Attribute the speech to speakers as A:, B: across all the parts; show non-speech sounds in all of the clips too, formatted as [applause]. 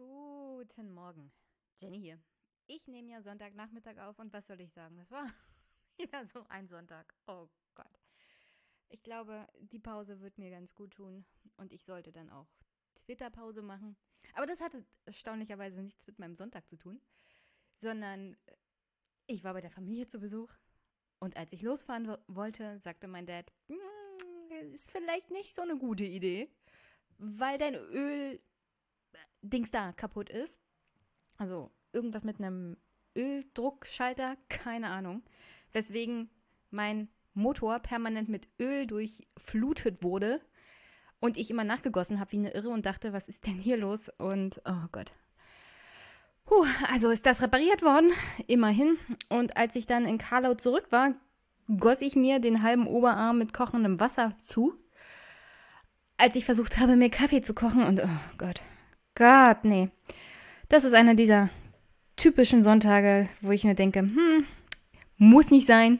A: Guten Morgen. Jenny hier. Ich nehme ja Sonntagnachmittag auf und was soll ich sagen? Das war [laughs] wieder so ein Sonntag. Oh Gott. Ich glaube, die Pause wird mir ganz gut tun und ich sollte dann auch Twitter-Pause machen. Aber das hatte erstaunlicherweise nichts mit meinem Sonntag zu tun, sondern ich war bei der Familie zu Besuch und als ich losfahren wollte, sagte mein Dad, hm, ist vielleicht nicht so eine gute Idee, weil dein Öl Dings da kaputt ist. Also irgendwas mit einem Öldruckschalter, keine Ahnung. Weswegen mein Motor permanent mit Öl durchflutet wurde und ich immer nachgegossen habe wie eine Irre und dachte, was ist denn hier los? Und oh Gott. Puh, also ist das repariert worden, immerhin. Und als ich dann in Karlau zurück war, goss ich mir den halben Oberarm mit kochendem Wasser zu, als ich versucht habe, mir Kaffee zu kochen. Und oh Gott, Gott, nee. Das ist einer dieser typischen Sonntage, wo ich mir denke, hm, muss nicht sein,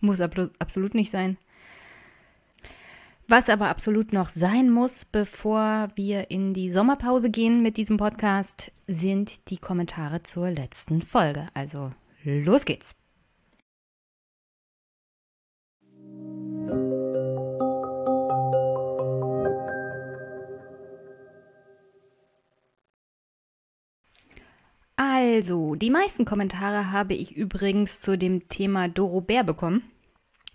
A: muss absolut nicht sein. Was aber absolut noch sein muss, bevor wir in die Sommerpause gehen mit diesem Podcast, sind die Kommentare zur letzten Folge. Also los geht's. Also, die meisten Kommentare habe ich übrigens zu dem Thema Doro Bär bekommen.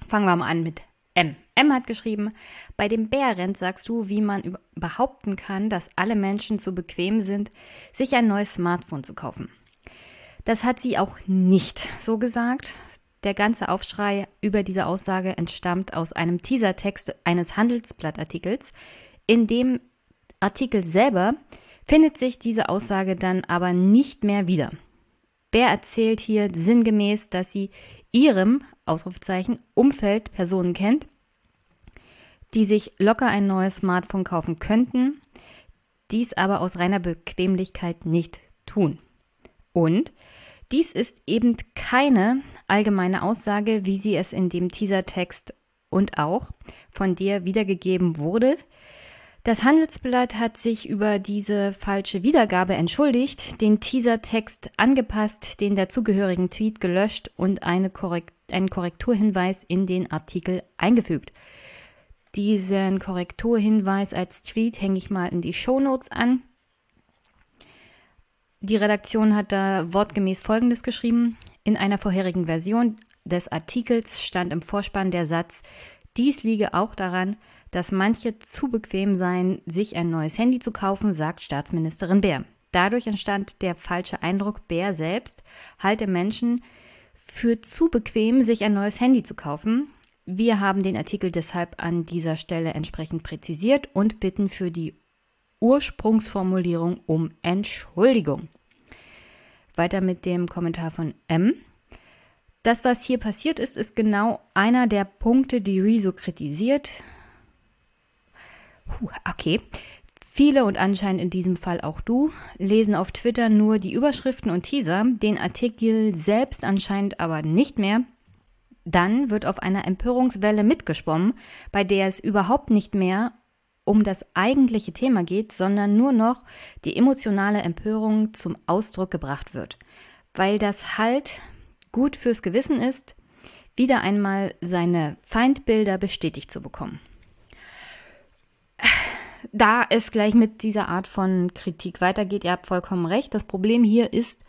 A: Fangen wir mal an mit M. M hat geschrieben, bei dem Bärrent sagst du, wie man behaupten kann, dass alle Menschen zu bequem sind, sich ein neues Smartphone zu kaufen. Das hat sie auch nicht so gesagt. Der ganze Aufschrei über diese Aussage entstammt aus einem Teasertext eines Handelsblattartikels, in dem Artikel selber findet sich diese Aussage dann aber nicht mehr wieder. Bär erzählt hier sinngemäß, dass sie ihrem Ausrufezeichen Umfeld Personen kennt, die sich locker ein neues Smartphone kaufen könnten, dies aber aus reiner Bequemlichkeit nicht tun. Und dies ist eben keine allgemeine Aussage, wie sie es in dem Teasertext und auch von dir wiedergegeben wurde, das Handelsblatt hat sich über diese falsche Wiedergabe entschuldigt, den Teasertext angepasst, den dazugehörigen Tweet gelöscht und eine Korrekt einen Korrekturhinweis in den Artikel eingefügt. Diesen Korrekturhinweis als Tweet hänge ich mal in die Shownotes an. Die Redaktion hat da wortgemäß Folgendes geschrieben. In einer vorherigen Version des Artikels stand im Vorspann der Satz, dies liege auch daran, dass manche zu bequem seien, sich ein neues Handy zu kaufen, sagt Staatsministerin Bär. Dadurch entstand der falsche Eindruck, Bär selbst halte Menschen für zu bequem, sich ein neues Handy zu kaufen. Wir haben den Artikel deshalb an dieser Stelle entsprechend präzisiert und bitten für die Ursprungsformulierung um Entschuldigung. Weiter mit dem Kommentar von M. Das, was hier passiert ist, ist genau einer der Punkte, die Rezo kritisiert. Okay. Viele und anscheinend in diesem Fall auch du lesen auf Twitter nur die Überschriften und Teaser, den Artikel selbst anscheinend aber nicht mehr. Dann wird auf einer Empörungswelle mitgeschwommen, bei der es überhaupt nicht mehr um das eigentliche Thema geht, sondern nur noch die emotionale Empörung zum Ausdruck gebracht wird. Weil das halt gut fürs Gewissen ist, wieder einmal seine Feindbilder bestätigt zu bekommen da es gleich mit dieser Art von Kritik weitergeht, ihr habt vollkommen recht. Das Problem hier ist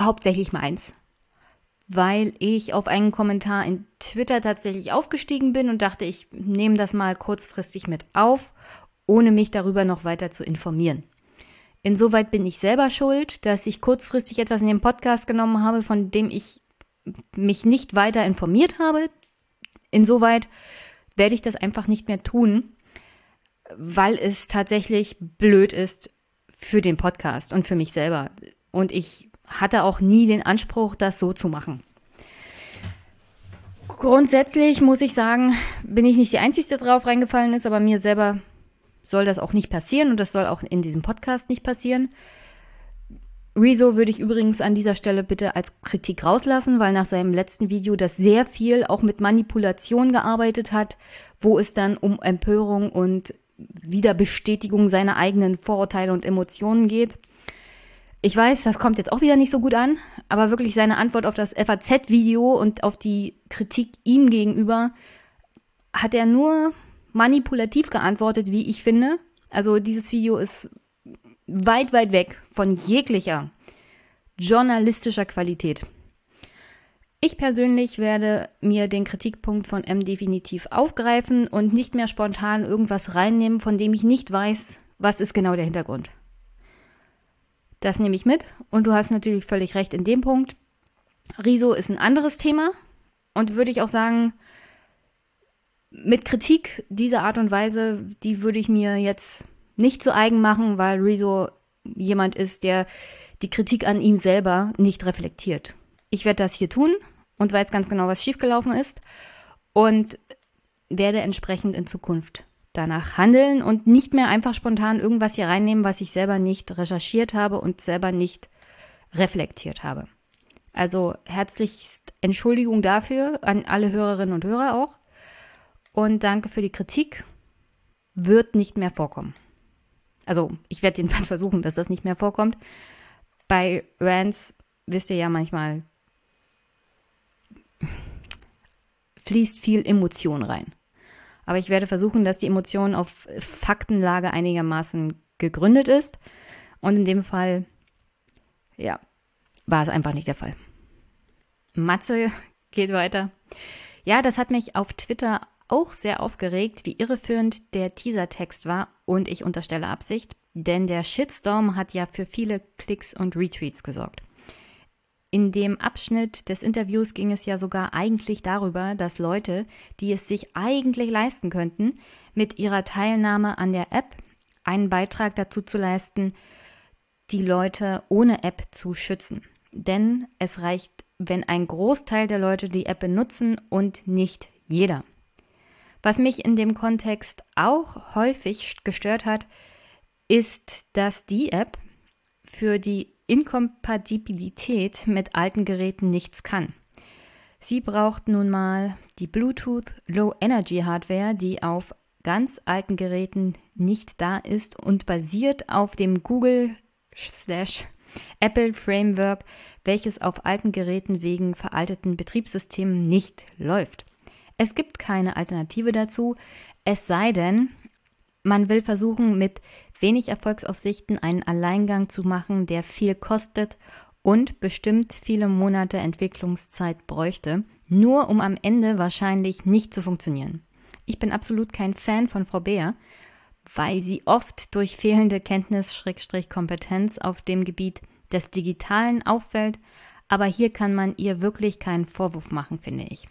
A: hauptsächlich meins, weil ich auf einen Kommentar in Twitter tatsächlich aufgestiegen bin und dachte, ich nehme das mal kurzfristig mit auf, ohne mich darüber noch weiter zu informieren. Insoweit bin ich selber schuld, dass ich kurzfristig etwas in den Podcast genommen habe, von dem ich mich nicht weiter informiert habe. Insoweit werde ich das einfach nicht mehr tun weil es tatsächlich blöd ist für den Podcast und für mich selber. Und ich hatte auch nie den Anspruch, das so zu machen. Grundsätzlich muss ich sagen, bin ich nicht die Einzige, die drauf reingefallen ist, aber mir selber soll das auch nicht passieren und das soll auch in diesem Podcast nicht passieren. Rezo würde ich übrigens an dieser Stelle bitte als Kritik rauslassen, weil nach seinem letzten Video das sehr viel auch mit Manipulation gearbeitet hat, wo es dann um Empörung und Wiederbestätigung seiner eigenen Vorurteile und Emotionen geht. Ich weiß, das kommt jetzt auch wieder nicht so gut an, aber wirklich seine Antwort auf das FAZ-Video und auf die Kritik ihm gegenüber hat er nur manipulativ geantwortet, wie ich finde. Also dieses Video ist weit, weit weg von jeglicher journalistischer Qualität. Ich persönlich werde mir den Kritikpunkt von M definitiv aufgreifen und nicht mehr spontan irgendwas reinnehmen, von dem ich nicht weiß, was ist genau der Hintergrund. Das nehme ich mit und du hast natürlich völlig recht in dem Punkt. Riso ist ein anderes Thema und würde ich auch sagen, mit Kritik dieser Art und Weise, die würde ich mir jetzt nicht zu eigen machen, weil Rezo jemand ist, der die Kritik an ihm selber nicht reflektiert. Ich werde das hier tun und weiß ganz genau, was schiefgelaufen ist und werde entsprechend in Zukunft danach handeln und nicht mehr einfach spontan irgendwas hier reinnehmen, was ich selber nicht recherchiert habe und selber nicht reflektiert habe. Also herzlichst Entschuldigung dafür an alle Hörerinnen und Hörer auch. Und danke für die Kritik. Wird nicht mehr vorkommen. Also ich werde jedenfalls [laughs] versuchen, dass das nicht mehr vorkommt. Bei Rants wisst ihr ja manchmal, fließt viel Emotion rein. Aber ich werde versuchen, dass die Emotion auf Faktenlage einigermaßen gegründet ist. Und in dem Fall, ja, war es einfach nicht der Fall. Matze [laughs] geht weiter. Ja, das hat mich auf Twitter auch sehr aufgeregt, wie irreführend der Teasertext war und ich unterstelle Absicht, denn der Shitstorm hat ja für viele Klicks und Retweets gesorgt. In dem Abschnitt des Interviews ging es ja sogar eigentlich darüber, dass Leute, die es sich eigentlich leisten könnten, mit ihrer Teilnahme an der App einen Beitrag dazu zu leisten, die Leute ohne App zu schützen. Denn es reicht, wenn ein Großteil der Leute die App benutzen und nicht jeder. Was mich in dem Kontext auch häufig gestört hat, ist, dass die App für die Inkompatibilität mit alten Geräten nichts kann. Sie braucht nun mal die Bluetooth Low Energy Hardware, die auf ganz alten Geräten nicht da ist und basiert auf dem Google Apple Framework, welches auf alten Geräten wegen veralteten Betriebssystemen nicht läuft. Es gibt keine Alternative dazu, es sei denn, man will versuchen, mit wenig Erfolgsaussichten einen Alleingang zu machen, der viel kostet und bestimmt viele Monate Entwicklungszeit bräuchte, nur um am Ende wahrscheinlich nicht zu funktionieren. Ich bin absolut kein Fan von Frau Beer, weil sie oft durch fehlende Kenntnis-Kompetenz auf dem Gebiet des Digitalen auffällt, aber hier kann man ihr wirklich keinen Vorwurf machen, finde ich.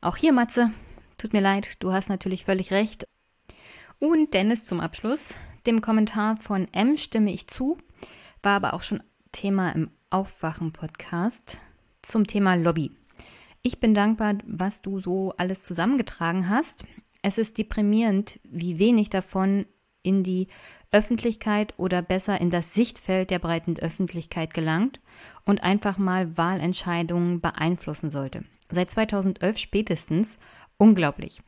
A: Auch hier, Matze, tut mir leid, du hast natürlich völlig recht. Und Dennis zum Abschluss. Dem Kommentar von M stimme ich zu, war aber auch schon Thema im Aufwachen-Podcast zum Thema Lobby. Ich bin dankbar, was du so alles zusammengetragen hast. Es ist deprimierend, wie wenig davon in die Öffentlichkeit oder besser in das Sichtfeld der breiten Öffentlichkeit gelangt und einfach mal Wahlentscheidungen beeinflussen sollte. Seit 2011 spätestens. Unglaublich.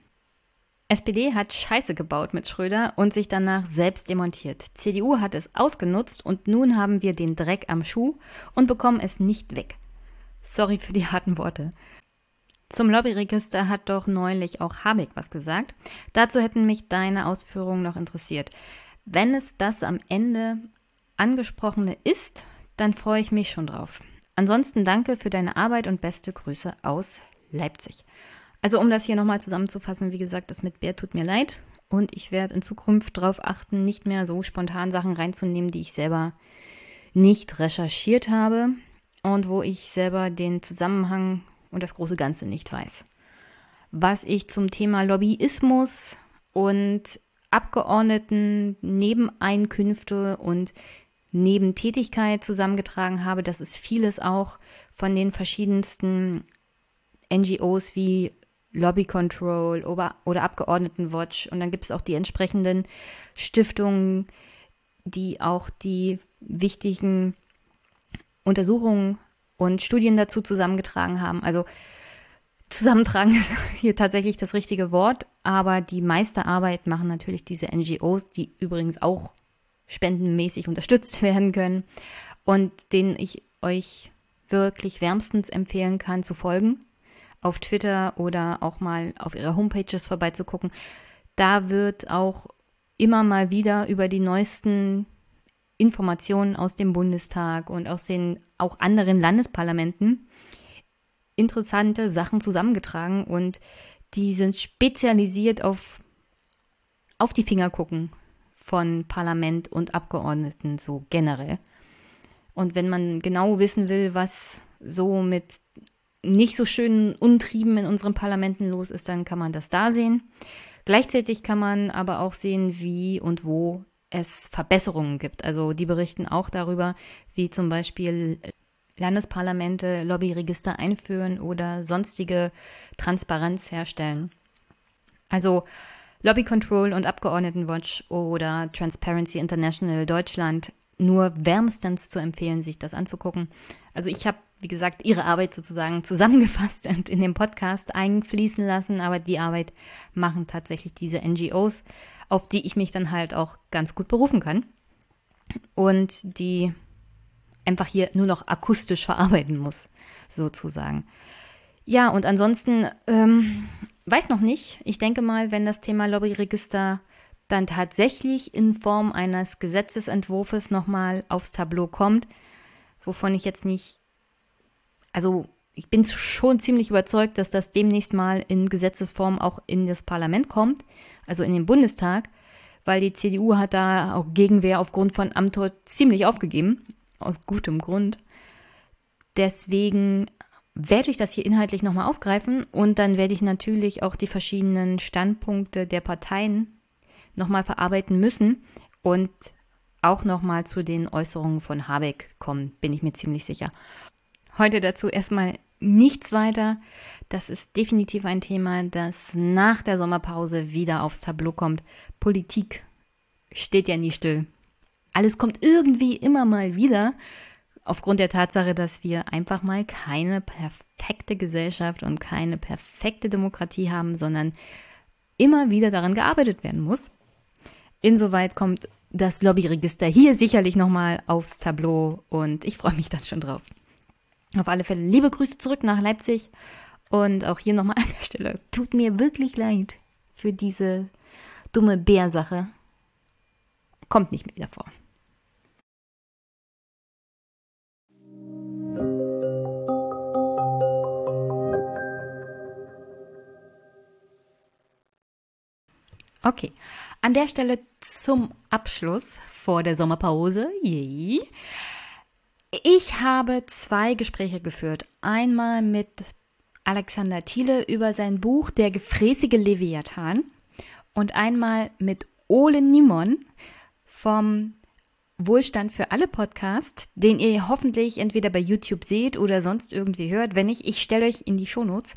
A: SPD hat Scheiße gebaut mit Schröder und sich danach selbst demontiert. CDU hat es ausgenutzt und nun haben wir den Dreck am Schuh und bekommen es nicht weg. Sorry für die harten Worte. Zum Lobbyregister hat doch neulich auch Habeck was gesagt. Dazu hätten mich deine Ausführungen noch interessiert. Wenn es das am Ende angesprochene ist, dann freue ich mich schon drauf. Ansonsten danke für deine Arbeit und beste Grüße aus Leipzig. Also um das hier nochmal zusammenzufassen, wie gesagt, das mit Bär tut mir leid und ich werde in Zukunft darauf achten, nicht mehr so spontan Sachen reinzunehmen, die ich selber nicht recherchiert habe und wo ich selber den Zusammenhang und das große Ganze nicht weiß. Was ich zum Thema Lobbyismus und Abgeordneten Nebeneinkünfte und Nebentätigkeit zusammengetragen habe. Das ist vieles auch von den verschiedensten NGOs wie Lobby Control oder, oder Abgeordnetenwatch. Und dann gibt es auch die entsprechenden Stiftungen, die auch die wichtigen Untersuchungen und Studien dazu zusammengetragen haben. Also zusammentragen [laughs] ist hier tatsächlich das richtige Wort. aber die meiste Arbeit machen natürlich diese NGOs, die übrigens auch spendenmäßig unterstützt [laughs] werden können und denen ich euch wirklich wärmstens empfehlen kann zu folgen auf Twitter oder auch mal auf ihre Homepages vorbeizugucken. Da wird auch immer mal wieder über die neuesten Informationen aus dem Bundestag und aus den auch anderen Landesparlamenten interessante Sachen zusammengetragen und die sind spezialisiert auf, auf die Finger gucken von Parlament und Abgeordneten so generell. Und wenn man genau wissen will, was so mit nicht so schönen Untrieben in unseren Parlamenten los ist, dann kann man das da sehen. Gleichzeitig kann man aber auch sehen, wie und wo es Verbesserungen gibt. Also die berichten auch darüber, wie zum Beispiel Landesparlamente Lobbyregister einführen oder sonstige Transparenz herstellen. Also Lobby Control und Abgeordnetenwatch oder Transparency International Deutschland nur wärmstens zu empfehlen, sich das anzugucken. Also ich habe, wie gesagt, ihre Arbeit sozusagen zusammengefasst und in dem Podcast einfließen lassen, aber die Arbeit machen tatsächlich diese NGOs, auf die ich mich dann halt auch ganz gut berufen kann und die einfach hier nur noch akustisch verarbeiten muss, sozusagen. Ja, und ansonsten ähm, weiß noch nicht. Ich denke mal, wenn das Thema Lobbyregister dann tatsächlich in Form eines Gesetzesentwurfs nochmal aufs Tableau kommt, wovon ich jetzt nicht, also ich bin schon ziemlich überzeugt, dass das demnächst mal in Gesetzesform auch in das Parlament kommt, also in den Bundestag, weil die CDU hat da auch Gegenwehr aufgrund von Amtor ziemlich aufgegeben, aus gutem Grund. Deswegen werde ich das hier inhaltlich nochmal aufgreifen und dann werde ich natürlich auch die verschiedenen Standpunkte der Parteien nochmal verarbeiten müssen und auch nochmal zu den Äußerungen von Habeck kommen, bin ich mir ziemlich sicher. Heute dazu erstmal nichts weiter. Das ist definitiv ein Thema, das nach der Sommerpause wieder aufs Tableau kommt. Politik steht ja nie still. Alles kommt irgendwie immer mal wieder, aufgrund der Tatsache, dass wir einfach mal keine perfekte Gesellschaft und keine perfekte Demokratie haben, sondern immer wieder daran gearbeitet werden muss. Insoweit kommt das Lobbyregister hier sicherlich nochmal aufs Tableau und ich freue mich dann schon drauf. Auf alle Fälle liebe Grüße zurück nach Leipzig und auch hier nochmal [laughs] an der Stelle. Tut mir wirklich leid für diese dumme Bärsache. Kommt nicht mehr wieder vor. Okay, an der Stelle zum Abschluss vor der Sommerpause. Yay. Ich habe zwei Gespräche geführt. Einmal mit Alexander Thiele über sein Buch Der gefräßige Leviathan und einmal mit Ole Nimon vom Wohlstand für alle Podcast, den ihr hoffentlich entweder bei YouTube seht oder sonst irgendwie hört. Wenn nicht, ich stelle euch in die Shownotes.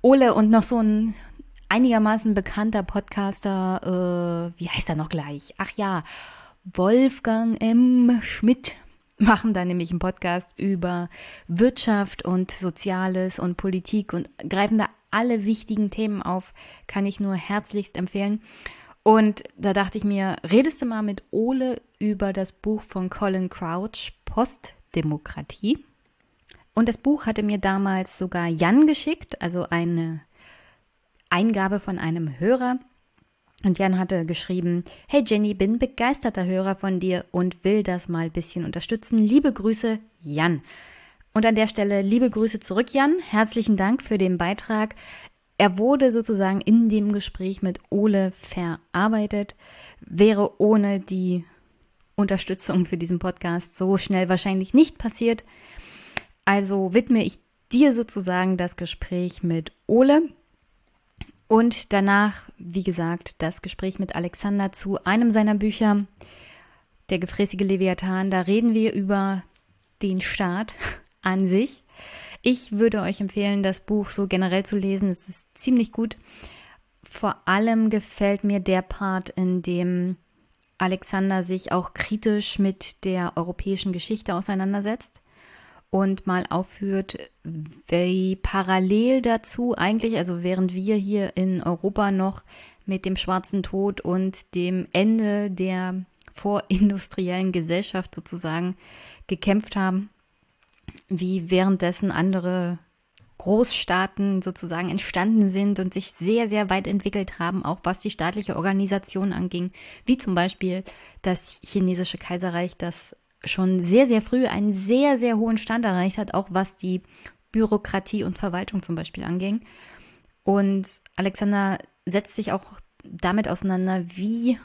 A: Ole und noch so ein einigermaßen bekannter Podcaster, äh, wie heißt er noch gleich? Ach ja, Wolfgang M. Schmidt machen da nämlich einen Podcast über Wirtschaft und Soziales und Politik und greifen da alle wichtigen Themen auf. Kann ich nur herzlichst empfehlen. Und da dachte ich mir, redest du mal mit Ole über das Buch von Colin Crouch, Postdemokratie? Und das Buch hatte mir damals sogar Jan geschickt, also eine Eingabe von einem Hörer. Und Jan hatte geschrieben, hey Jenny, bin begeisterter Hörer von dir und will das mal ein bisschen unterstützen. Liebe Grüße, Jan. Und an der Stelle liebe Grüße zurück, Jan. Herzlichen Dank für den Beitrag. Er wurde sozusagen in dem Gespräch mit Ole verarbeitet, wäre ohne die Unterstützung für diesen Podcast so schnell wahrscheinlich nicht passiert. Also widme ich dir sozusagen das Gespräch mit Ole. Und danach, wie gesagt, das Gespräch mit Alexander zu einem seiner Bücher, Der gefräßige Leviathan. Da reden wir über den Staat [laughs] an sich. Ich würde euch empfehlen, das Buch so generell zu lesen. Es ist ziemlich gut. Vor allem gefällt mir der Part, in dem Alexander sich auch kritisch mit der europäischen Geschichte auseinandersetzt und mal aufführt, wie parallel dazu eigentlich, also während wir hier in Europa noch mit dem schwarzen Tod und dem Ende der vorindustriellen Gesellschaft sozusagen gekämpft haben, wie währenddessen andere Großstaaten sozusagen entstanden sind und sich sehr, sehr weit entwickelt haben, auch was die staatliche Organisation anging, wie zum Beispiel das chinesische Kaiserreich, das schon sehr, sehr früh einen sehr, sehr hohen Stand erreicht hat, auch was die Bürokratie und Verwaltung zum Beispiel anging. Und Alexander setzt sich auch damit auseinander, wie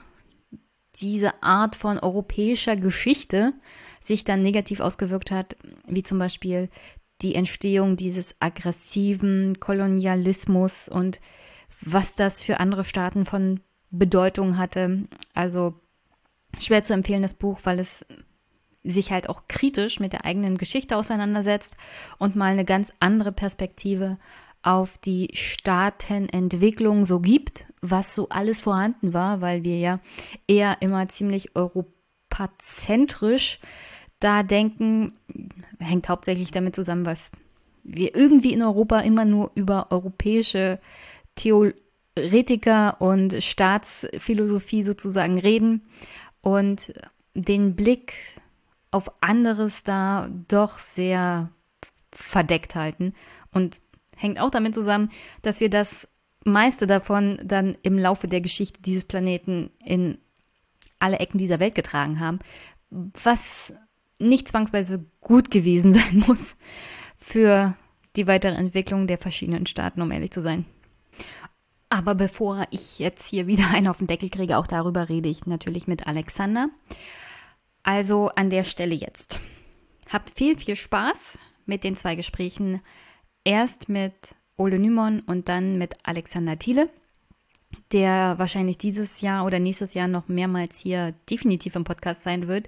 A: diese Art von europäischer Geschichte sich dann negativ ausgewirkt hat, wie zum Beispiel die Entstehung dieses aggressiven Kolonialismus und was das für andere Staaten von Bedeutung hatte. Also schwer zu empfehlen, das Buch, weil es sich halt auch kritisch mit der eigenen Geschichte auseinandersetzt und mal eine ganz andere Perspektive auf die Staatenentwicklung so gibt, was so alles vorhanden war, weil wir ja eher immer ziemlich europazentrisch da denken, hängt hauptsächlich damit zusammen, was wir irgendwie in Europa immer nur über europäische Theoretiker und Staatsphilosophie sozusagen reden. Und den Blick auf anderes da doch sehr verdeckt halten. Und hängt auch damit zusammen, dass wir das meiste davon dann im Laufe der Geschichte dieses Planeten in alle Ecken dieser Welt getragen haben, was nicht zwangsweise gut gewesen [laughs] sein muss für die weitere Entwicklung der verschiedenen Staaten, um ehrlich zu sein. Aber bevor ich jetzt hier wieder einen auf den Deckel kriege, auch darüber rede ich natürlich mit Alexander. Also an der Stelle jetzt. Habt viel, viel Spaß mit den zwei Gesprächen. Erst mit Ole Nymon und dann mit Alexander Thiele, der wahrscheinlich dieses Jahr oder nächstes Jahr noch mehrmals hier definitiv im Podcast sein wird,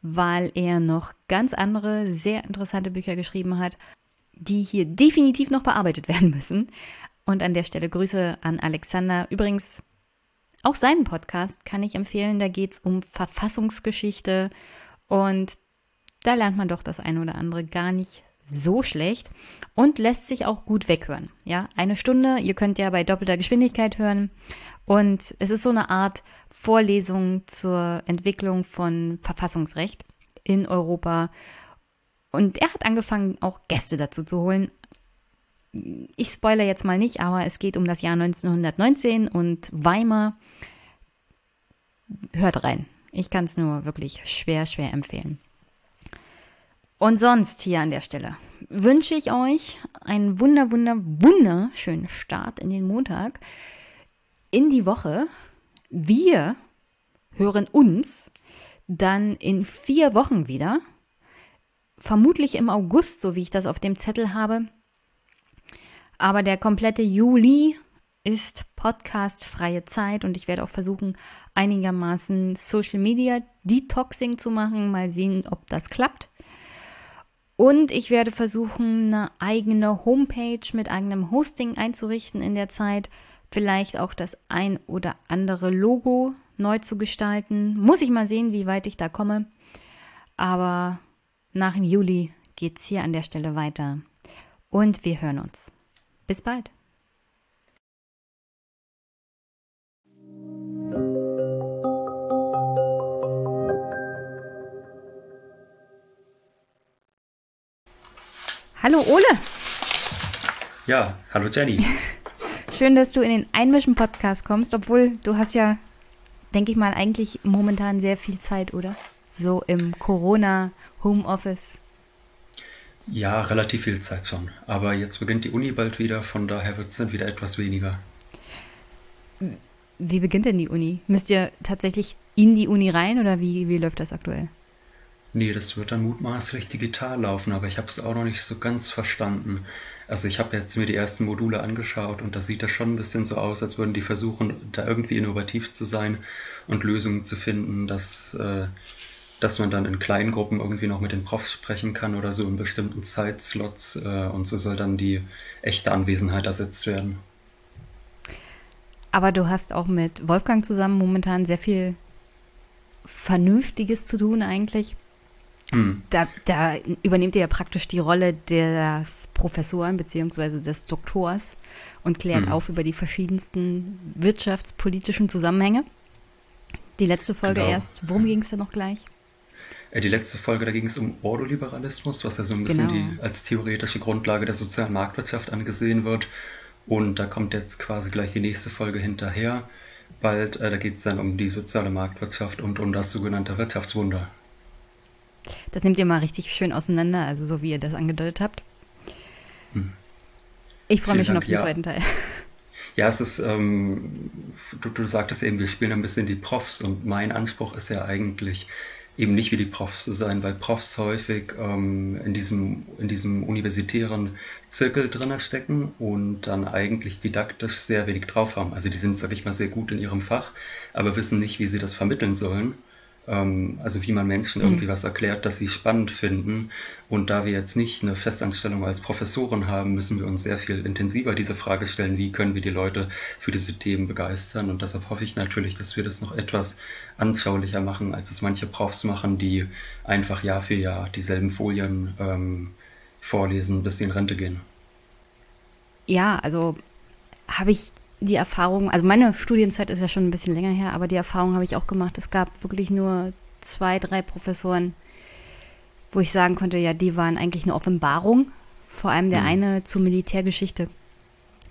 A: weil er noch ganz andere, sehr interessante Bücher geschrieben hat, die hier definitiv noch bearbeitet [laughs] werden müssen. Und an der Stelle Grüße an Alexander. Übrigens, auch seinen Podcast kann ich empfehlen. Da geht es um Verfassungsgeschichte und da lernt man doch das eine oder andere gar nicht so schlecht und lässt sich auch gut weghören. Ja, eine Stunde, ihr könnt ja bei doppelter Geschwindigkeit hören und es ist so eine Art Vorlesung zur Entwicklung von Verfassungsrecht in Europa. Und er hat angefangen, auch Gäste dazu zu holen ich spoilere jetzt mal nicht, aber es geht um das Jahr 1919 und Weimar. Hört rein. Ich kann es nur wirklich schwer, schwer empfehlen. Und sonst hier an der Stelle wünsche ich euch einen wunder, wunder, wunderschönen Start in den Montag, in die Woche. Wir hören uns dann in vier Wochen wieder. Vermutlich im August, so wie ich das auf dem Zettel habe. Aber der komplette Juli ist podcastfreie Zeit und ich werde auch versuchen, einigermaßen Social Media Detoxing zu machen. Mal sehen, ob das klappt. Und ich werde versuchen, eine eigene Homepage mit eigenem Hosting einzurichten in der Zeit. Vielleicht auch das ein oder andere Logo neu zu gestalten. Muss ich mal sehen, wie weit ich da komme. Aber nach dem Juli geht es hier an der Stelle weiter. Und wir hören uns. Bis bald. Hallo Ole.
B: Ja, hallo Jenny. [laughs]
A: Schön, dass du in den Einmischen-Podcast kommst, obwohl du hast ja, denke ich mal, eigentlich momentan sehr viel Zeit, oder? So im Corona-Homeoffice.
B: Ja, relativ viel Zeit schon. Aber jetzt beginnt die Uni bald wieder, von daher wird es dann wieder etwas weniger.
A: Wie beginnt denn die Uni? Müsst ihr tatsächlich in die Uni rein oder wie, wie läuft das aktuell?
B: Nee, das wird dann mutmaßlich digital laufen, aber ich habe es auch noch nicht so ganz verstanden. Also ich habe jetzt mir die ersten Module angeschaut und da sieht das schon ein bisschen so aus, als würden die versuchen, da irgendwie innovativ zu sein und Lösungen zu finden, dass äh, dass man dann in kleinen Gruppen irgendwie noch mit den Profs sprechen kann oder so in bestimmten Zeitslots äh, und so soll dann die echte Anwesenheit ersetzt werden.
A: Aber du hast auch mit Wolfgang zusammen momentan sehr viel Vernünftiges zu tun eigentlich. hm. da, da, übernehmt ihr ja praktisch die Rolle des Professoren bzw. des Doktors und klärt hm. auf über die verschiedensten wirtschaftspolitischen Zusammenhänge. Die letzte Folge genau. erst, worum ging es da noch gleich?
B: Äh, die letzte Folge, da ging es um Ordoliberalismus, was ja so ein bisschen genau. die, als theoretische Grundlage der sozialen Marktwirtschaft angesehen wird. Und da kommt jetzt quasi gleich die nächste Folge hinterher. Bald, äh, da geht es dann um die soziale Marktwirtschaft und um das sogenannte Wirtschaftswunder.
A: Das nehmt ihr mal richtig schön auseinander, also so wie ihr das angedeutet habt. Hm. Ich freue mich schon auf den ja. zweiten Teil. [laughs]
B: Ja, es ist, ähm, du, du sagtest eben, wir spielen ein bisschen die Profs und mein Anspruch ist ja eigentlich, eben nicht wie die Profs zu sein, weil Profs häufig ähm, in, diesem, in diesem universitären Zirkel drin stecken und dann eigentlich didaktisch sehr wenig drauf haben. Also die sind, sag ich mal, sehr gut in ihrem Fach, aber wissen nicht, wie sie das vermitteln sollen also wie man Menschen irgendwie mhm. was erklärt, das sie spannend finden. Und da wir jetzt nicht eine Festanstellung als Professoren haben, müssen wir uns sehr viel intensiver diese Frage stellen, wie können wir die Leute für diese Themen begeistern. Und deshalb hoffe ich natürlich, dass wir das noch etwas anschaulicher machen, als es manche Profs machen, die einfach Jahr für Jahr dieselben Folien ähm, vorlesen, bis sie in Rente gehen.
A: Ja, also habe ich die Erfahrung, also meine Studienzeit ist ja schon ein bisschen länger her, aber die Erfahrung habe ich auch gemacht. Es gab wirklich nur zwei, drei Professoren, wo ich sagen konnte, ja, die waren eigentlich eine Offenbarung. Vor allem der mhm. eine zur Militärgeschichte.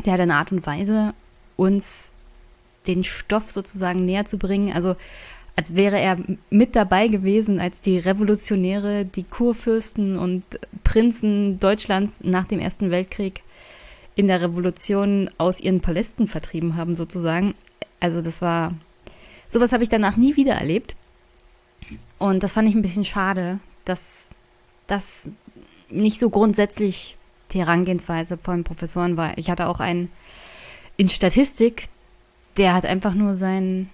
A: Der hat eine Art und Weise, uns den Stoff sozusagen näher zu bringen. Also als wäre er mit dabei gewesen, als die Revolutionäre, die Kurfürsten und Prinzen Deutschlands nach dem Ersten Weltkrieg in der Revolution aus ihren Palästen vertrieben haben, sozusagen. Also das war, sowas habe ich danach nie wieder erlebt. Und das fand ich ein bisschen schade, dass das nicht so grundsätzlich die Herangehensweise von Professoren war. Ich hatte auch einen in Statistik, der hat einfach nur sein,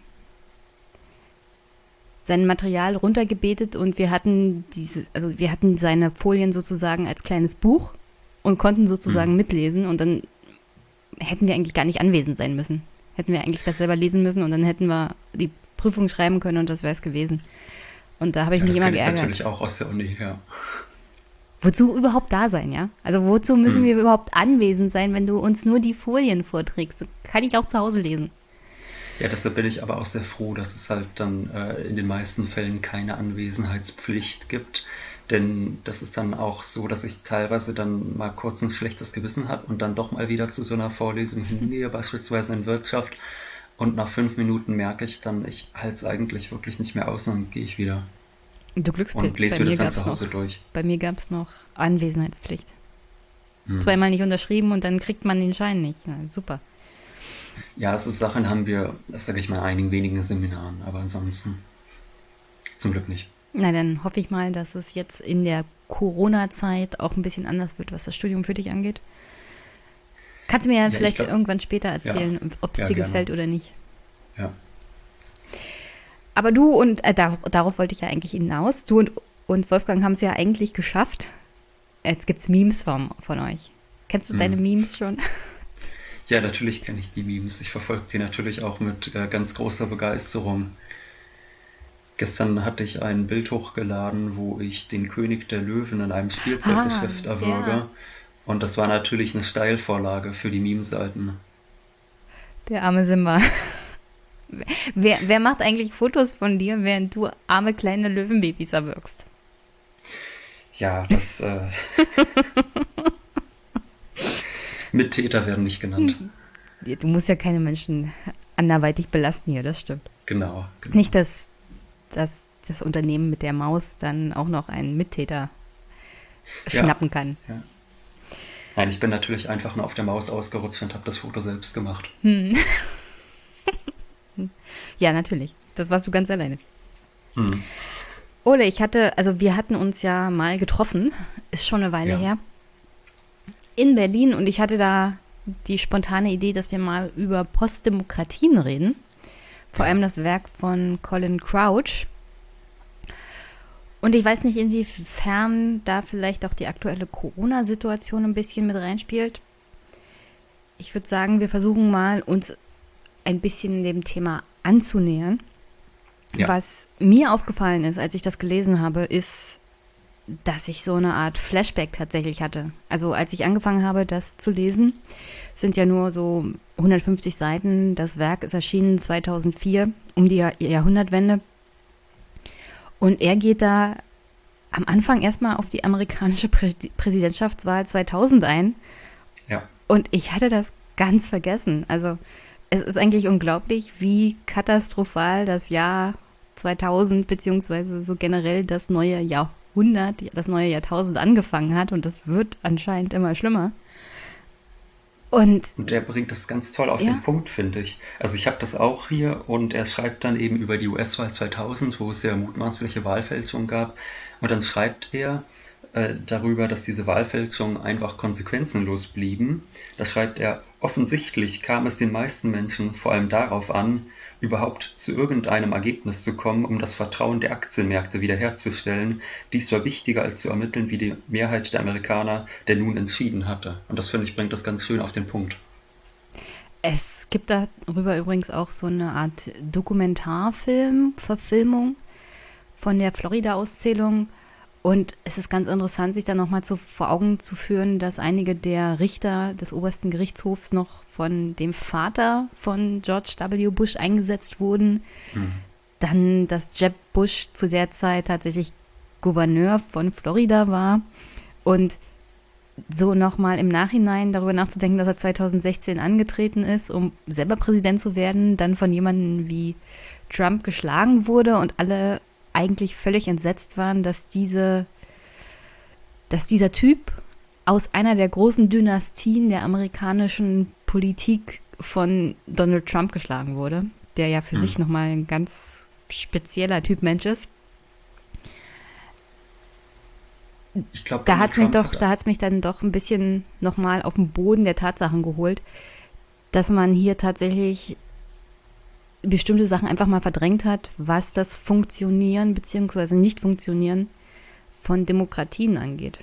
A: sein Material runtergebetet und wir hatten diese, also wir hatten seine Folien sozusagen als kleines Buch und konnten sozusagen mhm. mitlesen und dann hätten wir eigentlich gar nicht anwesend sein müssen. Hätten wir eigentlich das selber lesen müssen und dann hätten wir die Prüfung schreiben können und das wäre es gewesen. Und da habe ich ja, mich immer geärgert. Das
B: natürlich auch aus der Uni, ja.
A: Wozu überhaupt da sein, ja? Also wozu müssen hm. wir überhaupt anwesend sein, wenn du uns nur die Folien vorträgst? Kann ich auch zu Hause lesen.
B: Ja, deshalb bin ich aber auch sehr froh, dass es halt dann äh, in den meisten Fällen keine Anwesenheitspflicht gibt. Denn das ist dann auch so, dass ich teilweise dann mal kurz ein schlechtes Gewissen habe und dann doch mal wieder zu so einer Vorlesung hingehe, beispielsweise in Wirtschaft. Und nach fünf Minuten merke ich dann, ich halte es eigentlich wirklich nicht mehr aus und dann gehe ich wieder.
A: Du Glückspilz.
B: Und lese mir das dann zu Hause
A: noch,
B: durch.
A: Bei mir gab es noch Anwesenheitspflicht. Hm. Zweimal nicht unterschrieben und dann kriegt man den Schein nicht. Na, super.
B: Ja, so Sachen haben wir, das sage ich mal, in einigen wenigen Seminaren, aber ansonsten zum Glück nicht.
A: Na, dann hoffe ich mal, dass es jetzt in der Corona-Zeit auch ein bisschen anders wird, was das Studium für dich angeht. Kannst du mir ja, vielleicht glaub, irgendwann später erzählen, ja, ob es ja, dir gerne. gefällt oder nicht.
B: Ja.
A: Aber du und äh, darauf, darauf wollte ich ja eigentlich hinaus. Du und, und Wolfgang haben es ja eigentlich geschafft. Jetzt gibt es Memes von, von euch. Kennst du hm. deine Memes schon? [laughs]
B: Ja, natürlich kenne ich die Memes. Ich verfolge die natürlich auch mit äh, ganz großer Begeisterung. Gestern hatte ich ein Bild hochgeladen, wo ich den König der Löwen in einem Spielzeuggeschäft ah, erwürge. Ja. Und das war natürlich eine Steilvorlage für die Meme-Seiten.
A: Der arme Simba. [laughs] wer, wer macht eigentlich Fotos von dir, während du arme kleine Löwenbabys erwürgst?
B: Ja, das. Äh, [laughs] Mittäter werden nicht genannt.
A: Du musst ja keine Menschen anderweitig belasten hier, das stimmt.
B: Genau. genau.
A: Nicht, dass dass das Unternehmen mit der Maus dann auch noch einen Mittäter ja. schnappen kann. Ja.
B: Nein, ich bin natürlich einfach nur auf der Maus ausgerutscht und habe das Foto selbst gemacht. Hm. [laughs]
A: ja, natürlich. Das warst du ganz alleine. Hm. Ole, ich hatte, also wir hatten uns ja mal getroffen, ist schon eine Weile ja. her, in Berlin und ich hatte da die spontane Idee, dass wir mal über Postdemokratien reden. Vor allem das Werk von Colin Crouch. Und ich weiß nicht, inwiefern da vielleicht auch die aktuelle Corona-Situation ein bisschen mit reinspielt. Ich würde sagen, wir versuchen mal, uns ein bisschen dem Thema anzunähern. Ja. Was mir aufgefallen ist, als ich das gelesen habe, ist, dass ich so eine Art Flashback tatsächlich hatte. Also als ich angefangen habe, das zu lesen, sind ja nur so 150 Seiten. Das Werk ist erschienen 2004, um die Jahr Jahrhundertwende. Und er geht da am Anfang erstmal auf die amerikanische Prä Präsidentschaftswahl 2000 ein.
B: Ja.
A: Und ich hatte das ganz vergessen. Also es ist eigentlich unglaublich, wie katastrophal das Jahr 2000 beziehungsweise so generell das neue Jahrhundert, das neue Jahrtausend angefangen hat. Und das wird anscheinend immer schlimmer.
B: Und, und er bringt das ganz toll auf ja. den Punkt, finde ich. Also ich habe das auch hier und er schreibt dann eben über die US-Wahl 2000, wo es ja mutmaßliche Wahlfälschungen gab. Und dann schreibt er äh, darüber, dass diese Wahlfälschungen einfach konsequenzenlos blieben. Da schreibt er, offensichtlich kam es den meisten Menschen vor allem darauf an, überhaupt zu irgendeinem Ergebnis zu kommen, um das Vertrauen der Aktienmärkte wiederherzustellen. Dies war wichtiger als zu ermitteln, wie die Mehrheit der Amerikaner denn nun entschieden hatte. Und das finde ich bringt das ganz schön auf den Punkt.
A: Es gibt darüber übrigens auch so eine Art Dokumentarfilm, Verfilmung von der Florida-Auszählung. Und es ist ganz interessant, sich dann nochmal vor Augen zu führen, dass einige der Richter des obersten Gerichtshofs noch von dem Vater von George W. Bush eingesetzt wurden. Mhm. Dann, dass Jeb Bush zu der Zeit tatsächlich Gouverneur von Florida war. Und so nochmal im Nachhinein darüber nachzudenken, dass er 2016 angetreten ist, um selber Präsident zu werden, dann von jemandem wie Trump geschlagen wurde und alle eigentlich völlig entsetzt waren, dass diese, dass dieser Typ aus einer der großen Dynastien der amerikanischen Politik von Donald Trump geschlagen wurde, der ja für hm. sich nochmal ein ganz spezieller Typ Mensch ist. Ich glaube, da hat es mich doch, da hat es mich dann doch ein bisschen nochmal auf den Boden der Tatsachen geholt, dass man hier tatsächlich bestimmte Sachen einfach mal verdrängt hat, was das Funktionieren bzw. Nicht-Funktionieren von Demokratien angeht.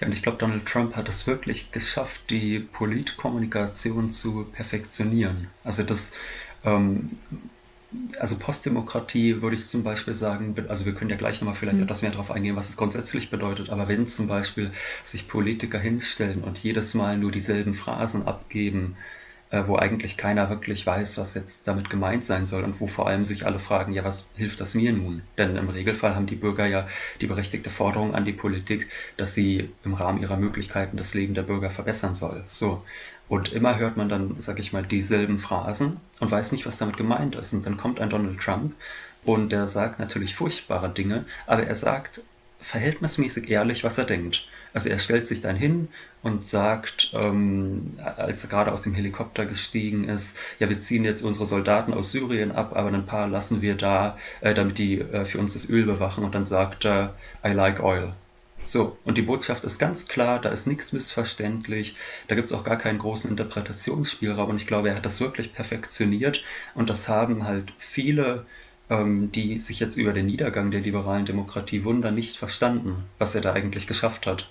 B: Ja, und ich glaube, Donald Trump hat es wirklich geschafft, die Politkommunikation zu perfektionieren. Also das, ähm, also Postdemokratie würde ich zum Beispiel sagen, also wir können ja gleich nochmal vielleicht mhm. etwas mehr darauf eingehen, was es grundsätzlich bedeutet, aber wenn zum Beispiel sich Politiker hinstellen und jedes Mal nur dieselben Phrasen abgeben, wo eigentlich keiner wirklich weiß, was jetzt damit gemeint sein soll und wo vor allem sich alle fragen, ja, was hilft das mir nun? Denn im Regelfall haben die Bürger ja die berechtigte Forderung an die Politik, dass sie im Rahmen ihrer Möglichkeiten das Leben der Bürger verbessern soll. So. Und immer hört man dann, sag ich mal, dieselben Phrasen und weiß nicht, was damit gemeint ist. Und dann kommt ein Donald Trump und der sagt natürlich furchtbare Dinge, aber er sagt verhältnismäßig ehrlich, was er denkt. Also er stellt sich dann hin und sagt, ähm, als er gerade aus dem Helikopter gestiegen ist, ja, wir ziehen jetzt unsere Soldaten aus Syrien ab, aber ein paar lassen wir da, äh, damit die äh, für uns das Öl bewachen. Und dann sagt er, I like oil. So, und die Botschaft ist ganz klar, da ist nichts missverständlich, da gibt es auch gar keinen großen Interpretationsspielraum und ich glaube, er hat das wirklich perfektioniert und das haben halt viele, ähm, die sich jetzt über den Niedergang der liberalen Demokratie wundern, nicht verstanden, was er da eigentlich geschafft hat.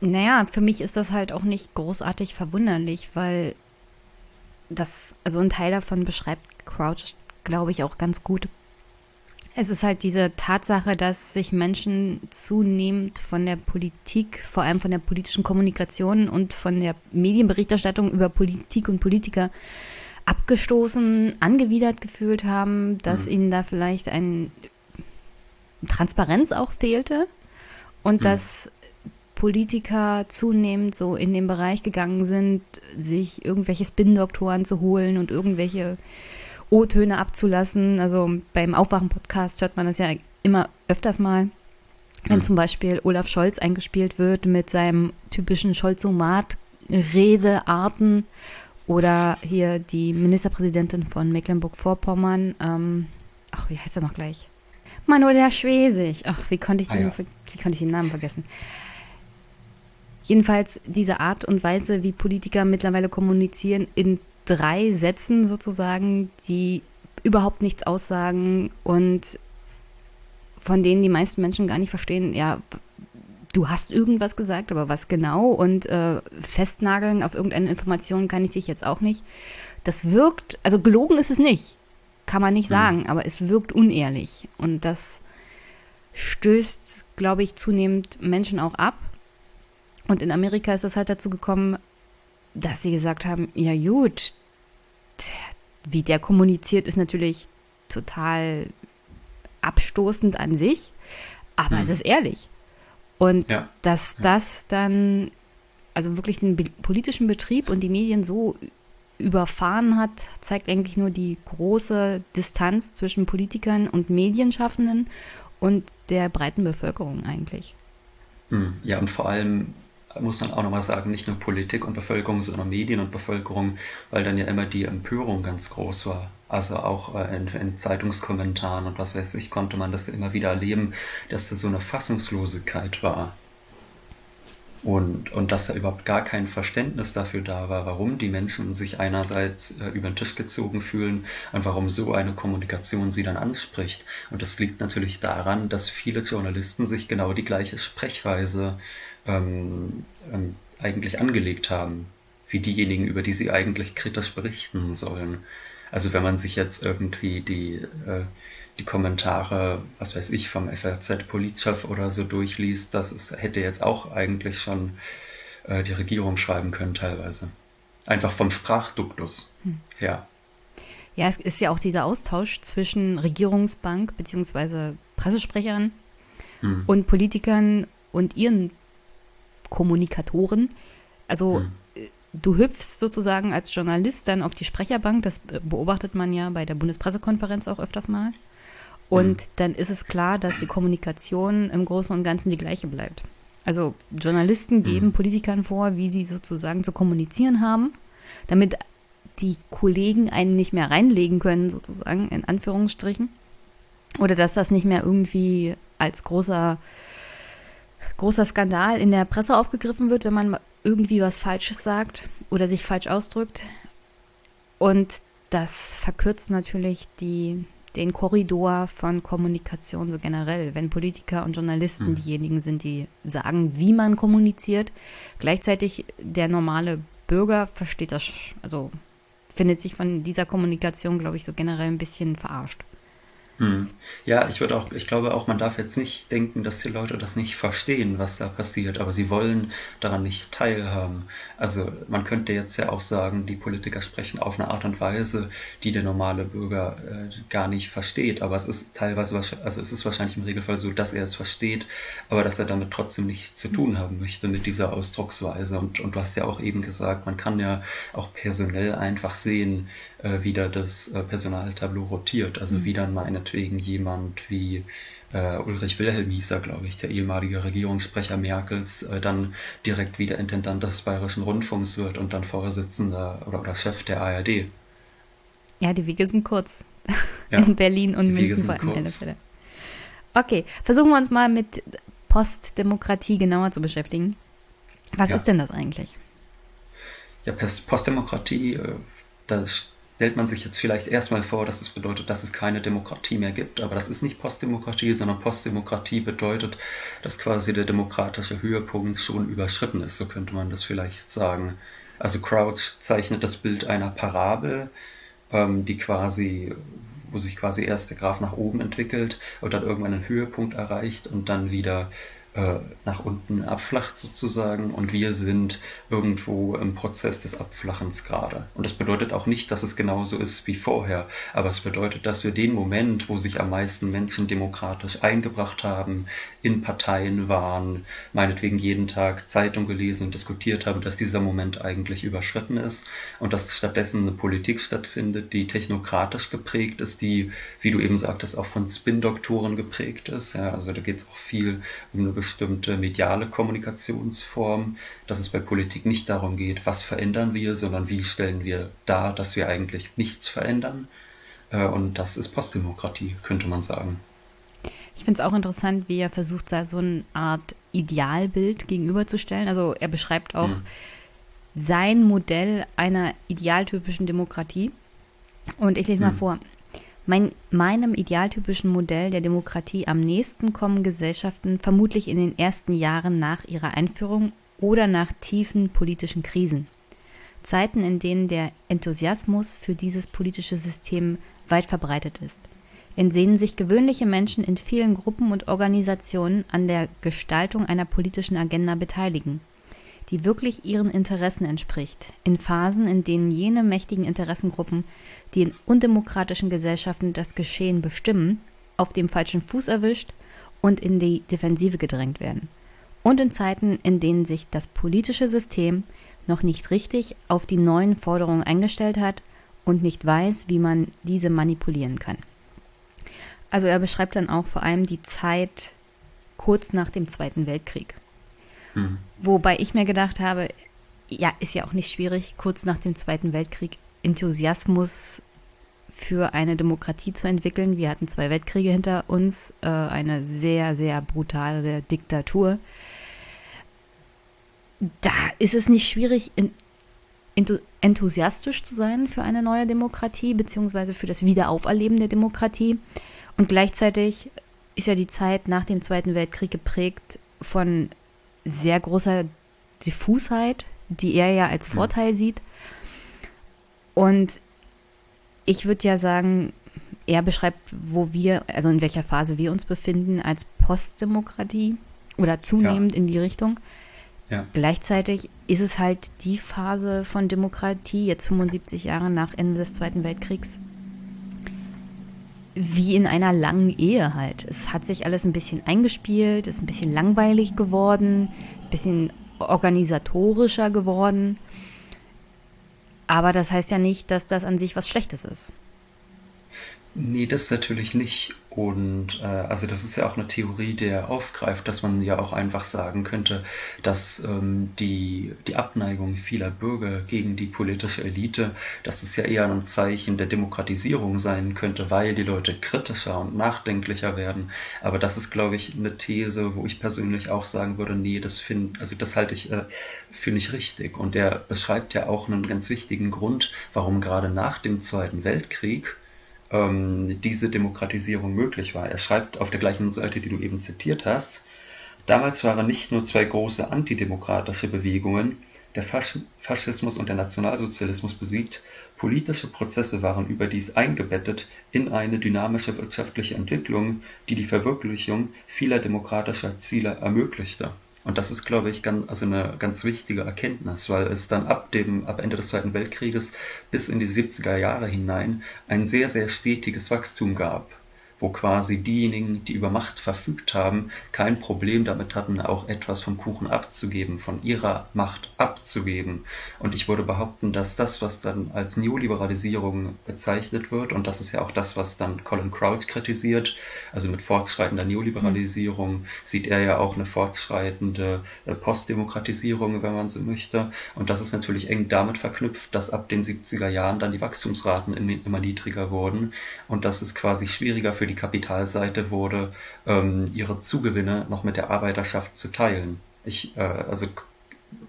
A: Naja, für mich ist das halt auch nicht großartig verwunderlich, weil das, also ein Teil davon beschreibt Crouch, glaube ich, auch ganz gut. Es ist halt diese Tatsache, dass sich Menschen zunehmend von der Politik, vor allem von der politischen Kommunikation und von der Medienberichterstattung über Politik und Politiker abgestoßen, angewidert gefühlt haben, dass mhm. ihnen da vielleicht ein Transparenz auch fehlte und mhm. dass Politiker zunehmend so in den Bereich gegangen sind, sich irgendwelche Spin-Doktoren zu holen und irgendwelche O-Töne abzulassen. Also beim Aufwachen-Podcast hört man das ja immer öfters mal, wenn mhm. zum Beispiel Olaf Scholz eingespielt wird mit seinem typischen Scholzomat-Redearten oder hier die Ministerpräsidentin von Mecklenburg-Vorpommern, ähm, ach, wie heißt er noch gleich? Manuela Schwesig. Ach, wie konnte ich den, ah, ja. wie konnte ich den Namen vergessen? Jedenfalls diese Art und Weise, wie Politiker mittlerweile kommunizieren, in drei Sätzen sozusagen, die überhaupt nichts aussagen und von denen die meisten Menschen gar nicht verstehen, ja, du hast irgendwas gesagt, aber was genau und äh, festnageln auf irgendeine Information kann ich dich jetzt auch nicht. Das wirkt, also gelogen ist es nicht, kann man nicht sagen, aber es wirkt unehrlich. Und das stößt, glaube ich, zunehmend Menschen auch ab. Und in Amerika ist es halt dazu gekommen, dass sie gesagt haben, ja gut, wie der kommuniziert, ist natürlich total abstoßend an sich, aber mhm. es ist ehrlich. Und ja. dass das dann, also wirklich den politischen Betrieb und die Medien so überfahren hat, zeigt eigentlich nur die große Distanz zwischen Politikern und Medienschaffenden und der breiten Bevölkerung eigentlich.
B: Hm, ja, und vor allem muss man auch nochmal sagen, nicht nur Politik und Bevölkerung, sondern Medien und Bevölkerung, weil dann ja immer die Empörung ganz groß war. Also auch äh, in, in, Zeitungskommentaren und was weiß ich, konnte man das immer wieder erleben, dass da so eine Fassungslosigkeit war. Und, und dass da überhaupt gar kein Verständnis dafür da war, warum die Menschen sich einerseits äh, über den Tisch gezogen fühlen und warum so eine Kommunikation sie dann anspricht. Und das liegt natürlich daran, dass viele Journalisten sich genau die gleiche Sprechweise ähm, ähm, eigentlich angelegt haben, wie diejenigen, über die sie eigentlich kritisch berichten sollen. Also wenn man sich jetzt irgendwie die, äh, die Kommentare, was weiß ich, vom FRZ-Politchef oder so durchliest, das ist, hätte jetzt auch eigentlich schon äh, die Regierung schreiben können teilweise. Einfach vom Sprachduktus hm. her.
A: Ja, es ist ja auch dieser Austausch zwischen Regierungsbank bzw. Pressesprechern hm. und Politikern und ihren Kommunikatoren. Also hm. Äh, du hüpfst sozusagen als Journalist dann auf die Sprecherbank, das beobachtet man ja bei der Bundespressekonferenz auch öfters mal. Und hm. dann ist es klar, dass die Kommunikation im Großen und Ganzen die gleiche bleibt. Also Journalisten geben Politikern vor, wie sie sozusagen zu kommunizieren haben, damit die Kollegen einen nicht mehr reinlegen können, sozusagen, in Anführungsstrichen. Oder dass das nicht mehr irgendwie als großer großer Skandal in der Presse aufgegriffen wird, wenn man irgendwie was Falsches sagt oder sich falsch ausdrückt. Und das verkürzt natürlich die, den Korridor von Kommunikation so generell, wenn Politiker und Journalisten mhm. diejenigen sind, die sagen, wie man kommuniziert. Gleichzeitig der normale Bürger versteht das, also findet sich von dieser Kommunikation, glaube ich, so generell ein bisschen verarscht.
B: Hm. Ja, ich würde auch, ich glaube auch, man darf jetzt nicht denken, dass die Leute das nicht verstehen, was da passiert, aber sie wollen daran nicht teilhaben. Also man könnte jetzt ja auch sagen, die Politiker sprechen auf eine Art und Weise, die der normale Bürger äh, gar nicht versteht. Aber es ist teilweise, also es ist wahrscheinlich im Regelfall so, dass er es versteht, aber dass er damit trotzdem nichts zu tun haben möchte mit dieser Ausdrucksweise. Und, und du hast ja auch eben gesagt, man kann ja auch personell einfach sehen, äh, wieder das äh, Personaltableau rotiert. Also mhm. wie dann meinetwegen jemand wie äh, Ulrich Wilhelm hieß er, glaube ich, der ehemalige Regierungssprecher Merkels, äh, dann direkt wieder Intendant des Bayerischen Rundfunks wird und dann Vorsitzender oder, oder Chef der ARD.
A: Ja, die Wege sind kurz. Ja, [laughs] In Berlin und München vor allem. Okay, versuchen wir uns mal mit Postdemokratie genauer zu beschäftigen. Was ja. ist denn das eigentlich?
B: Ja, Postdemokratie, äh, das stellt man sich jetzt vielleicht erstmal vor, dass es bedeutet, dass es keine Demokratie mehr gibt. Aber das ist nicht Postdemokratie, sondern Postdemokratie bedeutet, dass quasi der demokratische Höhepunkt schon überschritten ist. So könnte man das vielleicht sagen. Also Crouch zeichnet das Bild einer Parabel, ähm, die quasi, wo sich quasi erst der Graph nach oben entwickelt und dann irgendwann einen Höhepunkt erreicht und dann wieder nach unten abflacht sozusagen und wir sind irgendwo im Prozess des Abflachens gerade. Und das bedeutet auch nicht, dass es genauso ist wie vorher, aber es bedeutet, dass wir den Moment, wo sich am meisten Menschen demokratisch eingebracht haben, in Parteien waren, meinetwegen jeden Tag Zeitung gelesen und diskutiert haben, dass dieser Moment eigentlich überschritten ist und dass stattdessen eine Politik stattfindet, die technokratisch geprägt ist, die, wie du eben sagtest, auch von Spin-Doktoren geprägt ist. Ja, also da geht es auch viel um eine bestimmte mediale Kommunikationsform, dass es bei Politik nicht darum geht, was verändern wir, sondern wie stellen wir dar, dass wir eigentlich nichts verändern. Äh, und das ist Postdemokratie, könnte man sagen.
A: Ich finde es auch interessant, wie er versucht, so eine Art Idealbild gegenüberzustellen. Also er beschreibt auch hm. sein Modell einer idealtypischen Demokratie. Und ich lese hm. mal vor. Mein, meinem idealtypischen Modell der Demokratie am nächsten kommen Gesellschaften vermutlich in den ersten Jahren nach ihrer Einführung oder nach tiefen politischen Krisen. Zeiten, in denen der Enthusiasmus für dieses politische System weit verbreitet ist, in denen sich gewöhnliche Menschen in vielen Gruppen und Organisationen an der Gestaltung einer politischen Agenda beteiligen, die wirklich ihren Interessen entspricht, in Phasen, in denen jene mächtigen Interessengruppen, die in undemokratischen Gesellschaften das Geschehen bestimmen, auf dem falschen Fuß erwischt und in die Defensive gedrängt werden. Und in Zeiten, in denen sich das politische System noch nicht richtig auf die neuen Forderungen eingestellt hat und nicht weiß, wie man diese manipulieren kann. Also er beschreibt dann auch vor allem die Zeit kurz nach dem Zweiten Weltkrieg. Hm. Wobei ich mir gedacht habe, ja, ist ja auch nicht schwierig, kurz nach dem Zweiten Weltkrieg Enthusiasmus für eine Demokratie zu entwickeln. Wir hatten zwei Weltkriege hinter uns, äh, eine sehr, sehr brutale Diktatur. Da ist es nicht schwierig, in, enthusiastisch zu sein für eine neue Demokratie, beziehungsweise für das Wiederauferleben der Demokratie. Und gleichzeitig ist ja die Zeit nach dem Zweiten Weltkrieg geprägt von sehr großer Diffusheit, die er ja als Vorteil ja. sieht. Und ich würde ja sagen, er beschreibt, wo wir, also in welcher Phase wir uns befinden, als Postdemokratie oder zunehmend ja. in die Richtung. Ja. Gleichzeitig ist es halt die Phase von Demokratie, jetzt 75 Jahre nach Ende des Zweiten Weltkriegs, wie in einer langen Ehe halt. Es hat sich alles ein bisschen eingespielt, ist ein bisschen langweilig geworden, ein bisschen organisatorischer geworden. Aber das heißt ja nicht, dass das an sich was Schlechtes ist.
B: Nee, das natürlich nicht. Und äh, also das ist ja auch eine Theorie, die er aufgreift, dass man ja auch einfach sagen könnte, dass ähm, die, die Abneigung vieler Bürger gegen die politische Elite, dass es ja eher ein Zeichen der Demokratisierung sein könnte, weil die Leute kritischer und nachdenklicher werden. Aber das ist, glaube ich, eine These, wo ich persönlich auch sagen würde, nee, das finde, also das halte ich äh, für nicht richtig. Und er beschreibt ja auch einen ganz wichtigen Grund, warum gerade nach dem Zweiten Weltkrieg ähm, diese Demokratisierung möglich war. Er schreibt auf der gleichen Seite, die du eben zitiert hast, damals waren nicht nur zwei große antidemokratische Bewegungen, der Fasch Faschismus und der Nationalsozialismus besiegt, politische Prozesse waren überdies eingebettet in eine dynamische wirtschaftliche Entwicklung, die die Verwirklichung vieler demokratischer Ziele ermöglichte und das ist, glaube ich, ganz, also eine ganz wichtige Erkenntnis, weil es dann ab dem, ab Ende des Zweiten Weltkrieges bis in die 70er Jahre hinein ein sehr, sehr stetiges Wachstum gab wo quasi diejenigen, die über Macht verfügt haben, kein Problem damit hatten, auch etwas vom Kuchen abzugeben, von ihrer Macht abzugeben. Und ich würde behaupten, dass das, was dann als Neoliberalisierung bezeichnet wird, und das ist ja auch das, was dann Colin Crouch kritisiert, also mit fortschreitender Neoliberalisierung sieht er ja auch eine fortschreitende äh, Postdemokratisierung, wenn man so möchte. Und das ist natürlich eng damit verknüpft, dass ab den 70er Jahren dann die Wachstumsraten immer niedriger wurden und dass es quasi schwieriger für die Kapitalseite wurde, ähm, ihre Zugewinne noch mit der Arbeiterschaft zu teilen. Ich, äh, also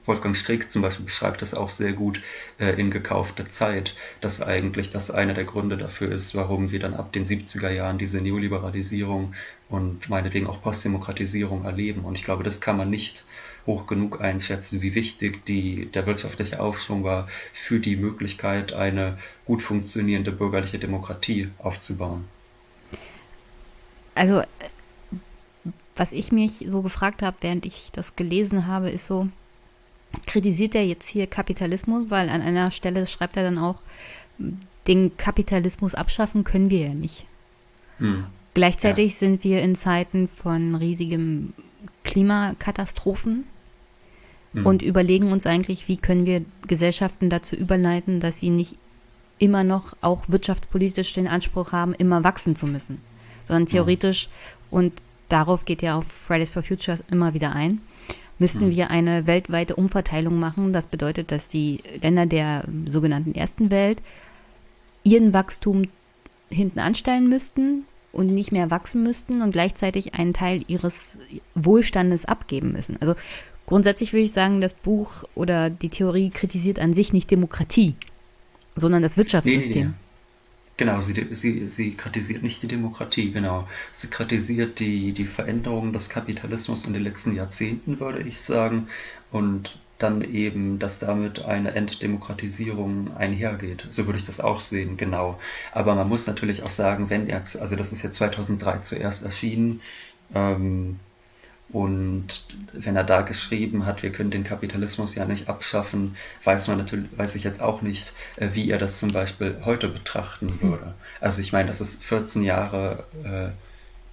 B: Wolfgang Strick zum Beispiel beschreibt das auch sehr gut äh, in gekaufter Zeit, dass eigentlich das einer der Gründe dafür ist, warum wir dann ab den 70er Jahren diese Neoliberalisierung und meinetwegen auch Postdemokratisierung erleben. Und ich glaube, das kann man nicht hoch genug einschätzen, wie wichtig die, der wirtschaftliche Aufschwung war für die Möglichkeit, eine gut funktionierende bürgerliche Demokratie aufzubauen.
A: Also, was ich mich so gefragt habe, während ich das gelesen habe, ist so, kritisiert er jetzt hier Kapitalismus, weil an einer Stelle schreibt er dann auch, den Kapitalismus abschaffen können wir ja nicht. Hm. Gleichzeitig ja. sind wir in Zeiten von riesigen Klimakatastrophen hm. und überlegen uns eigentlich, wie können wir Gesellschaften dazu überleiten, dass sie nicht immer noch auch wirtschaftspolitisch den Anspruch haben, immer wachsen zu müssen sondern theoretisch, ja. und darauf geht ja auch Fridays for Future immer wieder ein, müssten mhm. wir eine weltweite Umverteilung machen. Das bedeutet, dass die Länder der sogenannten ersten Welt ihren Wachstum hinten anstellen müssten und nicht mehr wachsen müssten und gleichzeitig einen Teil ihres Wohlstandes abgeben müssen. Also grundsätzlich würde ich sagen, das Buch oder die Theorie kritisiert an sich nicht Demokratie, sondern das Wirtschaftssystem. Nee, nee, nee.
B: Genau, sie, sie, sie kritisiert nicht die Demokratie, genau. Sie kritisiert die, die Veränderung des Kapitalismus in den letzten Jahrzehnten, würde ich sagen. Und dann eben, dass damit eine Enddemokratisierung einhergeht. So würde ich das auch sehen, genau. Aber man muss natürlich auch sagen, wenn er, also das ist ja 2003 zuerst erschienen, ähm, und wenn er da geschrieben hat, wir können den Kapitalismus ja nicht abschaffen, weiß man natürlich, weiß ich jetzt auch nicht, äh, wie er das zum Beispiel heute betrachten hm. würde. Also ich meine, das ist 14 Jahre äh,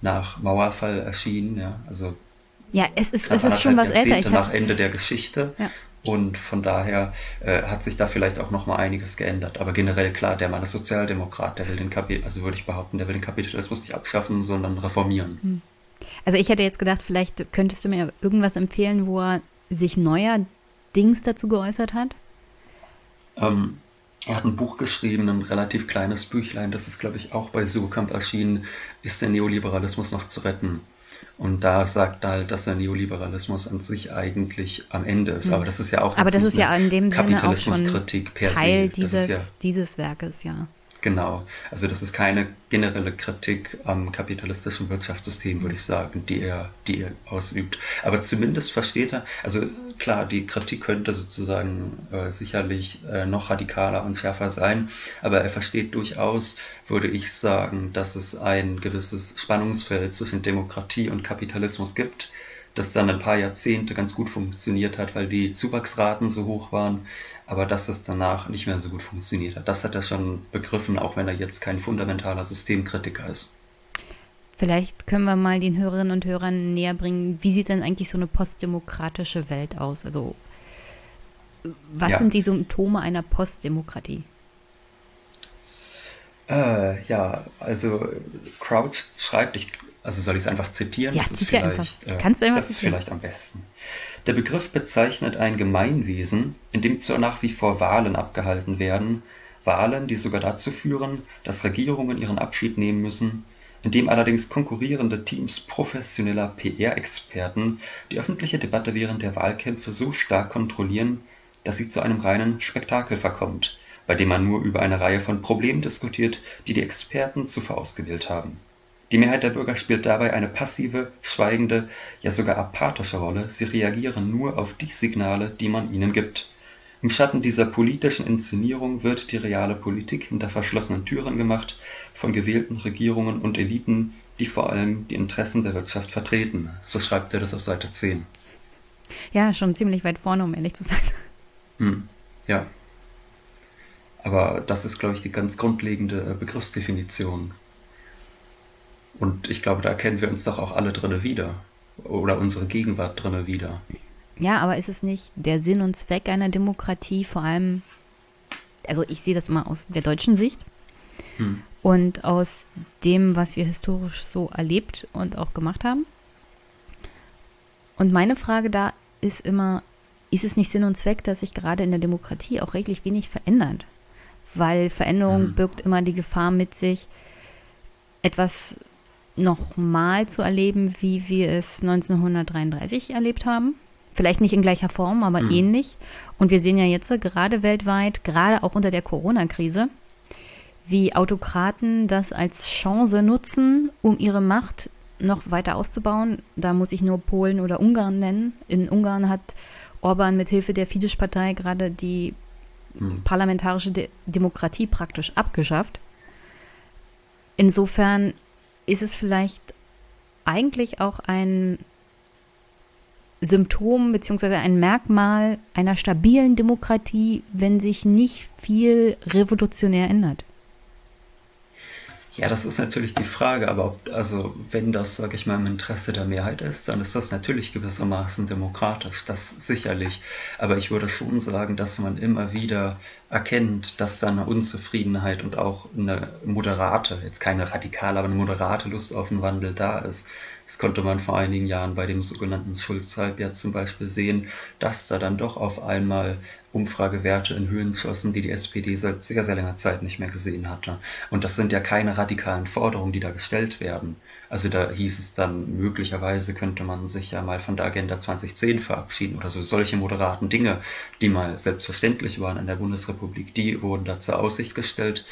B: nach Mauerfall erschienen, ja, also
A: ja, es ist, es ist schon was älter.
B: Ich nach Ende der Geschichte. Ja. Und von daher äh, hat sich da vielleicht auch noch mal einiges geändert. Aber generell klar, der Mann ist Sozialdemokrat, der will den Kapi also würde ich behaupten, der will den Kapitalismus nicht abschaffen, sondern reformieren. Hm.
A: Also ich hätte jetzt gedacht, vielleicht könntest du mir irgendwas empfehlen, wo er sich neuerdings dazu geäußert hat?
B: Ähm, er hat ein Buch geschrieben, ein relativ kleines Büchlein, das ist, glaube ich, auch bei Surkamp erschienen, ist der Neoliberalismus noch zu retten? Und da sagt er halt, dass der Neoliberalismus an sich eigentlich am Ende ist. Aber das ist ja auch
A: Aber das ist ja in dem Sinne auch schon Teil dieses, ja, dieses Werkes, ja.
B: Genau. Also das ist keine generelle Kritik am kapitalistischen Wirtschaftssystem, würde ich sagen, die er, die er ausübt. Aber zumindest versteht er, also klar, die Kritik könnte sozusagen äh, sicherlich äh, noch radikaler und schärfer sein, aber er versteht durchaus, würde ich sagen, dass es ein gewisses Spannungsfeld zwischen Demokratie und Kapitalismus gibt, das dann ein paar Jahrzehnte ganz gut funktioniert hat, weil die Zuwachsraten so hoch waren, aber dass es danach nicht mehr so gut funktioniert hat. Das hat er schon begriffen, auch wenn er jetzt kein fundamentaler Systemkritiker ist.
A: Vielleicht können wir mal den Hörerinnen und Hörern näher bringen, wie sieht denn eigentlich so eine postdemokratische Welt aus? Also was ja. sind die Symptome einer Postdemokratie?
B: Äh, ja, also Crouch schreibt, ich, also soll ich es einfach zitieren?
A: Ja, zitiere einfach. Äh, Kannst du
B: einfach Das zitieren? ist vielleicht am besten. Der Begriff bezeichnet ein Gemeinwesen, in dem zwar nach wie vor Wahlen abgehalten werden, Wahlen, die sogar dazu führen, dass Regierungen ihren Abschied nehmen müssen, in dem allerdings konkurrierende Teams professioneller PR-Experten die öffentliche Debatte während der Wahlkämpfe so stark kontrollieren, dass sie zu einem reinen Spektakel verkommt, bei dem man nur über eine Reihe von Problemen diskutiert, die die Experten zuvor ausgewählt haben die Mehrheit der Bürger spielt dabei eine passive, schweigende, ja sogar apathische Rolle, sie reagieren nur auf die Signale, die man ihnen gibt. Im Schatten dieser politischen Inszenierung wird die reale Politik hinter verschlossenen Türen gemacht, von gewählten Regierungen und Eliten, die vor allem die Interessen der Wirtschaft vertreten. So schreibt er das auf Seite 10.
A: Ja, schon ziemlich weit vorne, um ehrlich zu sein.
B: Hm, ja. Aber das ist, glaube ich, die ganz grundlegende Begriffsdefinition und ich glaube, da erkennen wir uns doch auch alle drinne wieder. Oder unsere Gegenwart drinne wieder.
A: Ja, aber ist es nicht der Sinn und Zweck einer Demokratie, vor allem, also ich sehe das immer aus der deutschen Sicht hm. und aus dem, was wir historisch so erlebt und auch gemacht haben. Und meine Frage da ist immer, ist es nicht Sinn und Zweck, dass sich gerade in der Demokratie auch rechtlich wenig verändert? Weil Veränderung hm. birgt immer die Gefahr mit sich, etwas nochmal zu erleben, wie wir es 1933 erlebt haben. Vielleicht nicht in gleicher Form, aber mhm. ähnlich. Und wir sehen ja jetzt gerade weltweit, gerade auch unter der Corona-Krise, wie Autokraten das als Chance nutzen, um ihre Macht noch weiter auszubauen. Da muss ich nur Polen oder Ungarn nennen. In Ungarn hat Orban mit Hilfe der Fidesz-Partei gerade die mhm. parlamentarische De Demokratie praktisch abgeschafft. Insofern ist es vielleicht eigentlich auch ein Symptom bzw. ein Merkmal einer stabilen Demokratie, wenn sich nicht viel revolutionär ändert?
B: Ja, das ist natürlich die Frage, aber ob, also wenn das, sage ich mal, im Interesse der Mehrheit ist, dann ist das natürlich gewissermaßen demokratisch, das sicherlich. Aber ich würde schon sagen, dass man immer wieder erkennt, dass da eine Unzufriedenheit und auch eine moderate, jetzt keine radikale, aber eine moderate Lust auf den Wandel da ist. Das konnte man vor einigen Jahren bei dem sogenannten Schulz-Halbjahr zum Beispiel sehen, dass da dann doch auf einmal Umfragewerte in Höhen schossen, die die SPD seit sehr, sehr langer Zeit nicht mehr gesehen hatte. Und das sind ja keine radikalen Forderungen, die da gestellt werden. Also da hieß es dann, möglicherweise könnte man sich ja mal von der Agenda 2010 verabschieden oder so. Solche moderaten Dinge, die mal selbstverständlich waren in der Bundesrepublik, die wurden da zur Aussicht gestellt.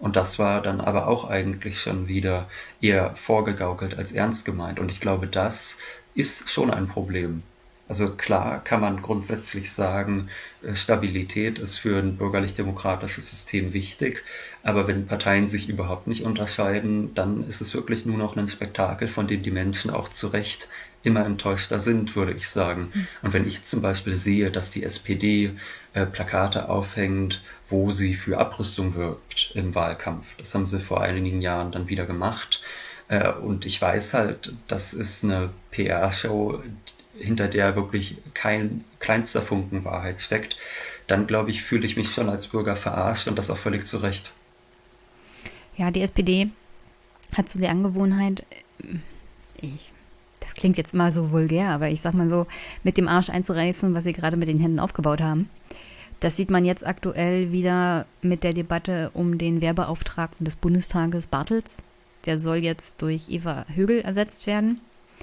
B: Und das war dann aber auch eigentlich schon wieder eher vorgegaukelt als ernst gemeint. Und ich glaube, das ist schon ein Problem. Also klar kann man grundsätzlich sagen, äh, Stabilität ist für ein bürgerlich-demokratisches System wichtig, aber wenn Parteien sich überhaupt nicht unterscheiden, dann ist es wirklich nur noch ein Spektakel, von dem die Menschen auch zu Recht immer enttäuschter sind, würde ich sagen. Hm. Und wenn ich zum Beispiel sehe, dass die SPD äh, Plakate aufhängt, wo sie für Abrüstung wirbt im Wahlkampf, das haben sie vor einigen Jahren dann wieder gemacht, äh, und ich weiß halt, das ist eine PR-Show, hinter der wirklich kein kleinster Funken Wahrheit steckt, dann glaube ich, fühle ich mich schon als Bürger verarscht und das auch völlig zu Recht.
A: Ja, die SPD hat so die Angewohnheit, ich, das klingt jetzt mal so vulgär, aber ich sag mal so, mit dem Arsch einzureißen, was sie gerade mit den Händen aufgebaut haben. Das sieht man jetzt aktuell wieder mit der Debatte um den Wehrbeauftragten des Bundestages Bartels. Der soll jetzt durch Eva Högel ersetzt werden.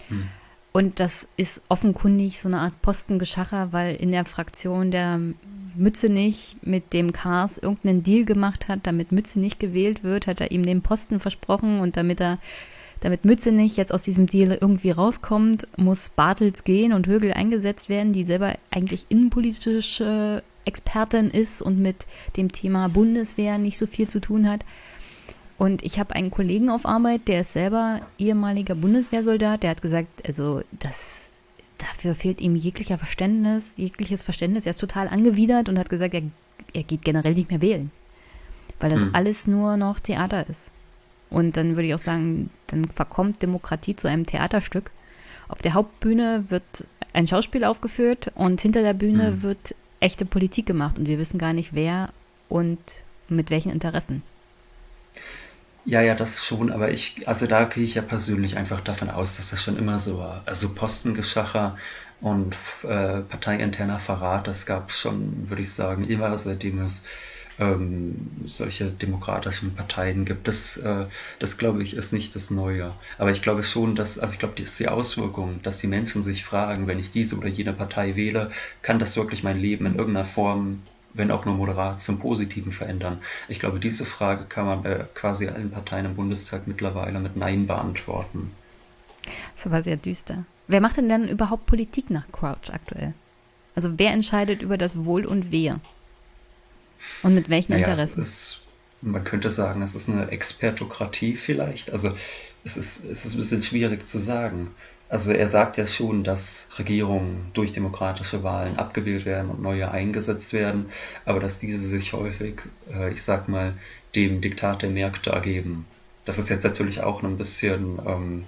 A: Hm. Und das ist offenkundig so eine Art Postengeschacher, weil in der Fraktion der Mütze nicht mit dem Kars irgendeinen Deal gemacht hat, damit Mütze nicht gewählt wird, hat er ihm den Posten versprochen und damit er damit Mütze nicht jetzt aus diesem Deal irgendwie rauskommt, muss Bartels gehen und Högel eingesetzt werden, die selber eigentlich innenpolitische Expertin ist und mit dem Thema Bundeswehr nicht so viel zu tun hat. Und ich habe einen Kollegen auf Arbeit, der ist selber ehemaliger Bundeswehrsoldat, der hat gesagt, also das dafür fehlt ihm jeglicher Verständnis, jegliches Verständnis. Er ist total angewidert und hat gesagt, er, er geht generell nicht mehr wählen. Weil das hm. alles nur noch Theater ist. Und dann würde ich auch sagen, dann verkommt Demokratie zu einem Theaterstück. Auf der Hauptbühne wird ein Schauspiel aufgeführt und hinter der Bühne hm. wird echte Politik gemacht und wir wissen gar nicht, wer und mit welchen Interessen.
B: Ja, ja, das schon, aber ich, also da gehe ich ja persönlich einfach davon aus, dass das schon immer so war. Also Postengeschacher und äh, parteiinterner Verrat, das gab es schon, würde ich sagen, immer seitdem es ähm, solche demokratischen Parteien gibt. Das, äh, das glaube ich, ist nicht das Neue. Aber ich glaube schon, dass, also ich glaube, das ist die Auswirkung, dass die Menschen sich fragen, wenn ich diese oder jene Partei wähle, kann das wirklich mein Leben in irgendeiner Form wenn auch nur moderat, zum Positiven verändern? Ich glaube, diese Frage kann man äh, quasi allen Parteien im Bundestag mittlerweile mit Nein beantworten.
A: Das war sehr düster. Wer macht denn dann überhaupt Politik nach Crouch aktuell? Also wer entscheidet über das Wohl und Wehe? Und mit welchen naja, Interessen?
B: Ist, man könnte sagen, es ist eine Expertokratie vielleicht. Also es ist, es ist ein bisschen schwierig zu sagen. Also er sagt ja schon, dass Regierungen durch demokratische Wahlen abgewählt werden und neue eingesetzt werden, aber dass diese sich häufig, äh, ich sag mal, dem Diktat der Märkte ergeben. Das ist jetzt natürlich auch ein bisschen ähm,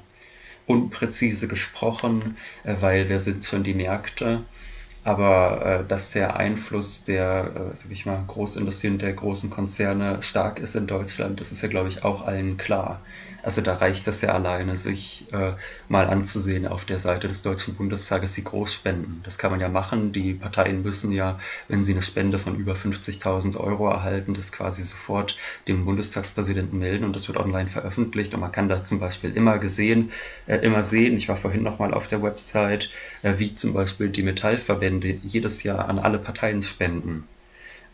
B: unpräzise gesprochen, äh, weil wer sind schon die Märkte? Aber äh, dass der Einfluss der, äh, sag ich mal, Großindustrie der großen Konzerne stark ist in Deutschland, das ist ja, glaube ich, auch allen klar. Also da reicht es ja alleine, sich äh, mal anzusehen auf der Seite des Deutschen Bundestages die Großspenden. Das kann man ja machen. Die Parteien müssen ja, wenn sie eine Spende von über 50.000 Euro erhalten, das quasi sofort dem Bundestagspräsidenten melden und das wird online veröffentlicht. Und man kann da zum Beispiel immer gesehen, äh, immer sehen, ich war vorhin nochmal auf der Website, äh, wie zum Beispiel die Metallverbände jedes Jahr an alle Parteien spenden.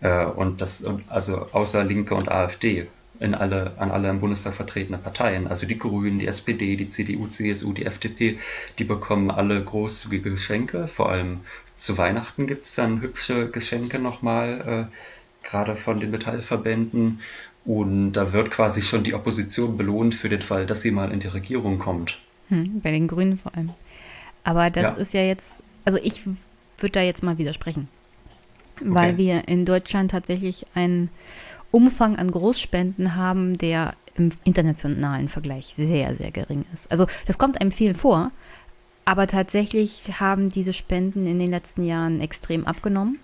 B: Äh, und das, also außer Linke und AfD in alle, an alle im Bundestag vertretene Parteien. Also die Grünen, die SPD, die CDU, CSU, die FDP, die bekommen alle großzügige Geschenke. Vor allem zu Weihnachten gibt es dann hübsche Geschenke nochmal, äh, gerade von den Metallverbänden. Und da wird quasi schon die Opposition belohnt für den Fall, dass sie mal in die Regierung kommt.
A: Hm, bei den Grünen vor allem. Aber das ja. ist ja jetzt, also ich würde da jetzt mal widersprechen. Weil okay. wir in Deutschland tatsächlich ein Umfang an Großspenden haben, der im internationalen Vergleich sehr, sehr gering ist. Also das kommt einem viel vor, aber tatsächlich haben diese Spenden in den letzten Jahren extrem abgenommen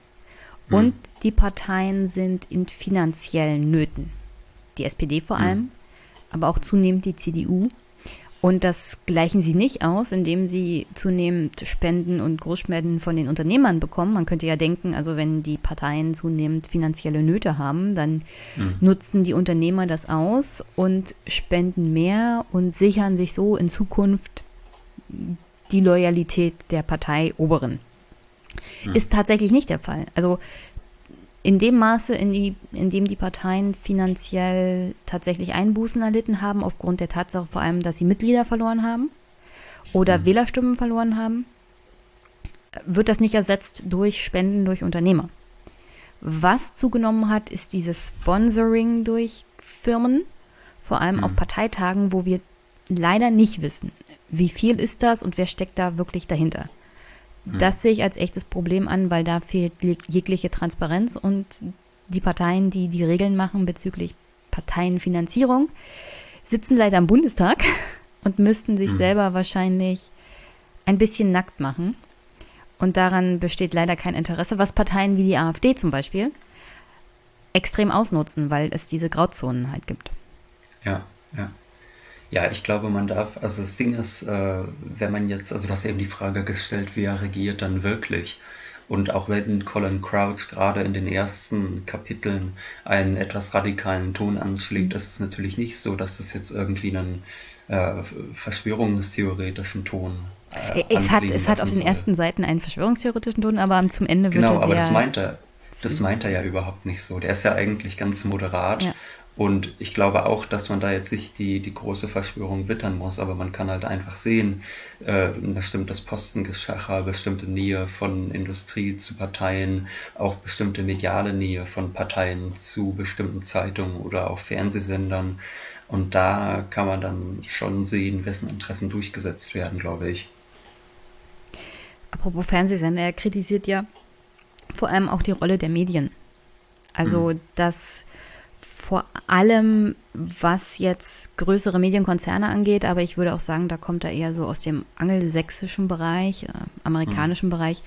A: hm. und die Parteien sind in finanziellen Nöten. Die SPD vor hm. allem, aber auch zunehmend die CDU. Und das gleichen sie nicht aus, indem sie zunehmend Spenden und Großspenden von den Unternehmern bekommen. Man könnte ja denken, also wenn die Parteien zunehmend finanzielle Nöte haben, dann mhm. nutzen die Unternehmer das aus und spenden mehr und sichern sich so in Zukunft die Loyalität der Partei Oberen. Mhm. Ist tatsächlich nicht der Fall. Also in dem Maße, in, die, in dem die Parteien finanziell tatsächlich Einbußen erlitten haben, aufgrund der Tatsache vor allem, dass sie Mitglieder verloren haben oder mhm. Wählerstimmen verloren haben, wird das nicht ersetzt durch Spenden durch Unternehmer. Was zugenommen hat, ist dieses Sponsoring durch Firmen, vor allem mhm. auf Parteitagen, wo wir leider nicht wissen, wie viel ist das und wer steckt da wirklich dahinter. Mhm. Das sehe ich als echtes Problem an, weil da fehlt jegliche Transparenz und die Parteien, die die Regeln machen bezüglich Parteienfinanzierung, sitzen leider im Bundestag [laughs] und müssten sich mhm. selber wahrscheinlich ein bisschen nackt machen. Und daran besteht leider kein Interesse, was Parteien wie die AfD zum Beispiel extrem ausnutzen, weil es diese Grauzonen halt gibt.
B: Ja, ja. Ja, ich glaube, man darf, also das Ding ist, äh, wenn man jetzt, also du hast eben die Frage gestellt, wer regiert dann wirklich? Und auch wenn Colin Crouch gerade in den ersten Kapiteln einen etwas radikalen Ton anschlägt, ist es natürlich nicht so, dass das jetzt irgendwie einen äh, verschwörungstheoretischen Ton
A: äh, es hat, es hat auf den ersten Seiten einen verschwörungstheoretischen Ton, aber zum Ende wird
B: genau,
A: er
B: sehr... Genau, aber das meint er, das meint er ja überhaupt nicht so. Der ist ja eigentlich ganz moderat. Ja. Und ich glaube auch, dass man da jetzt nicht die, die große Verschwörung wittern muss, aber man kann halt einfach sehen, äh, ein bestimmtes Postengeschacher, bestimmte Nähe von Industrie zu Parteien, auch bestimmte mediale Nähe von Parteien zu bestimmten Zeitungen oder auch Fernsehsendern. Und da kann man dann schon sehen, wessen Interessen durchgesetzt werden, glaube ich.
A: Apropos Fernsehsender, er kritisiert ja vor allem auch die Rolle der Medien. Also, mhm. dass vor allem, was jetzt größere Medienkonzerne angeht, aber ich würde auch sagen, da kommt er eher so aus dem angelsächsischen Bereich, äh, amerikanischen mhm. Bereich.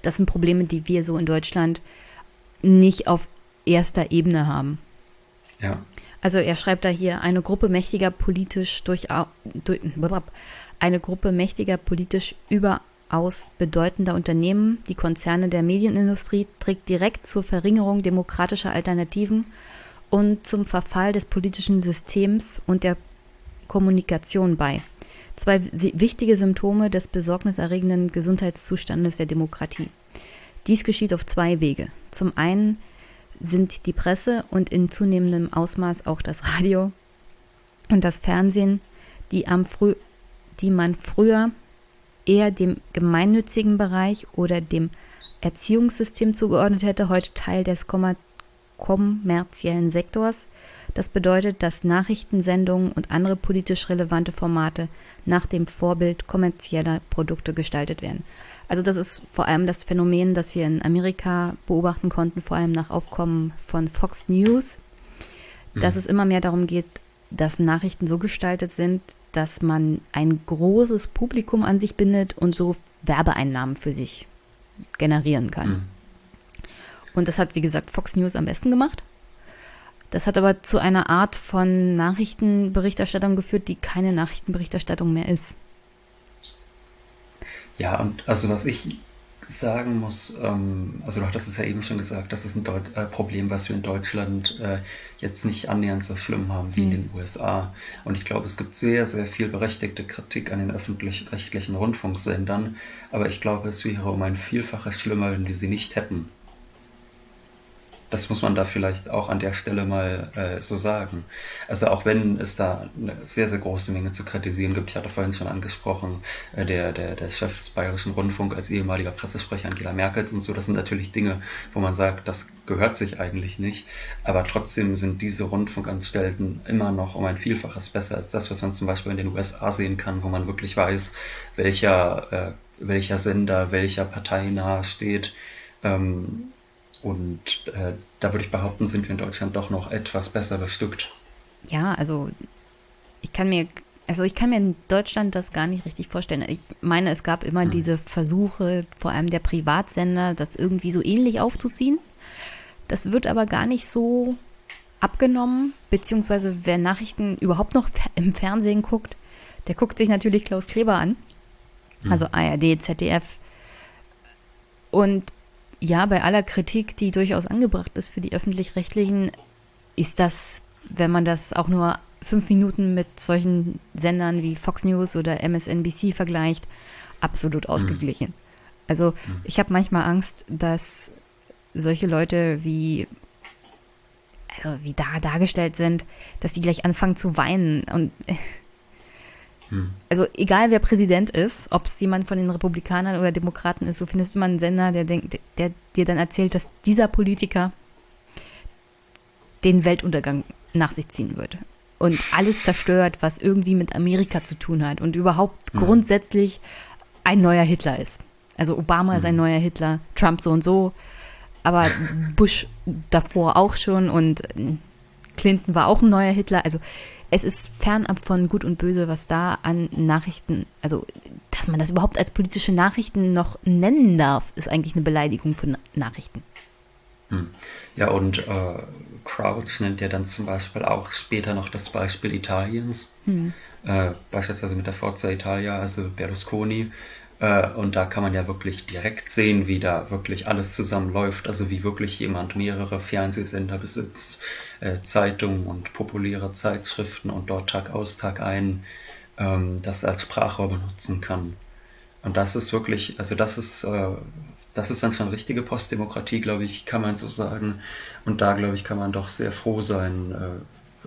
A: Das sind Probleme, die wir so in Deutschland nicht auf erster Ebene haben.
B: Ja.
A: Also er schreibt da hier, eine Gruppe mächtiger politisch durch, durch eine Gruppe mächtiger politisch überaus bedeutender Unternehmen, die Konzerne der Medienindustrie, trägt direkt zur Verringerung demokratischer Alternativen und zum Verfall des politischen Systems und der Kommunikation bei. Zwei wichtige Symptome des besorgniserregenden Gesundheitszustandes der Demokratie. Dies geschieht auf zwei Wege. Zum einen sind die Presse und in zunehmendem Ausmaß auch das Radio und das Fernsehen, die, am früh, die man früher eher dem gemeinnützigen Bereich oder dem Erziehungssystem zugeordnet hätte, heute Teil des kommerziellen Sektors. Das bedeutet, dass Nachrichtensendungen und andere politisch relevante Formate nach dem Vorbild kommerzieller Produkte gestaltet werden. Also das ist vor allem das Phänomen, das wir in Amerika beobachten konnten, vor allem nach Aufkommen von Fox News, dass mhm. es immer mehr darum geht, dass Nachrichten so gestaltet sind, dass man ein großes Publikum an sich bindet und so Werbeeinnahmen für sich generieren kann. Mhm. Und das hat, wie gesagt, Fox News am besten gemacht. Das hat aber zu einer Art von Nachrichtenberichterstattung geführt, die keine Nachrichtenberichterstattung mehr ist.
B: Ja, und also was ich sagen muss, ähm, also du hattest es ja eben schon gesagt, das ist ein Deut äh, Problem, was wir in Deutschland äh, jetzt nicht annähernd so schlimm haben wie mhm. in den USA. Und ich glaube, es gibt sehr, sehr viel berechtigte Kritik an den öffentlich-rechtlichen Rundfunksendern, aber ich glaube, es wäre um ein Vielfaches schlimmer, wenn wir sie nicht hätten. Das muss man da vielleicht auch an der Stelle mal äh, so sagen. Also auch wenn es da eine sehr, sehr große Menge zu kritisieren gibt, ich hatte vorhin schon angesprochen, äh, der, der, der Chef des Bayerischen Rundfunk als ehemaliger Pressesprecher Angela Merkels und so, das sind natürlich Dinge, wo man sagt, das gehört sich eigentlich nicht, aber trotzdem sind diese Rundfunkanstalten immer noch um ein Vielfaches besser als das, was man zum Beispiel in den USA sehen kann, wo man wirklich weiß, welcher, äh, welcher Sender welcher Partei nahe steht. Ähm, und äh, da würde ich behaupten, sind wir in Deutschland doch noch etwas besser bestückt.
A: Ja, also ich kann mir, also ich kann mir in Deutschland das gar nicht richtig vorstellen. Ich meine, es gab immer hm. diese Versuche, vor allem der Privatsender, das irgendwie so ähnlich aufzuziehen. Das wird aber gar nicht so abgenommen, beziehungsweise wer Nachrichten überhaupt noch [laughs] im Fernsehen guckt, der guckt sich natürlich Klaus Kleber an. Hm. Also ARD, ZDF. Und ja, bei aller Kritik, die durchaus angebracht ist für die öffentlich-rechtlichen, ist das, wenn man das auch nur fünf Minuten mit solchen Sendern wie Fox News oder MSNBC vergleicht, absolut mhm. ausgeglichen. Mhm. Also mhm. ich habe manchmal Angst, dass solche Leute wie also wie da dargestellt sind, dass die gleich anfangen zu weinen und mhm. also egal wer Präsident ist, ob es jemand von den Republikanern oder Demokraten ist, du findest immer einen Sender, der, denkt, der dir dann erzählt, dass dieser Politiker den Weltuntergang nach sich ziehen wird und alles zerstört, was irgendwie mit Amerika zu tun hat und überhaupt mhm. grundsätzlich ein neuer Hitler ist. Also Obama mhm. ist ein mhm. neuer Hitler, Trump so und so, aber [laughs] Bush davor auch schon und Clinton war auch ein neuer Hitler. Also es ist fernab von Gut und Böse, was da an Nachrichten, also dass man das überhaupt als politische Nachrichten noch nennen darf, ist eigentlich eine Beleidigung von Nachrichten.
B: Hm. Ja, und äh, Crouch nennt ja dann zum Beispiel auch später noch das Beispiel Italiens, hm. äh, beispielsweise mit der Forza Italia, also Berlusconi, äh, und da kann man ja wirklich direkt sehen, wie da wirklich alles zusammenläuft. Also wie wirklich jemand mehrere Fernsehsender besitzt, äh, Zeitungen und populäre Zeitschriften und dort Tag aus, Tag ein ähm, das als Sprachrohr benutzen kann. Und das ist wirklich, also das ist, äh, das ist dann schon richtige Postdemokratie, glaube ich, kann man so sagen. Und da, glaube ich, kann man doch sehr froh sein,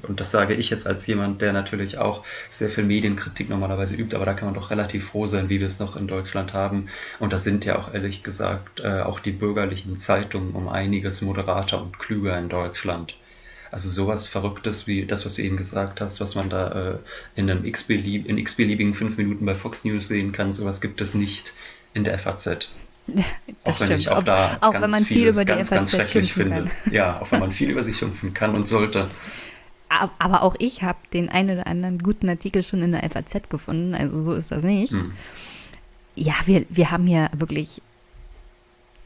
B: und das sage ich jetzt als jemand, der natürlich auch sehr viel Medienkritik normalerweise übt, aber da kann man doch relativ froh sein, wie wir es noch in Deutschland haben. Und da sind ja auch ehrlich gesagt äh, auch die bürgerlichen Zeitungen um einiges moderater und klüger in Deutschland. Also sowas Verrücktes wie das, was du eben gesagt hast, was man da äh, in einem x-belieb in x-beliebigen fünf Minuten bei Fox News sehen kann, sowas gibt es nicht in der FAZ. [laughs]
A: Das auch wenn stimmt. ich auch, da auch wenn man viel über die ganz, FAZ ganz schimpfen
B: finde. Kann. Ja, auch wenn man viel über sie schimpfen kann und sollte.
A: Aber auch ich habe den einen oder anderen guten Artikel schon in der FAZ gefunden, also so ist das nicht. Hm. Ja, wir, wir haben hier wirklich,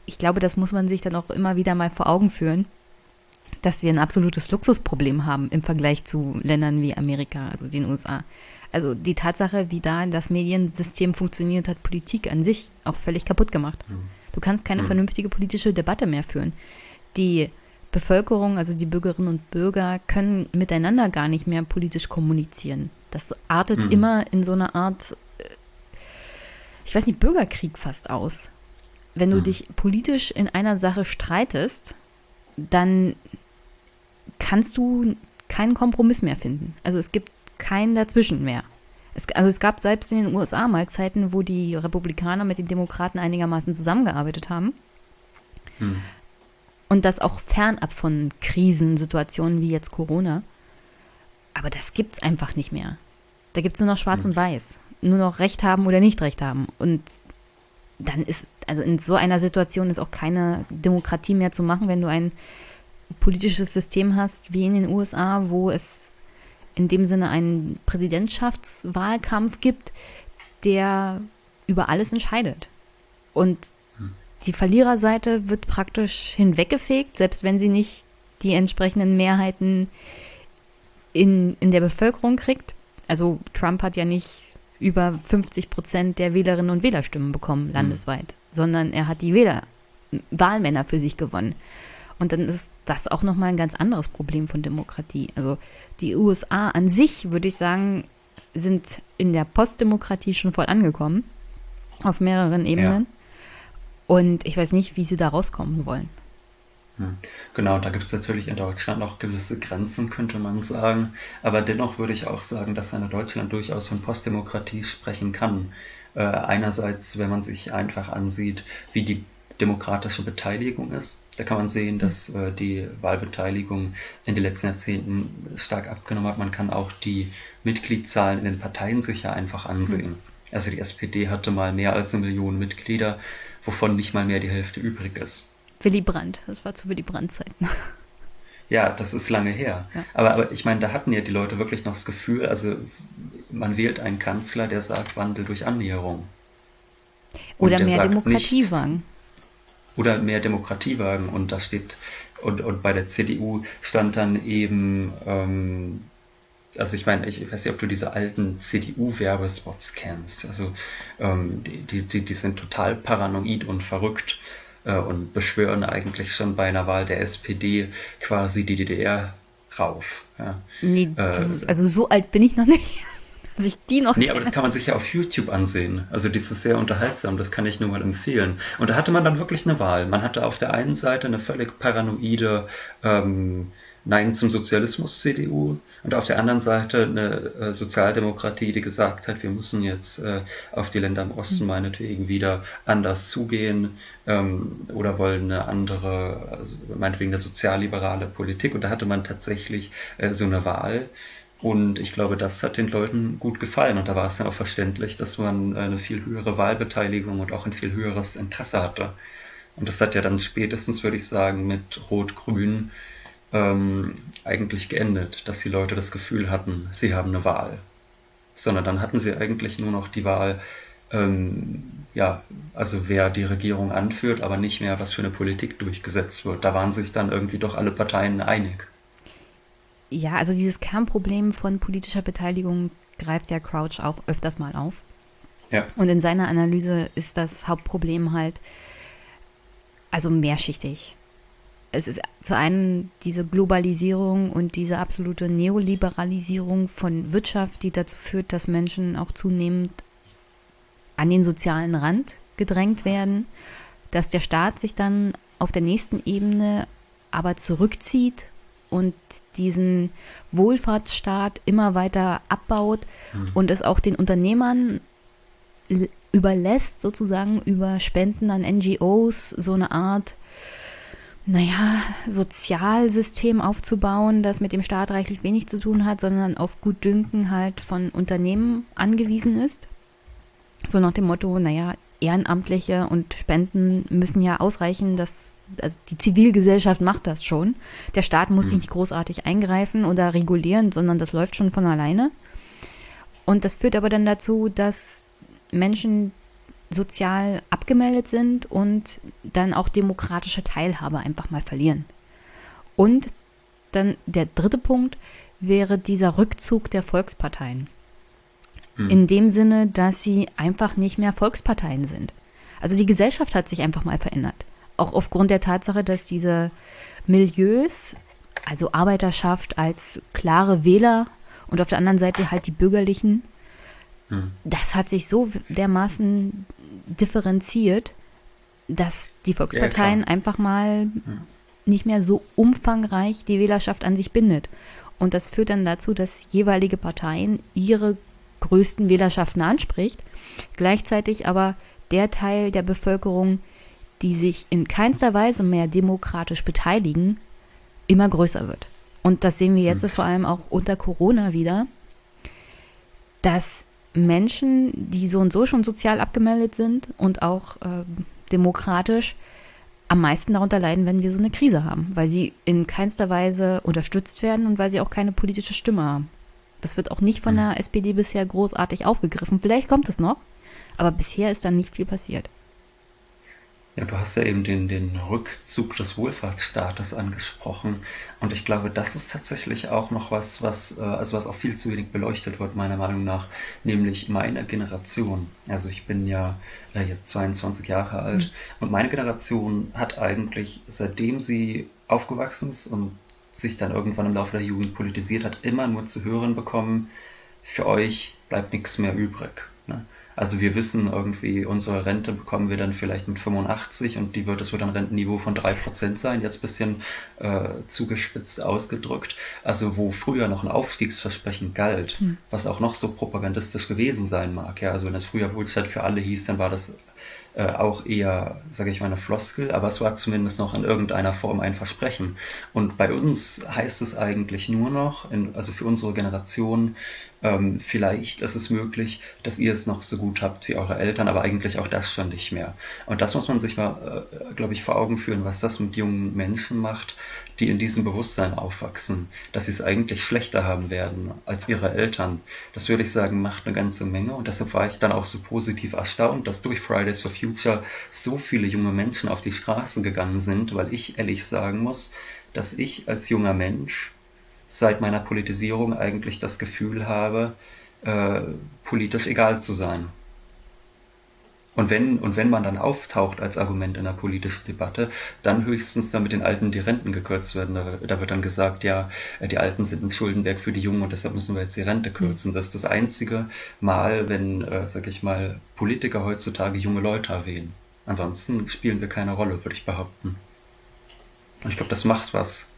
A: ich glaube, das muss man sich dann auch immer wieder mal vor Augen führen, dass wir ein absolutes Luxusproblem haben im Vergleich zu Ländern wie Amerika, also den USA. Also die Tatsache, wie da das Mediensystem funktioniert, hat Politik an sich auch völlig kaputt gemacht. Hm. Du kannst keine hm. vernünftige politische Debatte mehr führen. Die Bevölkerung, also die Bürgerinnen und Bürger, können miteinander gar nicht mehr politisch kommunizieren. Das artet mhm. immer in so eine Art, äh, ich weiß nicht, Bürgerkrieg fast aus. Wenn du mhm. dich politisch in einer Sache streitest, dann kannst du keinen Kompromiss mehr finden. Also es gibt keinen dazwischen mehr. Es, also es gab selbst in den USA mal Zeiten, wo die Republikaner mit den Demokraten einigermaßen zusammengearbeitet haben. Hm. Und das auch fernab von Krisensituationen wie jetzt Corona. Aber das gibt es einfach nicht mehr. Da gibt es nur noch Schwarz mhm. und Weiß. Nur noch Recht haben oder nicht Recht haben. Und dann ist, also in so einer Situation ist auch keine Demokratie mehr zu machen, wenn du ein politisches System hast wie in den USA, wo es in dem Sinne einen Präsidentschaftswahlkampf gibt, der über alles entscheidet. Und die Verliererseite wird praktisch hinweggefegt, selbst wenn sie nicht die entsprechenden Mehrheiten in, in der Bevölkerung kriegt. Also Trump hat ja nicht über 50 Prozent der Wählerinnen und Wählerstimmen bekommen hm. landesweit, mhm. sondern er hat die Wähler, Wahlmänner für sich gewonnen. Und dann ist das auch nochmal ein ganz anderes Problem von Demokratie. Also die USA an sich, würde ich sagen, sind in der Postdemokratie schon voll angekommen, auf mehreren Ebenen. Ja. Und ich weiß nicht, wie sie da rauskommen wollen.
B: Hm. Genau, da gibt es natürlich in Deutschland auch gewisse Grenzen, könnte man sagen. Aber dennoch würde ich auch sagen, dass eine Deutschland durchaus von Postdemokratie sprechen kann. Äh, einerseits, wenn man sich einfach ansieht, wie die demokratische Beteiligung ist. Da kann man sehen, dass äh, die Wahlbeteiligung in den letzten Jahrzehnten stark abgenommen hat. Man kann auch die Mitgliedszahlen in den Parteien sicher einfach ansehen. Hm. Also die SPD hatte mal mehr als eine Million Mitglieder wovon nicht mal mehr die Hälfte übrig ist.
A: Willy Brandt, das war zu Willy Brandt-Zeiten. [laughs]
B: Ja, das ist lange her. Ja. Aber, aber ich meine, da hatten ja die Leute wirklich noch das Gefühl, also man wählt einen Kanzler, der sagt Wandel durch Annäherung.
A: Oder mehr Demokratie wagen.
B: Oder mehr Demokratie wagen. Und da steht, und, und bei der CDU stand dann eben ähm, also ich meine, ich weiß nicht, ob du diese alten CDU-Werbespots kennst. Also ähm, die, die, die sind total paranoid und verrückt äh, und beschwören eigentlich schon bei einer Wahl der SPD quasi die DDR rauf. Ja.
A: Nee, äh, also so alt bin ich noch nicht. [laughs] dass ich die noch
B: Nee, kenne. aber das kann man sich ja auf YouTube ansehen. Also das ist sehr unterhaltsam, das kann ich nur mal empfehlen. Und da hatte man dann wirklich eine Wahl. Man hatte auf der einen Seite eine völlig paranoide ähm, Nein zum Sozialismus CDU und auf der anderen Seite eine äh, Sozialdemokratie, die gesagt hat, wir müssen jetzt äh, auf die Länder im Osten mhm. meinetwegen wieder anders zugehen ähm, oder wollen eine andere, also meinetwegen eine sozialliberale Politik. Und da hatte man tatsächlich äh, so eine Wahl. Und ich glaube, das hat den Leuten gut gefallen. Und da war es dann auch verständlich, dass man eine viel höhere Wahlbeteiligung und auch ein viel höheres Interesse hatte. Und das hat ja dann spätestens, würde ich sagen, mit Rot-Grün ähm, eigentlich geendet, dass die Leute das Gefühl hatten, sie haben eine Wahl. Sondern dann hatten sie eigentlich nur noch die Wahl, ähm, ja, also wer die Regierung anführt, aber nicht mehr, was für eine Politik durchgesetzt wird. Da waren sich dann irgendwie doch alle Parteien einig.
A: Ja, also dieses Kernproblem von politischer Beteiligung greift der Crouch auch öfters mal auf. Ja. Und in seiner Analyse ist das Hauptproblem halt, also mehrschichtig es ist zu einem diese Globalisierung und diese absolute Neoliberalisierung von Wirtschaft, die dazu führt, dass Menschen auch zunehmend an den sozialen Rand gedrängt werden, dass der Staat sich dann auf der nächsten Ebene aber zurückzieht und diesen Wohlfahrtsstaat immer weiter abbaut mhm. und es auch den Unternehmern überlässt, sozusagen über Spenden an NGOs, so eine Art naja, Sozialsystem aufzubauen, das mit dem Staat reichlich wenig zu tun hat, sondern auf Gutdünken halt von Unternehmen angewiesen ist. So nach dem Motto, naja, Ehrenamtliche und Spenden müssen ja ausreichen, dass also die Zivilgesellschaft macht das schon. Der Staat muss mhm. nicht großartig eingreifen oder regulieren, sondern das läuft schon von alleine. Und das führt aber dann dazu, dass Menschen, sozial abgemeldet sind und dann auch demokratische Teilhabe einfach mal verlieren. Und dann der dritte Punkt wäre dieser Rückzug der Volksparteien. Hm. In dem Sinne, dass sie einfach nicht mehr Volksparteien sind. Also die Gesellschaft hat sich einfach mal verändert. Auch aufgrund der Tatsache, dass diese Milieus, also Arbeiterschaft als klare Wähler und auf der anderen Seite halt die Bürgerlichen, hm. das hat sich so dermaßen differenziert, dass die Volksparteien ja, einfach mal nicht mehr so umfangreich die Wählerschaft an sich bindet. Und das führt dann dazu, dass jeweilige Parteien ihre größten Wählerschaften anspricht, gleichzeitig aber der Teil der Bevölkerung, die sich in keinster Weise mehr demokratisch beteiligen, immer größer wird. Und das sehen wir jetzt mhm. vor allem auch unter Corona wieder, dass Menschen, die so und so schon sozial abgemeldet sind und auch äh, demokratisch, am meisten darunter leiden, wenn wir so eine Krise haben, weil sie in keinster Weise unterstützt werden und weil sie auch keine politische Stimme haben. Das wird auch nicht von hm. der SPD bisher großartig aufgegriffen. Vielleicht kommt es noch, aber bisher ist da nicht viel passiert.
B: Ja, du hast ja eben den, den Rückzug des Wohlfahrtsstaates angesprochen. Und ich glaube, das ist tatsächlich auch noch was, was, äh, also was auch viel zu wenig beleuchtet wird, meiner Meinung nach, nämlich meine Generation. Also ich bin ja äh, jetzt 22 Jahre alt mhm. und meine Generation hat eigentlich, seitdem sie aufgewachsen ist und sich dann irgendwann im Laufe der Jugend politisiert hat, immer nur zu hören bekommen, für euch bleibt nichts mehr übrig. Ne? Also wir wissen irgendwie, unsere Rente bekommen wir dann vielleicht mit 85 und die wird, das wird ein Rentenniveau von 3% sein, jetzt bisschen äh, zugespitzt ausgedrückt. Also wo früher noch ein Aufstiegsversprechen galt, hm. was auch noch so propagandistisch gewesen sein mag. Ja, also wenn das früher Wohlstand für alle hieß, dann war das äh, auch eher, sage ich mal, eine Floskel, aber es war zumindest noch in irgendeiner Form ein Versprechen. Und bei uns heißt es eigentlich nur noch, in, also für unsere Generation, ähm, vielleicht ist es möglich, dass ihr es noch so gut habt wie eure Eltern, aber eigentlich auch das schon nicht mehr. Und das muss man sich mal, äh, glaube ich, vor Augen führen, was das mit jungen Menschen macht, die in diesem Bewusstsein aufwachsen, dass sie es eigentlich schlechter haben werden als ihre Eltern. Das würde ich sagen, macht eine ganze Menge. Und deshalb war ich dann auch so positiv erstaunt, dass durch Fridays for Future so viele junge Menschen auf die Straße gegangen sind, weil ich ehrlich sagen muss, dass ich als junger Mensch seit meiner Politisierung eigentlich das Gefühl habe, äh, politisch egal zu sein. Und wenn, und wenn man dann auftaucht als Argument in einer politischen Debatte, dann höchstens damit den Alten die Renten gekürzt werden. Da, da, wird dann gesagt, ja, die Alten sind ein Schuldenberg für die Jungen und deshalb müssen wir jetzt die Rente kürzen. Das ist das einzige Mal, wenn, äh, sag ich mal, Politiker heutzutage junge Leute erwähnen. Ansonsten spielen wir keine Rolle, würde ich behaupten. Und ich glaube, das macht was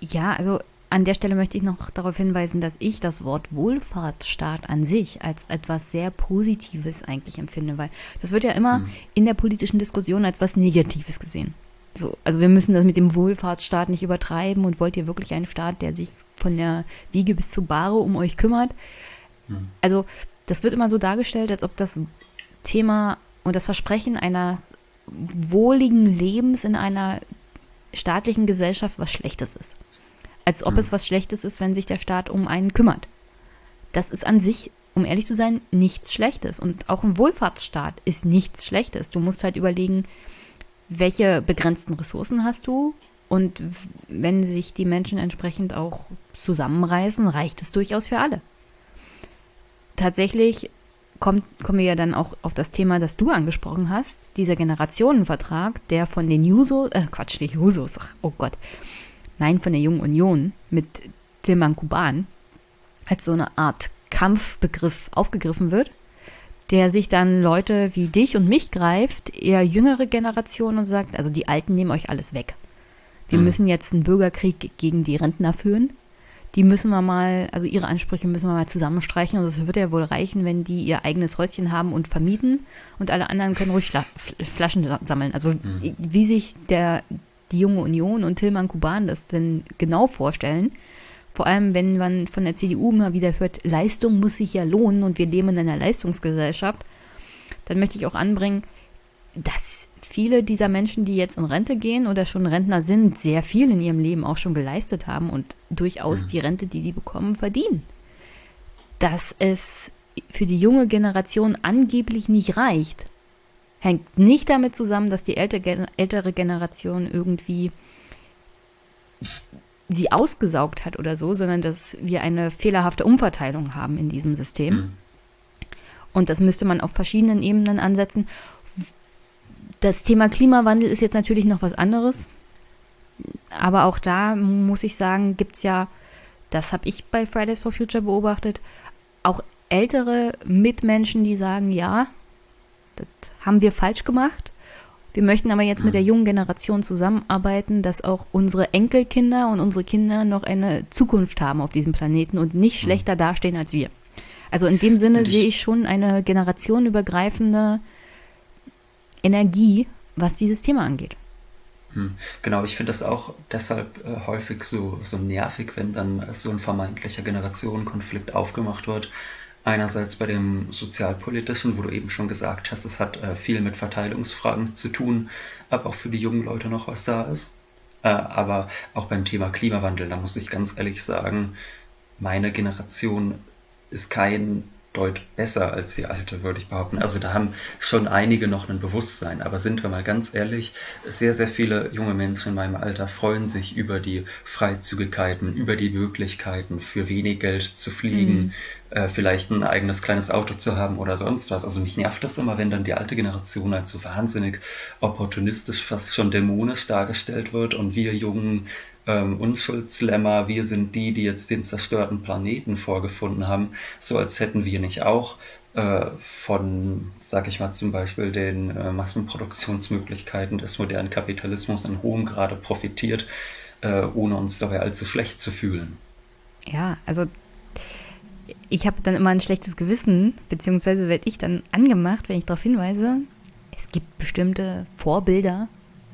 A: Ja, also an der Stelle möchte ich noch darauf hinweisen, dass ich das Wort Wohlfahrtsstaat an sich als etwas sehr Positives eigentlich empfinde, weil das wird ja immer mhm. in der politischen Diskussion als was Negatives gesehen. So, also wir müssen das mit dem Wohlfahrtsstaat nicht übertreiben und wollt ihr wirklich einen Staat, der sich von der Wiege bis zur Bahre um euch kümmert? Mhm. Also das wird immer so dargestellt, als ob das Thema und das Versprechen eines wohligen Lebens in einer staatlichen Gesellschaft was Schlechtes ist. Als ob mhm. es was Schlechtes ist, wenn sich der Staat um einen kümmert. Das ist an sich, um ehrlich zu sein, nichts Schlechtes. Und auch ein Wohlfahrtsstaat ist nichts Schlechtes. Du musst halt überlegen, welche begrenzten Ressourcen hast du? Und wenn sich die Menschen entsprechend auch zusammenreißen, reicht es durchaus für alle. Tatsächlich kommt, kommen wir ja dann auch auf das Thema, das du angesprochen hast, dieser Generationenvertrag, der von den Jusos, äh, Quatsch, nicht Jusos, ach, oh Gott, nein, von der Jungen Union mit Tilman Kuban als so eine Art Kampfbegriff aufgegriffen wird, der sich dann Leute wie dich und mich greift, eher jüngere Generationen und sagt, also die Alten nehmen euch alles weg. Wir mhm. müssen jetzt einen Bürgerkrieg gegen die Rentner führen die müssen wir mal, also ihre Ansprüche müssen wir mal zusammenstreichen. Und es wird ja wohl reichen, wenn die ihr eigenes Häuschen haben und vermieten und alle anderen können ruhig Flaschen sammeln. Also mhm. wie sich der, die junge Union und Tilman Kuban das denn genau vorstellen. Vor allem, wenn man von der CDU immer wieder hört, Leistung muss sich ja lohnen und wir leben in einer Leistungsgesellschaft, dann möchte ich auch anbringen, dass viele dieser Menschen, die jetzt in Rente gehen oder schon Rentner sind, sehr viel in ihrem Leben auch schon geleistet haben und durchaus mhm. die Rente, die sie bekommen, verdienen. Dass es für die junge Generation angeblich nicht reicht, hängt nicht damit zusammen, dass die ältere Generation irgendwie sie ausgesaugt hat oder so, sondern dass wir eine fehlerhafte Umverteilung haben in diesem System. Mhm. Und das müsste man auf verschiedenen Ebenen ansetzen. Das Thema Klimawandel ist jetzt natürlich noch was anderes. Aber auch da muss ich sagen, gibt es ja, das habe ich bei Fridays for Future beobachtet, auch ältere Mitmenschen, die sagen, ja, das haben wir falsch gemacht. Wir möchten aber jetzt mit der mhm. jungen Generation zusammenarbeiten, dass auch unsere Enkelkinder und unsere Kinder noch eine Zukunft haben auf diesem Planeten und nicht mhm. schlechter dastehen als wir. Also in dem Sinne sehe ich schon eine generationenübergreifende Energie, was dieses Thema angeht.
B: Hm, genau, ich finde das auch deshalb äh, häufig so, so nervig, wenn dann so ein vermeintlicher Generationenkonflikt aufgemacht wird. Einerseits bei dem sozialpolitischen, wo du eben schon gesagt hast, es hat äh, viel mit Verteilungsfragen zu tun, aber auch für die jungen Leute noch was da ist. Äh, aber auch beim Thema Klimawandel, da muss ich ganz ehrlich sagen, meine Generation ist kein deut besser als die alte, würde ich behaupten. Also da haben schon einige noch ein Bewusstsein, aber sind wir mal ganz ehrlich, sehr, sehr viele junge Menschen in meinem Alter freuen sich über die Freizügigkeiten, über die Möglichkeiten, für wenig Geld zu fliegen, mhm. Äh, vielleicht ein eigenes kleines Auto zu haben oder sonst was. Also mich nervt das immer, wenn dann die alte Generation als so wahnsinnig opportunistisch, fast schon dämonisch dargestellt wird und wir Jungen ähm, Unschuldslämmer, wir sind die, die jetzt den zerstörten Planeten vorgefunden haben, so als hätten wir nicht auch äh, von, sag ich mal, zum Beispiel den äh, Massenproduktionsmöglichkeiten des modernen Kapitalismus in hohem Grade profitiert, äh, ohne uns dabei allzu schlecht zu fühlen.
A: Ja, also ich habe dann immer ein schlechtes Gewissen, beziehungsweise werde ich dann angemacht, wenn ich darauf hinweise, es gibt bestimmte Vorbilder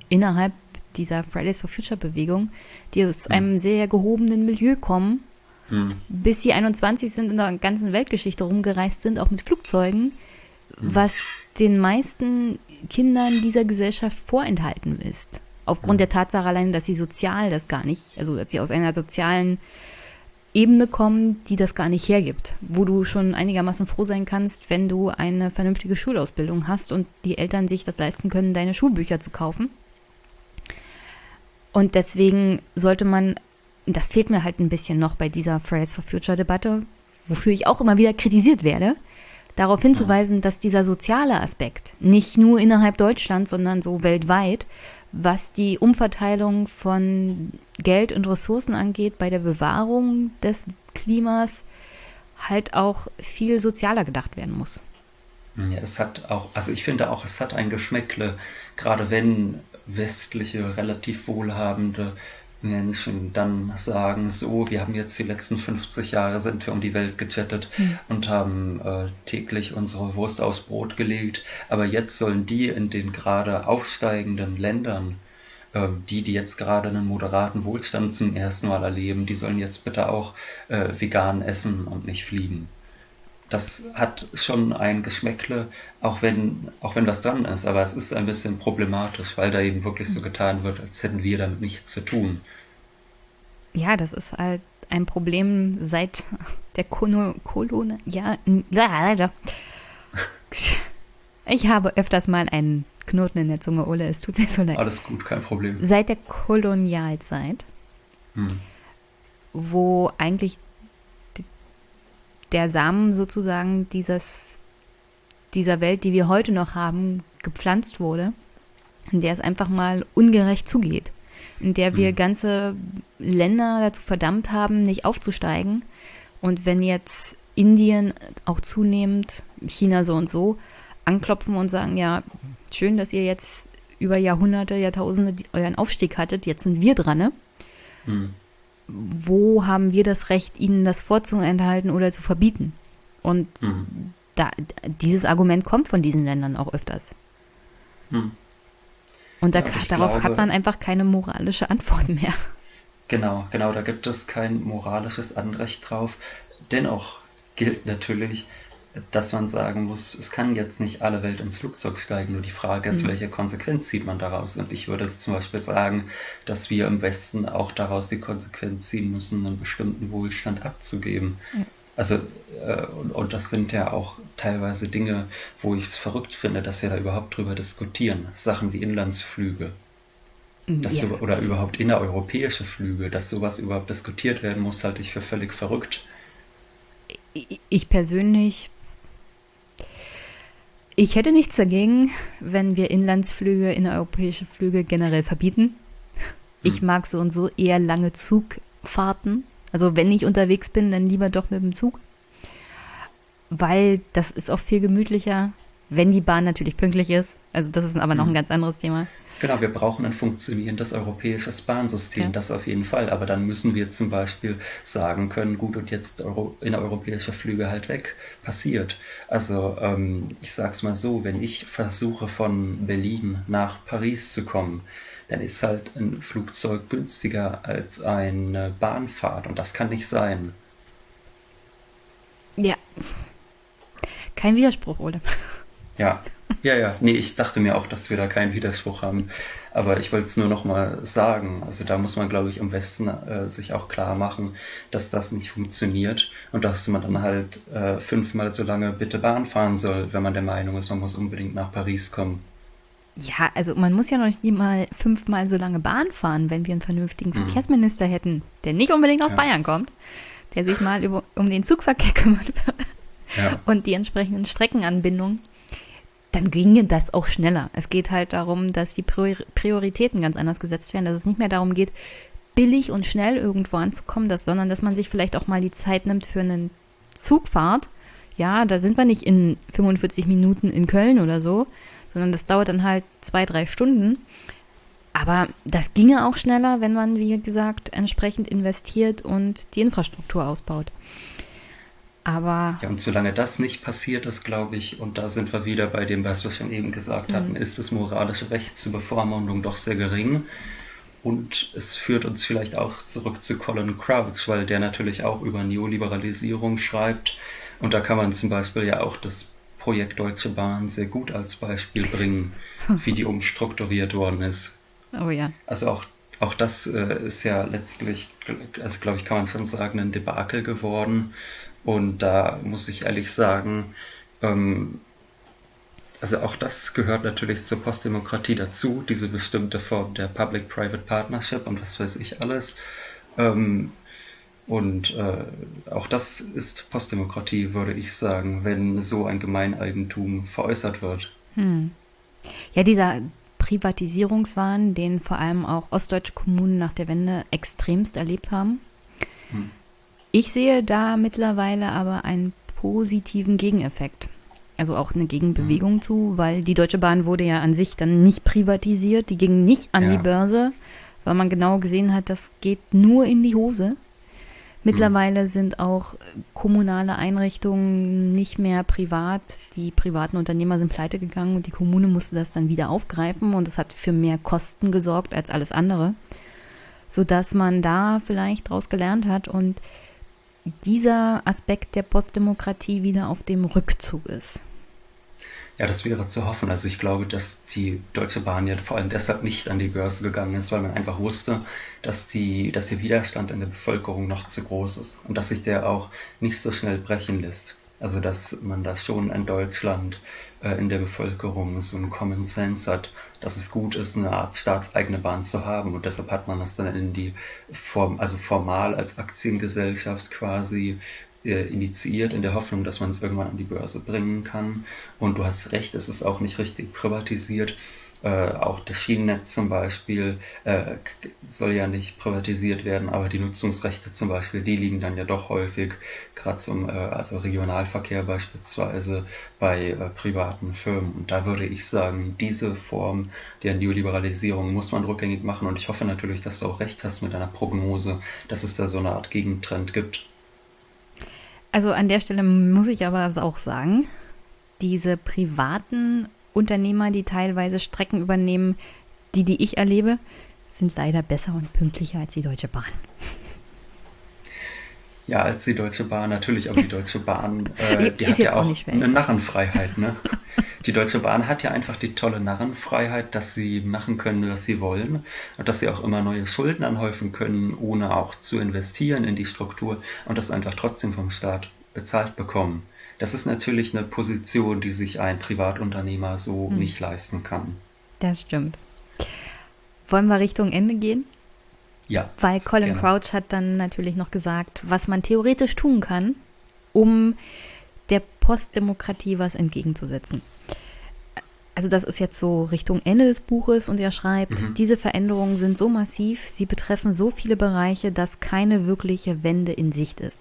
A: innerhalb dieser Fridays for Future Bewegung, die aus mhm. einem sehr gehobenen Milieu kommen, mhm. bis sie 21 sind in der ganzen Weltgeschichte rumgereist sind, auch mit Flugzeugen, mhm. was den meisten Kindern dieser Gesellschaft vorenthalten ist. Aufgrund der Tatsache allein, dass sie sozial das gar nicht, also dass sie aus einer sozialen Ebene kommen, die das gar nicht hergibt, wo du schon einigermaßen froh sein kannst, wenn du eine vernünftige Schulausbildung hast und die Eltern sich das leisten können, deine Schulbücher zu kaufen. Und deswegen sollte man, das fehlt mir halt ein bisschen noch bei dieser Fridays for Future Debatte, wofür ich auch immer wieder kritisiert werde, darauf hinzuweisen, dass dieser soziale Aspekt nicht nur innerhalb Deutschlands, sondern so weltweit, was die Umverteilung von Geld und Ressourcen angeht, bei der Bewahrung des Klimas halt auch viel sozialer gedacht werden muss.
B: Ja, es hat auch, also ich finde auch, es hat ein Geschmäckle, gerade wenn westliche, relativ wohlhabende Menschen dann sagen, so, wir haben jetzt die letzten 50 Jahre sind wir um die Welt gejettet mhm. und haben äh, täglich unsere Wurst aufs Brot gelegt, aber jetzt sollen die in den gerade aufsteigenden Ländern, äh, die, die jetzt gerade einen moderaten Wohlstand zum ersten Mal erleben, die sollen jetzt bitte auch äh, vegan essen und nicht fliegen. Das hat schon ein Geschmäckle, auch wenn, auch wenn was dran ist, aber es ist ein bisschen problematisch, weil da eben wirklich so getan wird, als hätten wir damit nichts zu tun.
A: Ja, das ist halt ein Problem seit der Kolone. Ja, ich habe öfters mal einen Knoten in der Zunge, Ole, es tut mir so leid.
B: Alles gut, kein Problem.
A: Seit der Kolonialzeit, hm. wo eigentlich der Samen sozusagen dieses, dieser Welt, die wir heute noch haben, gepflanzt wurde, in der es einfach mal ungerecht zugeht, in der wir mhm. ganze Länder dazu verdammt haben, nicht aufzusteigen. Und wenn jetzt Indien auch zunehmend, China so und so, anklopfen und sagen, ja, schön, dass ihr jetzt über Jahrhunderte, Jahrtausende euren Aufstieg hattet, jetzt sind wir dran, ne? Mhm wo haben wir das Recht, ihnen das vorzuenthalten oder zu verbieten? Und mhm. da, dieses Argument kommt von diesen Ländern auch öfters. Mhm. Und da, ja, darauf glaube, hat man einfach keine moralische Antwort mehr.
B: Genau, genau, da gibt es kein moralisches Anrecht drauf. Dennoch gilt natürlich, dass man sagen muss, es kann jetzt nicht alle Welt ins Flugzeug steigen. Nur die Frage ist, mhm. welche Konsequenz zieht man daraus? Und ich würde zum Beispiel sagen, dass wir im Westen auch daraus die Konsequenz ziehen müssen, einen bestimmten Wohlstand abzugeben. Ja. Also, äh, und, und, das sind ja auch teilweise Dinge, wo ich es verrückt finde, dass wir da überhaupt drüber diskutieren. Sachen wie Inlandsflüge. Mhm, ja. so, oder überhaupt innereuropäische Flüge, dass sowas überhaupt diskutiert werden muss, halte ich für völlig verrückt.
A: Ich persönlich ich hätte nichts dagegen, wenn wir Inlandsflüge, innereuropäische Flüge generell verbieten. Ich hm. mag so und so eher lange Zugfahrten. Also wenn ich unterwegs bin, dann lieber doch mit dem Zug. Weil das ist auch viel gemütlicher, wenn die Bahn natürlich pünktlich ist. Also das ist aber noch ein hm. ganz anderes Thema.
B: Genau, wir brauchen ein funktionierendes europäisches Bahnsystem, ja. das auf jeden Fall. Aber dann müssen wir zum Beispiel sagen können, gut, und jetzt Euro, innereuropäische Flüge halt weg. Passiert. Also ähm, ich sag's mal so, wenn ich versuche von Berlin nach Paris zu kommen, dann ist halt ein Flugzeug günstiger als eine Bahnfahrt und das kann nicht sein.
A: Ja. Kein Widerspruch, Ole.
B: Ja, ja, ja. Nee, ich dachte mir auch, dass wir da keinen Widerspruch haben. Aber ich wollte es nur noch mal sagen. Also da muss man, glaube ich, im Westen äh, sich auch klar machen, dass das nicht funktioniert und dass man dann halt äh, fünfmal so lange bitte Bahn fahren soll, wenn man der Meinung ist, man muss unbedingt nach Paris kommen.
A: Ja, also man muss ja noch nicht mal fünfmal so lange Bahn fahren, wenn wir einen vernünftigen mhm. Verkehrsminister hätten, der nicht unbedingt aus ja. Bayern kommt, der sich mal über, um den Zugverkehr [laughs] kümmert ja. und die entsprechenden Streckenanbindungen dann ginge das auch schneller. Es geht halt darum, dass die Prioritäten ganz anders gesetzt werden, dass es nicht mehr darum geht, billig und schnell irgendwo anzukommen, dass, sondern dass man sich vielleicht auch mal die Zeit nimmt für eine Zugfahrt. Ja, da sind wir nicht in 45 Minuten in Köln oder so, sondern das dauert dann halt zwei, drei Stunden. Aber das ginge auch schneller, wenn man, wie gesagt, entsprechend investiert und die Infrastruktur ausbaut. Aber.
B: Ja, und solange das nicht passiert ist, glaube ich, und da sind wir wieder bei dem, was wir schon eben gesagt mhm. hatten, ist das moralische Recht zur Bevormundung doch sehr gering. Und es führt uns vielleicht auch zurück zu Colin Crouch, weil der natürlich auch über Neoliberalisierung schreibt. Und da kann man zum Beispiel ja auch das Projekt Deutsche Bahn sehr gut als Beispiel bringen, [laughs] wie die umstrukturiert worden ist.
A: Oh ja.
B: Also auch, auch das äh, ist ja letztlich, also glaube ich, kann man schon sagen, ein Debakel geworden. Und da muss ich ehrlich sagen, ähm, also auch das gehört natürlich zur Postdemokratie dazu, diese bestimmte Form der Public-Private Partnership und was weiß ich alles. Ähm, und äh, auch das ist Postdemokratie, würde ich sagen, wenn so ein Gemeineigentum veräußert wird. Hm.
A: Ja, dieser Privatisierungswahn, den vor allem auch ostdeutsche Kommunen nach der Wende extremst erlebt haben. Hm. Ich sehe da mittlerweile aber einen positiven Gegeneffekt. Also auch eine Gegenbewegung mhm. zu, weil die Deutsche Bahn wurde ja an sich dann nicht privatisiert, die ging nicht an ja. die Börse, weil man genau gesehen hat, das geht nur in die Hose. Mittlerweile sind auch kommunale Einrichtungen nicht mehr privat. Die privaten Unternehmer sind pleite gegangen und die Kommune musste das dann wieder aufgreifen und es hat für mehr Kosten gesorgt als alles andere, sodass man da vielleicht daraus gelernt hat und dieser Aspekt der Postdemokratie wieder auf dem Rückzug ist.
B: Ja, das wäre zu hoffen. Also ich glaube, dass die Deutsche Bahn ja vor allem deshalb nicht an die Börse gegangen ist, weil man einfach wusste, dass, die, dass der Widerstand in der Bevölkerung noch zu groß ist und dass sich der auch nicht so schnell brechen lässt. Also dass man da schon in Deutschland äh, in der Bevölkerung so einen Common Sense hat, dass es gut ist, eine Art staatseigene Bahn zu haben. Und deshalb hat man das dann in die Form, also formal als Aktiengesellschaft quasi äh, initiiert, in der Hoffnung, dass man es irgendwann an die Börse bringen kann. Und du hast recht, es ist auch nicht richtig privatisiert. Äh, auch das Schienennetz zum Beispiel äh, soll ja nicht privatisiert werden, aber die Nutzungsrechte zum Beispiel, die liegen dann ja doch häufig, gerade zum äh, also Regionalverkehr beispielsweise, bei äh, privaten Firmen. Und da würde ich sagen, diese Form der Neoliberalisierung muss man rückgängig machen. Und ich hoffe natürlich, dass du auch recht hast mit deiner Prognose, dass es da so eine Art Gegentrend gibt.
A: Also an der Stelle muss ich aber auch sagen, diese privaten Unternehmer, die teilweise Strecken übernehmen, die, die ich erlebe, sind leider besser und pünktlicher als die Deutsche Bahn.
B: Ja, als die Deutsche Bahn natürlich, aber die Deutsche Bahn, [laughs] äh, die hat ja auch, auch eine Narrenfreiheit, ne? Die Deutsche Bahn hat ja einfach die tolle Narrenfreiheit, dass sie machen können, was sie wollen und dass sie auch immer neue Schulden anhäufen können, ohne auch zu investieren in die Struktur und das einfach trotzdem vom Staat bezahlt bekommen. Das ist natürlich eine Position, die sich ein Privatunternehmer so hm. nicht leisten kann.
A: Das stimmt. Wollen wir Richtung Ende gehen?
B: Ja.
A: Weil Colin gerne. Crouch hat dann natürlich noch gesagt, was man theoretisch tun kann, um der Postdemokratie was entgegenzusetzen. Also das ist jetzt so Richtung Ende des Buches und er schreibt, mhm. diese Veränderungen sind so massiv, sie betreffen so viele Bereiche, dass keine wirkliche Wende in Sicht ist.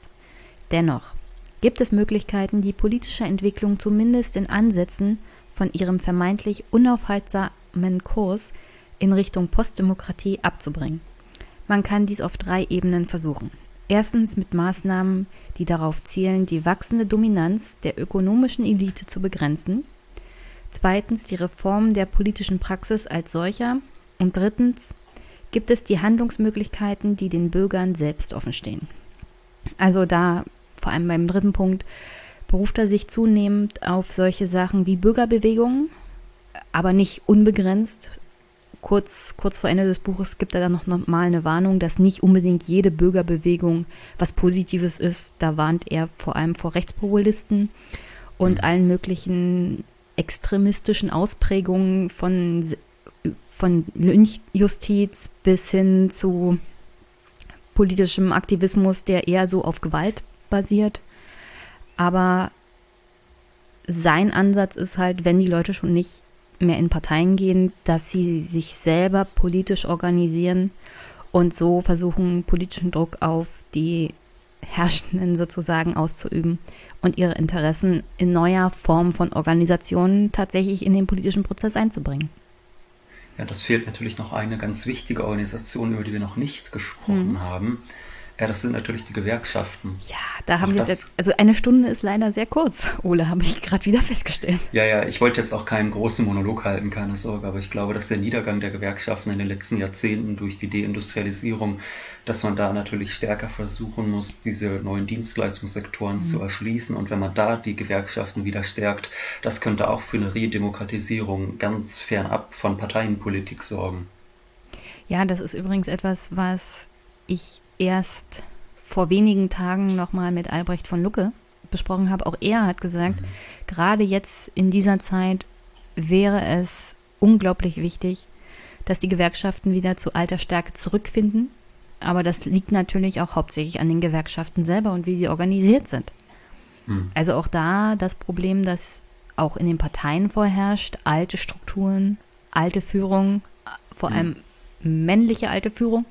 A: Dennoch gibt es Möglichkeiten, die politische Entwicklung zumindest in Ansätzen von ihrem vermeintlich unaufhaltsamen Kurs in Richtung Postdemokratie abzubringen. Man kann dies auf drei Ebenen versuchen. Erstens mit Maßnahmen, die darauf zielen, die wachsende Dominanz der ökonomischen Elite zu begrenzen. Zweitens die Reform der politischen Praxis als solcher. Und drittens gibt es die Handlungsmöglichkeiten, die den Bürgern selbst offenstehen. Also da, vor allem beim dritten Punkt, beruft er sich zunehmend auf solche Sachen wie Bürgerbewegungen, aber nicht unbegrenzt, kurz, kurz vor Ende des Buches gibt er dann noch, noch mal eine Warnung, dass nicht unbedingt jede Bürgerbewegung was Positives ist. Da warnt er vor allem vor Rechtspopulisten und mhm. allen möglichen extremistischen Ausprägungen von, von Lynchjustiz bis hin zu politischem Aktivismus, der eher so auf Gewalt basiert. Aber sein Ansatz ist halt, wenn die Leute schon nicht mehr in Parteien gehen, dass sie sich selber politisch organisieren und so versuchen, politischen Druck auf die Herrschenden sozusagen auszuüben und ihre Interessen in neuer Form von Organisationen tatsächlich in den politischen Prozess einzubringen.
B: Ja, das fehlt natürlich noch eine ganz wichtige Organisation, über die wir noch nicht gesprochen hm. haben. Ja, das sind natürlich die Gewerkschaften.
A: Ja, da haben wir es jetzt. Also eine Stunde ist leider sehr kurz, [laughs] Ole, habe ich gerade wieder festgestellt.
B: Ja, ja, ich wollte jetzt auch keinen großen Monolog halten, keine Sorge, aber ich glaube, dass der Niedergang der Gewerkschaften in den letzten Jahrzehnten durch die Deindustrialisierung, dass man da natürlich stärker versuchen muss, diese neuen Dienstleistungssektoren mhm. zu erschließen. Und wenn man da die Gewerkschaften wieder stärkt, das könnte auch für eine Redemokratisierung ganz fernab von Parteienpolitik sorgen.
A: Ja, das ist übrigens etwas, was ich erst vor wenigen Tagen nochmal mit Albrecht von Lucke besprochen habe. Auch er hat gesagt, mhm. gerade jetzt in dieser Zeit wäre es unglaublich wichtig, dass die Gewerkschaften wieder zu alter Stärke zurückfinden. Aber das liegt natürlich auch hauptsächlich an den Gewerkschaften selber und wie sie organisiert sind. Mhm. Also auch da das Problem, das auch in den Parteien vorherrscht, alte Strukturen, alte Führung, vor mhm. allem männliche alte Führung.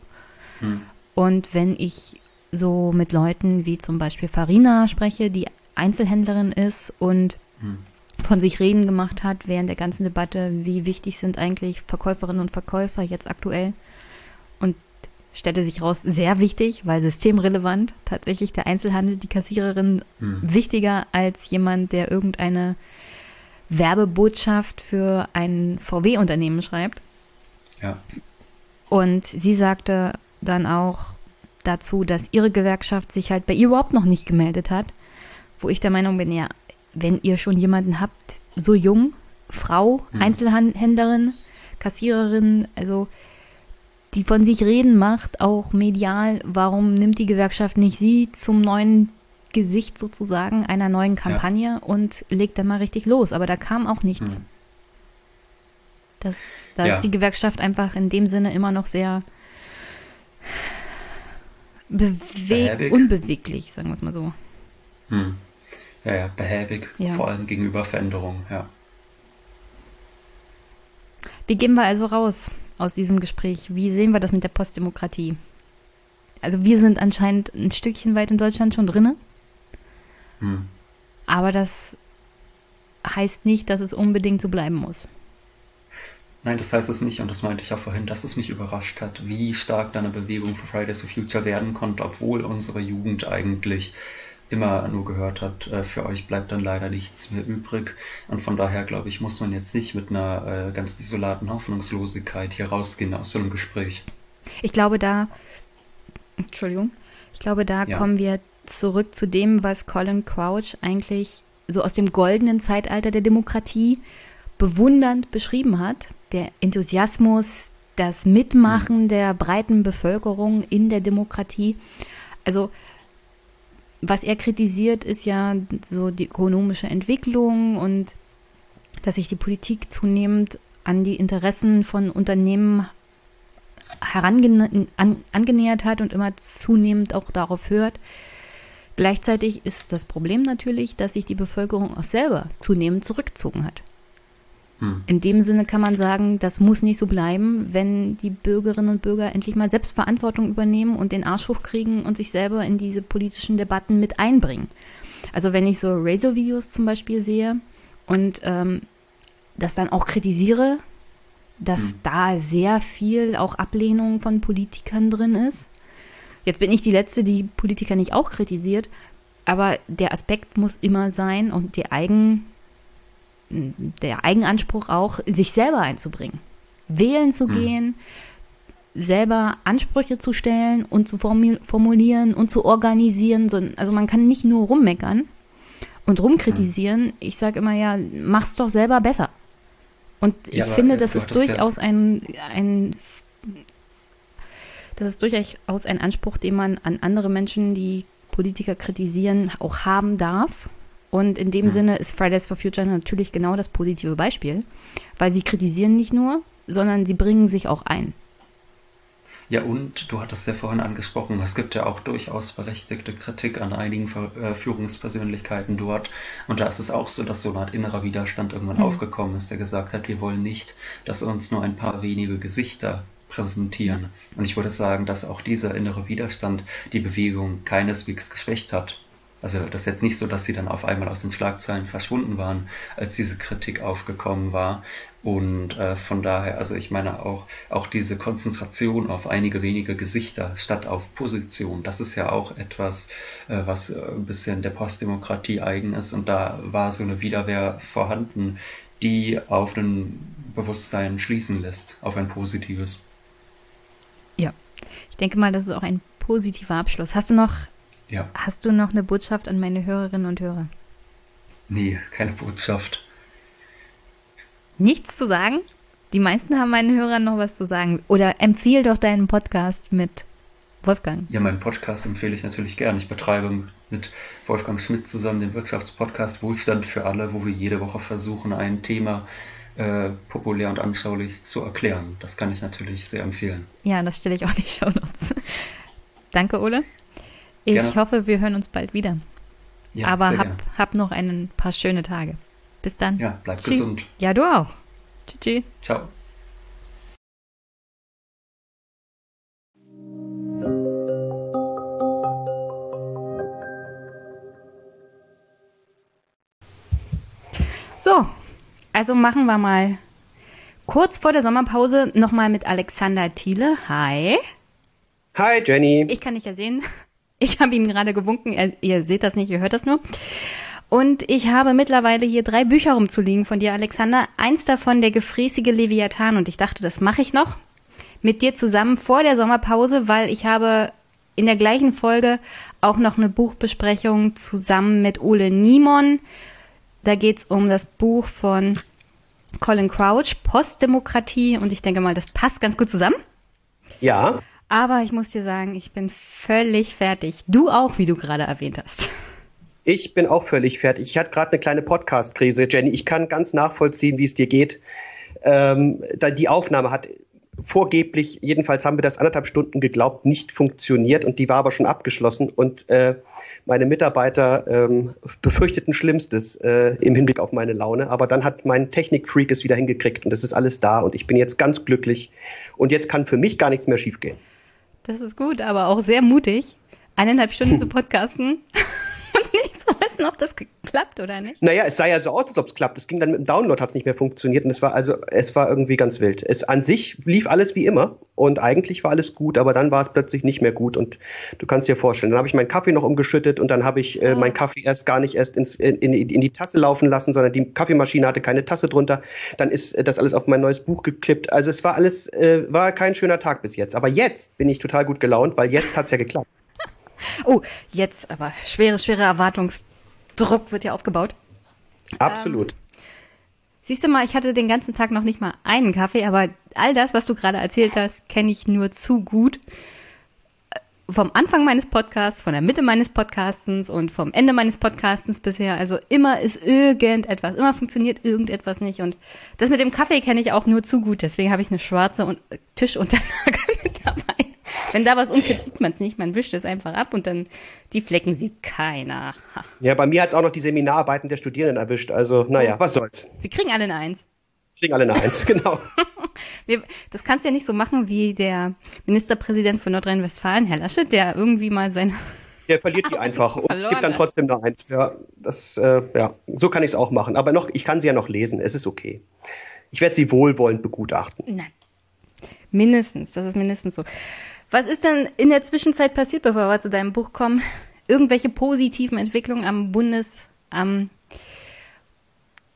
A: Mhm. Und wenn ich so mit Leuten wie zum Beispiel Farina spreche, die Einzelhändlerin ist und hm. von sich reden gemacht hat während der ganzen Debatte, wie wichtig sind eigentlich Verkäuferinnen und Verkäufer jetzt aktuell. Und stellte sich raus, sehr wichtig, weil systemrelevant. Tatsächlich der Einzelhandel, die Kassiererin hm. wichtiger als jemand, der irgendeine Werbebotschaft für ein VW-Unternehmen schreibt.
B: Ja.
A: Und sie sagte dann auch dazu, dass ihre Gewerkschaft sich halt bei ihr überhaupt noch nicht gemeldet hat. Wo ich der Meinung bin, ja, wenn ihr schon jemanden habt, so jung, Frau, hm. Einzelhändlerin, Kassiererin, also die von sich reden macht, auch medial, warum nimmt die Gewerkschaft nicht sie zum neuen Gesicht sozusagen einer neuen Kampagne ja. und legt dann mal richtig los? Aber da kam auch nichts. Hm. Das, da ja. ist die Gewerkschaft einfach in dem Sinne immer noch sehr unbeweglich, sagen wir es mal so.
B: Hm. Ja, ja, behäbig, ja. vor allem gegenüber Veränderungen, ja.
A: Wie gehen wir also raus aus diesem Gespräch? Wie sehen wir das mit der Postdemokratie? Also wir sind anscheinend ein Stückchen weit in Deutschland schon drinne. Hm. Aber das heißt nicht, dass es unbedingt so bleiben muss.
B: Nein, das heißt es nicht und das meinte ich ja vorhin, dass es mich überrascht hat, wie stark da eine Bewegung für Fridays for Future werden konnte, obwohl unsere Jugend eigentlich immer nur gehört hat, äh, für euch bleibt dann leider nichts mehr übrig. Und von daher, glaube ich, muss man jetzt nicht mit einer äh, ganz desolaten Hoffnungslosigkeit hier rausgehen aus so einem Gespräch.
A: Ich glaube, da, Entschuldigung, ich glaube, da ja. kommen wir zurück zu dem, was Colin Crouch eigentlich so aus dem goldenen Zeitalter der Demokratie bewundernd beschrieben hat. Der Enthusiasmus, das Mitmachen mhm. der breiten Bevölkerung in der Demokratie. Also was er kritisiert, ist ja so die ökonomische Entwicklung und dass sich die Politik zunehmend an die Interessen von Unternehmen herangenähert hat und immer zunehmend auch darauf hört. Gleichzeitig ist das Problem natürlich, dass sich die Bevölkerung auch selber zunehmend zurückgezogen hat. Hm. In dem Sinne kann man sagen, das muss nicht so bleiben, wenn die Bürgerinnen und Bürger endlich mal Selbstverantwortung übernehmen und den Arsch hochkriegen und sich selber in diese politischen Debatten mit einbringen. Also wenn ich so Razor-Videos zum Beispiel sehe und ähm, das dann auch kritisiere, dass hm. da sehr viel auch Ablehnung von Politikern drin ist. Jetzt bin ich die Letzte, die Politiker nicht auch kritisiert, aber der Aspekt muss immer sein und die Eigen, der Eigenanspruch auch, sich selber einzubringen. Wählen zu mhm. gehen, selber Ansprüche zu stellen und zu formulieren und zu organisieren. Also man kann nicht nur rummeckern und rumkritisieren. Mhm. Ich sage immer ja, mach's doch selber besser. Und ich ja, finde, das ist durchaus ja. ein, ein das ist durchaus ein Anspruch, den man an andere Menschen, die Politiker kritisieren, auch haben darf. Und in dem mhm. Sinne ist Fridays for Future natürlich genau das positive Beispiel, weil sie kritisieren nicht nur, sondern sie bringen sich auch ein.
B: Ja, und du hattest ja vorhin angesprochen, es gibt ja auch durchaus berechtigte Kritik an einigen äh, Führungspersönlichkeiten dort. Und da ist es auch so, dass so eine Art innerer Widerstand irgendwann mhm. aufgekommen ist, der gesagt hat, wir wollen nicht, dass uns nur ein paar wenige Gesichter präsentieren. Und ich würde sagen, dass auch dieser innere Widerstand die Bewegung keineswegs geschwächt hat. Also das ist jetzt nicht so, dass sie dann auf einmal aus den Schlagzeilen verschwunden waren, als diese Kritik aufgekommen war. Und äh, von daher, also ich meine auch, auch diese Konzentration auf einige wenige Gesichter statt auf Position, das ist ja auch etwas, äh, was ein bisschen der Postdemokratie eigen ist. Und da war so eine Widerwehr vorhanden, die auf ein Bewusstsein schließen lässt, auf ein positives.
A: Ja, ich denke mal, das ist auch ein positiver Abschluss. Hast du noch ja. Hast du noch eine Botschaft an meine Hörerinnen und Hörer?
B: Nee, keine Botschaft.
A: Nichts zu sagen? Die meisten haben meinen Hörern noch was zu sagen. Oder empfehl doch deinen Podcast mit Wolfgang.
B: Ja, meinen Podcast empfehle ich natürlich gern. Ich betreibe mit Wolfgang Schmidt zusammen den Wirtschaftspodcast Wohlstand für alle, wo wir jede Woche versuchen, ein Thema äh, populär und anschaulich zu erklären. Das kann ich natürlich sehr empfehlen.
A: Ja, das stelle ich auch in die Show Notes. Danke, Ole. Ich Gerne. hoffe, wir hören uns bald wieder. Ja, Aber hab, hab noch ein paar schöne Tage. Bis dann.
B: Ja, bleib Tschü gesund.
A: Ja, du auch. Tschüss.
B: Ciao.
A: So, also machen wir mal kurz vor der Sommerpause nochmal mit Alexander Thiele. Hi.
C: Hi Jenny.
A: Ich kann dich ja sehen. Ich habe ihm gerade gewunken. Er, ihr seht das nicht, ihr hört das nur. Und ich habe mittlerweile hier drei Bücher rumzuliegen von dir, Alexander. Eins davon, der gefräßige Leviathan. Und ich dachte, das mache ich noch mit dir zusammen vor der Sommerpause, weil ich habe in der gleichen Folge auch noch eine Buchbesprechung zusammen mit Ole Niemon. Da geht es um das Buch von Colin Crouch, Postdemokratie. Und ich denke mal, das passt ganz gut zusammen.
C: Ja.
A: Aber ich muss dir sagen, ich bin völlig fertig. Du auch, wie du gerade erwähnt hast.
C: Ich bin auch völlig fertig. Ich hatte gerade eine kleine Podcast-Krise, Jenny. Ich kann ganz nachvollziehen, wie es dir geht. Ähm, die Aufnahme hat vorgeblich, jedenfalls haben wir das anderthalb Stunden geglaubt, nicht funktioniert und die war aber schon abgeschlossen und äh, meine Mitarbeiter ähm, befürchteten Schlimmstes äh, im Hinblick auf meine Laune, aber dann hat mein Technikfreak es wieder hingekriegt und es ist alles da und ich bin jetzt ganz glücklich und jetzt kann für mich gar nichts mehr schiefgehen.
A: Das ist gut, aber auch sehr mutig, eineinhalb Stunden zu [laughs] podcasten wissen, ob das klappt oder nicht.
C: Naja, es sah ja so aus, als ob es klappt. Es ging dann mit dem Download, hat es nicht mehr funktioniert und es war also, es war irgendwie ganz wild. Es an sich lief alles wie immer und eigentlich war alles gut, aber dann war es plötzlich nicht mehr gut und du kannst dir vorstellen, dann habe ich meinen Kaffee noch umgeschüttet und dann habe ich äh, ah. meinen Kaffee erst gar nicht erst ins, in, in, in, die Tasse laufen lassen, sondern die Kaffeemaschine hatte keine Tasse drunter. Dann ist äh, das alles auf mein neues Buch geklippt. Also es war alles, äh, war kein schöner Tag bis jetzt. Aber jetzt bin ich total gut gelaunt, weil jetzt hat es ja geklappt. [laughs]
A: Oh, jetzt aber schwere, schwere Erwartungsdruck wird ja aufgebaut.
C: Absolut. Ähm,
A: siehst du mal, ich hatte den ganzen Tag noch nicht mal einen Kaffee, aber all das, was du gerade erzählt hast, kenne ich nur zu gut. Äh, vom Anfang meines Podcasts, von der Mitte meines Podcastens und vom Ende meines Podcastens bisher. Also immer ist irgendetwas, immer funktioniert irgendetwas nicht. Und das mit dem Kaffee kenne ich auch nur zu gut. Deswegen habe ich eine schwarze Tischunterlage [laughs] mit dabei. Wenn da was umkippt, sieht man es nicht. Man wischt es einfach ab und dann die Flecken sieht keiner.
C: Ja, bei mir hat es auch noch die Seminararbeiten der Studierenden erwischt. Also, naja, was soll's.
A: Sie kriegen alle eine Eins.
C: Sie kriegen alle eine Eins, [laughs] genau. [laughs]
A: das kannst du ja nicht so machen wie der Ministerpräsident von Nordrhein-Westfalen, Herr Laschet, der irgendwie mal seine [laughs]
C: der verliert die einfach und gibt dann trotzdem eine Eins. Ja, das, äh, ja, so kann ich es auch machen. Aber noch, ich kann sie ja noch lesen. Es ist okay. Ich werde sie wohlwollend begutachten.
A: Nein. Mindestens, das ist mindestens so. Was ist denn in der Zwischenzeit passiert, bevor wir zu deinem Buch kommen? Irgendwelche positiven Entwicklungen am Bundes, am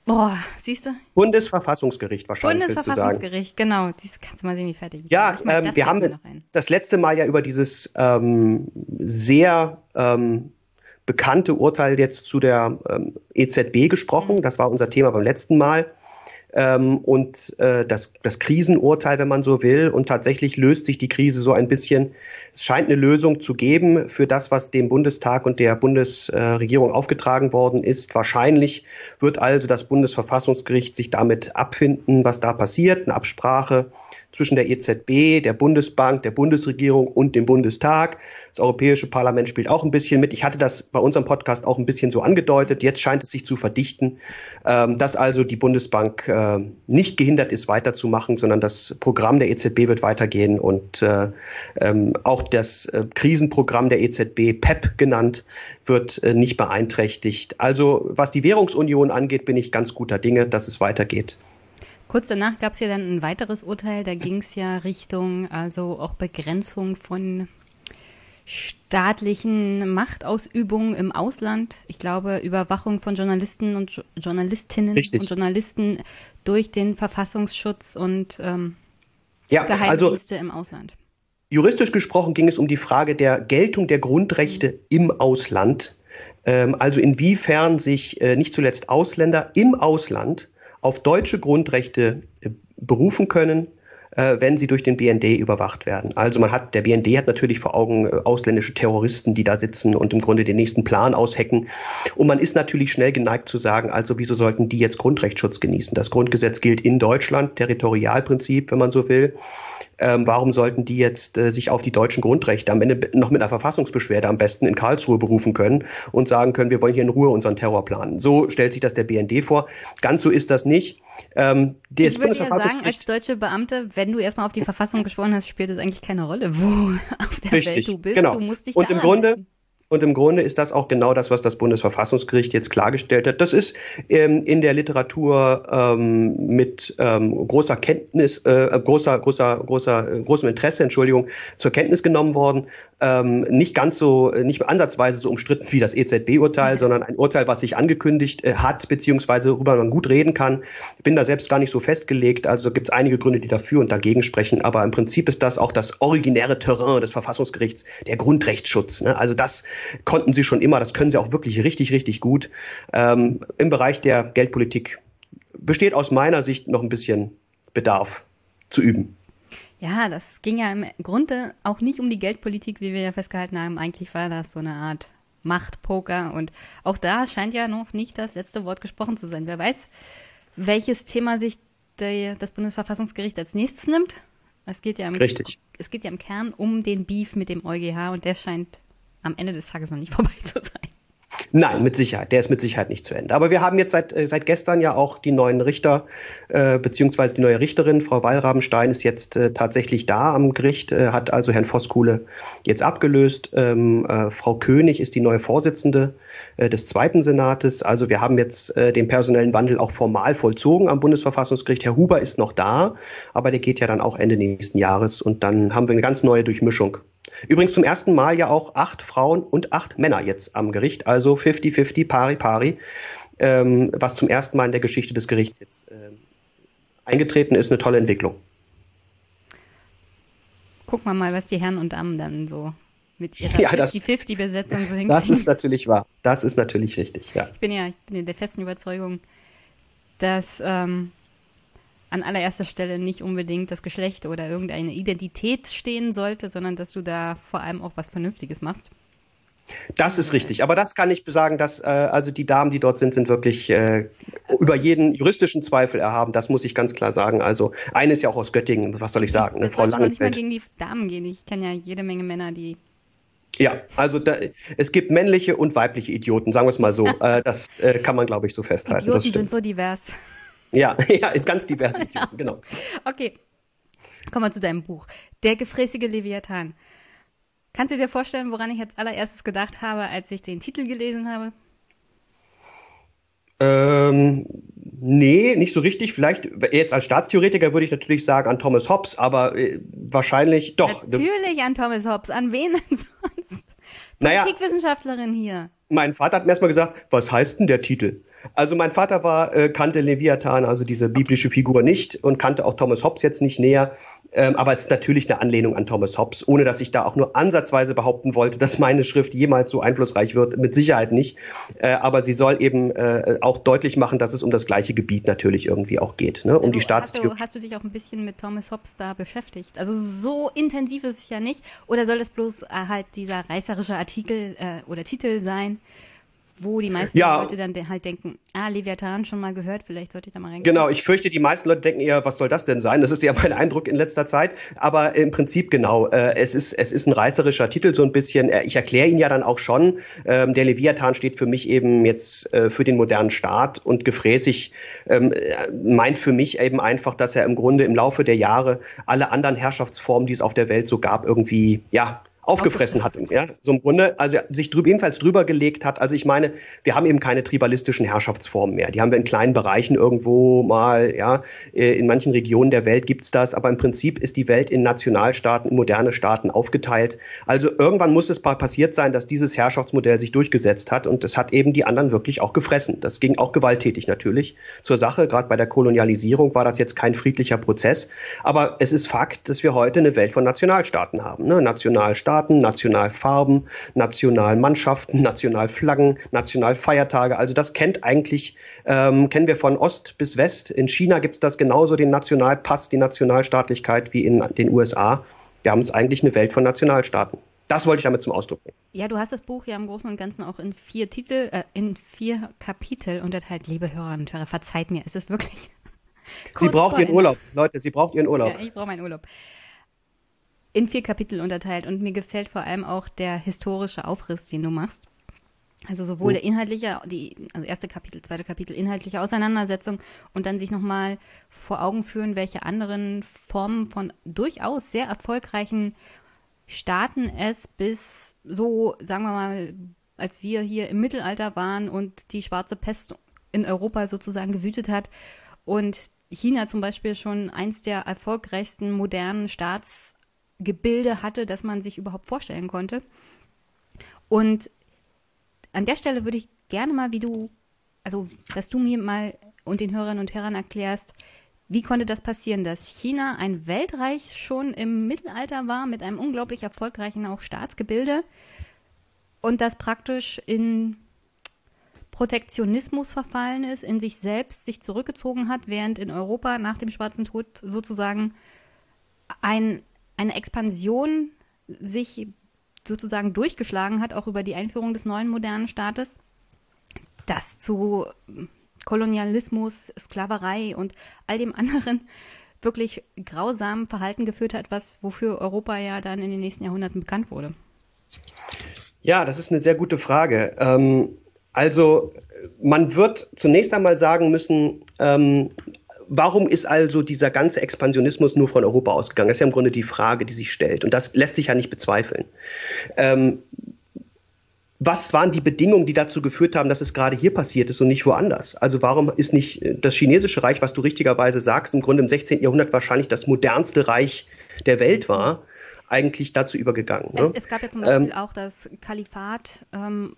A: Boah, siehst du?
C: Bundesverfassungsgericht wahrscheinlich.
A: Bundesverfassungsgericht, genau. Dies kannst du mal sehen, wie fertig.
C: Ja, ähm, wir haben das letzte Mal ja über dieses ähm, sehr ähm, bekannte Urteil jetzt zu der ähm, EZB gesprochen. Mhm. Das war unser Thema beim letzten Mal ähm, und äh, das, das Krisenurteil, wenn man so will. Und tatsächlich löst sich die Krise so ein bisschen. Es scheint eine Lösung zu geben für das, was dem Bundestag und der Bundesregierung aufgetragen worden ist. Wahrscheinlich wird also das Bundesverfassungsgericht sich damit abfinden, was da passiert. Eine Absprache zwischen der EZB, der Bundesbank, der Bundesregierung und dem Bundestag. Das Europäische Parlament spielt auch ein bisschen mit. Ich hatte das bei unserem Podcast auch ein bisschen so angedeutet. Jetzt scheint es sich zu verdichten, ähm, dass also die Bundesbank äh, nicht gehindert ist, weiterzumachen, sondern das Programm der EZB wird weitergehen und äh, ähm, auch das äh, Krisenprogramm der EZB, PEP genannt, wird nicht beeinträchtigt. Also was die Währungsunion angeht, bin ich ganz guter Dinge, dass es weitergeht.
A: Kurz danach gab es ja dann ein weiteres Urteil, da ging es ja Richtung, also auch Begrenzung von staatlichen Machtausübungen im Ausland. Ich glaube, Überwachung von Journalisten und Journalistinnen Richtig. und Journalisten durch den Verfassungsschutz und ähm, ja, Geheimdienste also, im Ausland.
C: Juristisch gesprochen ging es um die Frage der Geltung der Grundrechte im Ausland. Ähm, also inwiefern sich äh, nicht zuletzt Ausländer im Ausland auf deutsche Grundrechte äh, berufen können, äh, wenn sie durch den BND überwacht werden. Also man hat, der BND hat natürlich vor Augen äh, ausländische Terroristen, die da sitzen und im Grunde den nächsten Plan aushecken. Und man ist natürlich schnell geneigt zu sagen, also wieso sollten die jetzt Grundrechtsschutz genießen? Das Grundgesetz gilt in Deutschland, Territorialprinzip, wenn man so will. Ähm, warum sollten die jetzt äh, sich auf die deutschen Grundrechte am Ende noch mit einer Verfassungsbeschwerde am besten in Karlsruhe berufen können und sagen können, wir wollen hier in Ruhe unseren Terror planen? So stellt sich das der BND vor. Ganz so ist das nicht.
A: Ähm, ich würde ja sagen, als deutsche Beamte, wenn du erstmal auf die Verfassung geschworen hast, spielt es eigentlich keine Rolle, wo [laughs] auf der
C: Richtig, Welt du bist. Genau. Du musst dich und im Grunde Und im Grunde ist das auch genau das, was das Bundesverfassungsgericht jetzt klargestellt hat. Das ist ähm, in der Literatur ähm, mit ähm, großer Kenntnis, äh, großer, großer, großer, äh, großem Interesse, Entschuldigung, zur Kenntnis genommen worden. Ähm, nicht ganz so, nicht ansatzweise so umstritten wie das EZB-Urteil, mhm. sondern ein Urteil, was sich angekündigt äh, hat, beziehungsweise worüber man gut reden kann. Ich bin da selbst gar nicht so festgelegt. Also gibt es einige Gründe, die dafür und dagegen sprechen. Aber im Prinzip ist das auch das originäre Terrain des Verfassungsgerichts, der Grundrechtsschutz. Ne? Also das konnten sie schon immer, das können sie auch wirklich richtig, richtig gut. Ähm, Im Bereich der Geldpolitik besteht aus meiner Sicht noch ein bisschen Bedarf zu üben.
A: Ja, das ging ja im Grunde auch nicht um die Geldpolitik, wie wir ja festgehalten haben. Eigentlich war das so eine Art Machtpoker und auch da scheint ja noch nicht das letzte Wort gesprochen zu sein. Wer weiß, welches Thema sich der, das Bundesverfassungsgericht als nächstes nimmt. Es geht ja im,
C: Richtig.
A: Es geht ja im Kern um den Beef mit dem EuGH und der scheint am Ende des Tages noch nicht [laughs] vorbei zu sein.
C: Nein, mit Sicherheit. Der ist mit Sicherheit nicht zu Ende. Aber wir haben jetzt seit, äh, seit gestern ja auch die neuen Richter, äh, beziehungsweise die neue Richterin, Frau Wallrabenstein, ist jetzt äh, tatsächlich da am Gericht, äh, hat also Herrn Voskuhle jetzt abgelöst. Ähm, äh, Frau König ist die neue Vorsitzende äh, des Zweiten Senates. Also wir haben jetzt äh, den personellen Wandel auch formal vollzogen am Bundesverfassungsgericht. Herr Huber ist noch da, aber der geht ja dann auch Ende nächsten Jahres und dann haben wir eine ganz neue Durchmischung Übrigens zum ersten Mal ja auch acht Frauen und acht Männer jetzt am Gericht, also 50-50, pari pari, ähm, was zum ersten Mal in der Geschichte des Gerichts jetzt äh, eingetreten ist, eine tolle Entwicklung.
A: Gucken wir mal, was die Herren und Damen dann so mit [laughs] ihrer ja, 50-50-Besetzung so [laughs] hinkriegen.
C: Das ist natürlich wahr. Das ist natürlich richtig, ja.
A: Ich bin ja ich bin in der festen Überzeugung, dass ähm, an allererster Stelle nicht unbedingt das Geschlecht oder irgendeine Identität stehen sollte, sondern dass du da vor allem auch was Vernünftiges machst.
C: Das ist richtig, aber das kann ich besagen, dass äh, also die Damen, die dort sind, sind wirklich äh, über jeden juristischen Zweifel erhaben. Das muss ich ganz klar sagen. Also eine ist ja auch aus Göttingen. Was soll ich sagen?
A: Das Frau Langenfeld. nicht mal gegen die Damen gehen. Ich kenne ja jede Menge Männer, die
C: ja, also da, es gibt männliche und weibliche Idioten, sagen wir es mal so. [laughs] äh, das äh, kann man, glaube ich, so festhalten.
A: Idioten sind so divers.
C: Ja, [laughs] ja, ist ganz divers, genau. [laughs]
A: Okay, kommen wir zu deinem Buch. Der gefräßige Leviathan. Kannst du dir vorstellen, woran ich als allererstes gedacht habe, als ich den Titel gelesen habe?
C: Ähm, nee, nicht so richtig. Vielleicht jetzt als Staatstheoretiker würde ich natürlich sagen an Thomas Hobbes, aber äh, wahrscheinlich doch.
A: Natürlich an Thomas Hobbes. An wen denn [laughs] sonst?
C: Naja,
A: Politikwissenschaftlerin hier.
C: Mein Vater hat mir erstmal gesagt, was heißt denn der Titel? Also mein Vater war, äh, kannte Leviathan, also diese biblische Figur nicht und kannte auch Thomas Hobbes jetzt nicht näher. Ähm, aber es ist natürlich eine Anlehnung an Thomas Hobbes, ohne dass ich da auch nur ansatzweise behaupten wollte, dass meine Schrift jemals so einflussreich wird. Mit Sicherheit nicht. Äh, aber sie soll eben äh, auch deutlich machen, dass es um das gleiche Gebiet natürlich irgendwie auch geht, ne? um also
A: die
C: Staatstheorie.
A: Hast, hast du, dich auch ein bisschen mit Thomas Hobbes da beschäftigt? Also so intensiv ist es ja nicht. Oder soll es bloß äh, halt dieser reißerische Artikel äh, oder Titel sein? Wo die meisten ja. Leute dann halt denken, ah, Leviathan schon mal gehört, vielleicht sollte ich da mal reingehen.
C: Genau, ich fürchte, die meisten Leute denken eher, was soll das denn sein? Das ist ja mein Eindruck in letzter Zeit. Aber im Prinzip genau, äh, es, ist, es ist ein reißerischer Titel so ein bisschen. Äh, ich erkläre ihn ja dann auch schon. Ähm, der Leviathan steht für mich eben jetzt äh, für den modernen Staat und gefräßig ähm, meint für mich eben einfach, dass er im Grunde im Laufe der Jahre alle anderen Herrschaftsformen, die es auf der Welt so gab, irgendwie, ja, aufgefressen hat, ja, so im Grunde, also sich drüber, ebenfalls drüber gelegt hat. Also ich meine, wir haben eben keine tribalistischen Herrschaftsformen mehr. Die haben wir in kleinen Bereichen irgendwo mal, ja, äh, in manchen Regionen der Welt gibt's das, aber im Prinzip ist die Welt in Nationalstaaten, in moderne Staaten aufgeteilt. Also irgendwann muss es passiert sein, dass dieses Herrschaftsmodell sich durchgesetzt hat und es hat eben die anderen wirklich auch gefressen. Das ging auch gewalttätig natürlich zur Sache. Gerade bei der Kolonialisierung war das jetzt kein friedlicher Prozess, aber es ist Fakt, dass wir heute eine Welt von Nationalstaaten haben. Ne? Nationalstaaten Staaten, Nationalfarben, Nationalmannschaften, Nationalflaggen, Nationalfeiertage. Also das kennt eigentlich, ähm, kennen wir von Ost bis West. In China gibt es das genauso, den Nationalpass, die Nationalstaatlichkeit wie in den USA. Wir haben es eigentlich eine Welt von Nationalstaaten. Das wollte ich damit zum Ausdruck bringen.
A: Ja, du hast das Buch ja im Großen und Ganzen auch in vier Titel, äh, in vier Kapitel unterteilt. Liebe Hörerinnen und Hörer, verzeiht mir, es ist wirklich.
C: Sie [laughs] braucht ihren Urlaub, Leute, sie braucht ihren Urlaub.
A: Ja, ich brauche meinen Urlaub in vier Kapitel unterteilt und mir gefällt vor allem auch der historische Aufriss, den du machst. Also sowohl der inhaltliche, die, also erste Kapitel, zweite Kapitel, inhaltliche Auseinandersetzung und dann sich nochmal vor Augen führen, welche anderen Formen von durchaus sehr erfolgreichen Staaten es bis so, sagen wir mal, als wir hier im Mittelalter waren und die schwarze Pest in Europa sozusagen gewütet hat und China zum Beispiel schon eins der erfolgreichsten modernen Staatsgebilde hatte, das man sich überhaupt vorstellen konnte. Und an der Stelle würde ich gerne mal, wie du, also, dass du mir mal und den Hörerinnen und Hörern erklärst, wie konnte das passieren, dass China ein Weltreich schon im Mittelalter war mit einem unglaublich erfolgreichen auch Staatsgebilde und das praktisch in Protektionismus verfallen ist, in sich selbst sich zurückgezogen hat, während in Europa nach dem Schwarzen Tod sozusagen ein, eine Expansion sich sozusagen durchgeschlagen hat, auch über die Einführung des neuen modernen Staates, das zu Kolonialismus, Sklaverei und all dem anderen [laughs] wirklich grausamen Verhalten geführt hat, was wofür Europa ja dann in den nächsten Jahrhunderten bekannt wurde?
C: Ja, das ist eine sehr gute Frage. Ähm, also man wird zunächst einmal sagen müssen, ähm, warum ist also dieser ganze Expansionismus nur von Europa ausgegangen? Das ist ja im Grunde die Frage, die sich stellt. Und das lässt sich ja nicht bezweifeln. Ähm, was waren die Bedingungen, die dazu geführt haben, dass es gerade hier passiert ist und nicht woanders? Also warum ist nicht äh, das chinesische Reich, was du richtigerweise sagst, im Grunde im 16. Jahrhundert wahrscheinlich das modernste Reich der Welt war, eigentlich dazu übergegangen?
A: Ne? Es gab ja zum Beispiel ähm, auch das Kalifat ähm,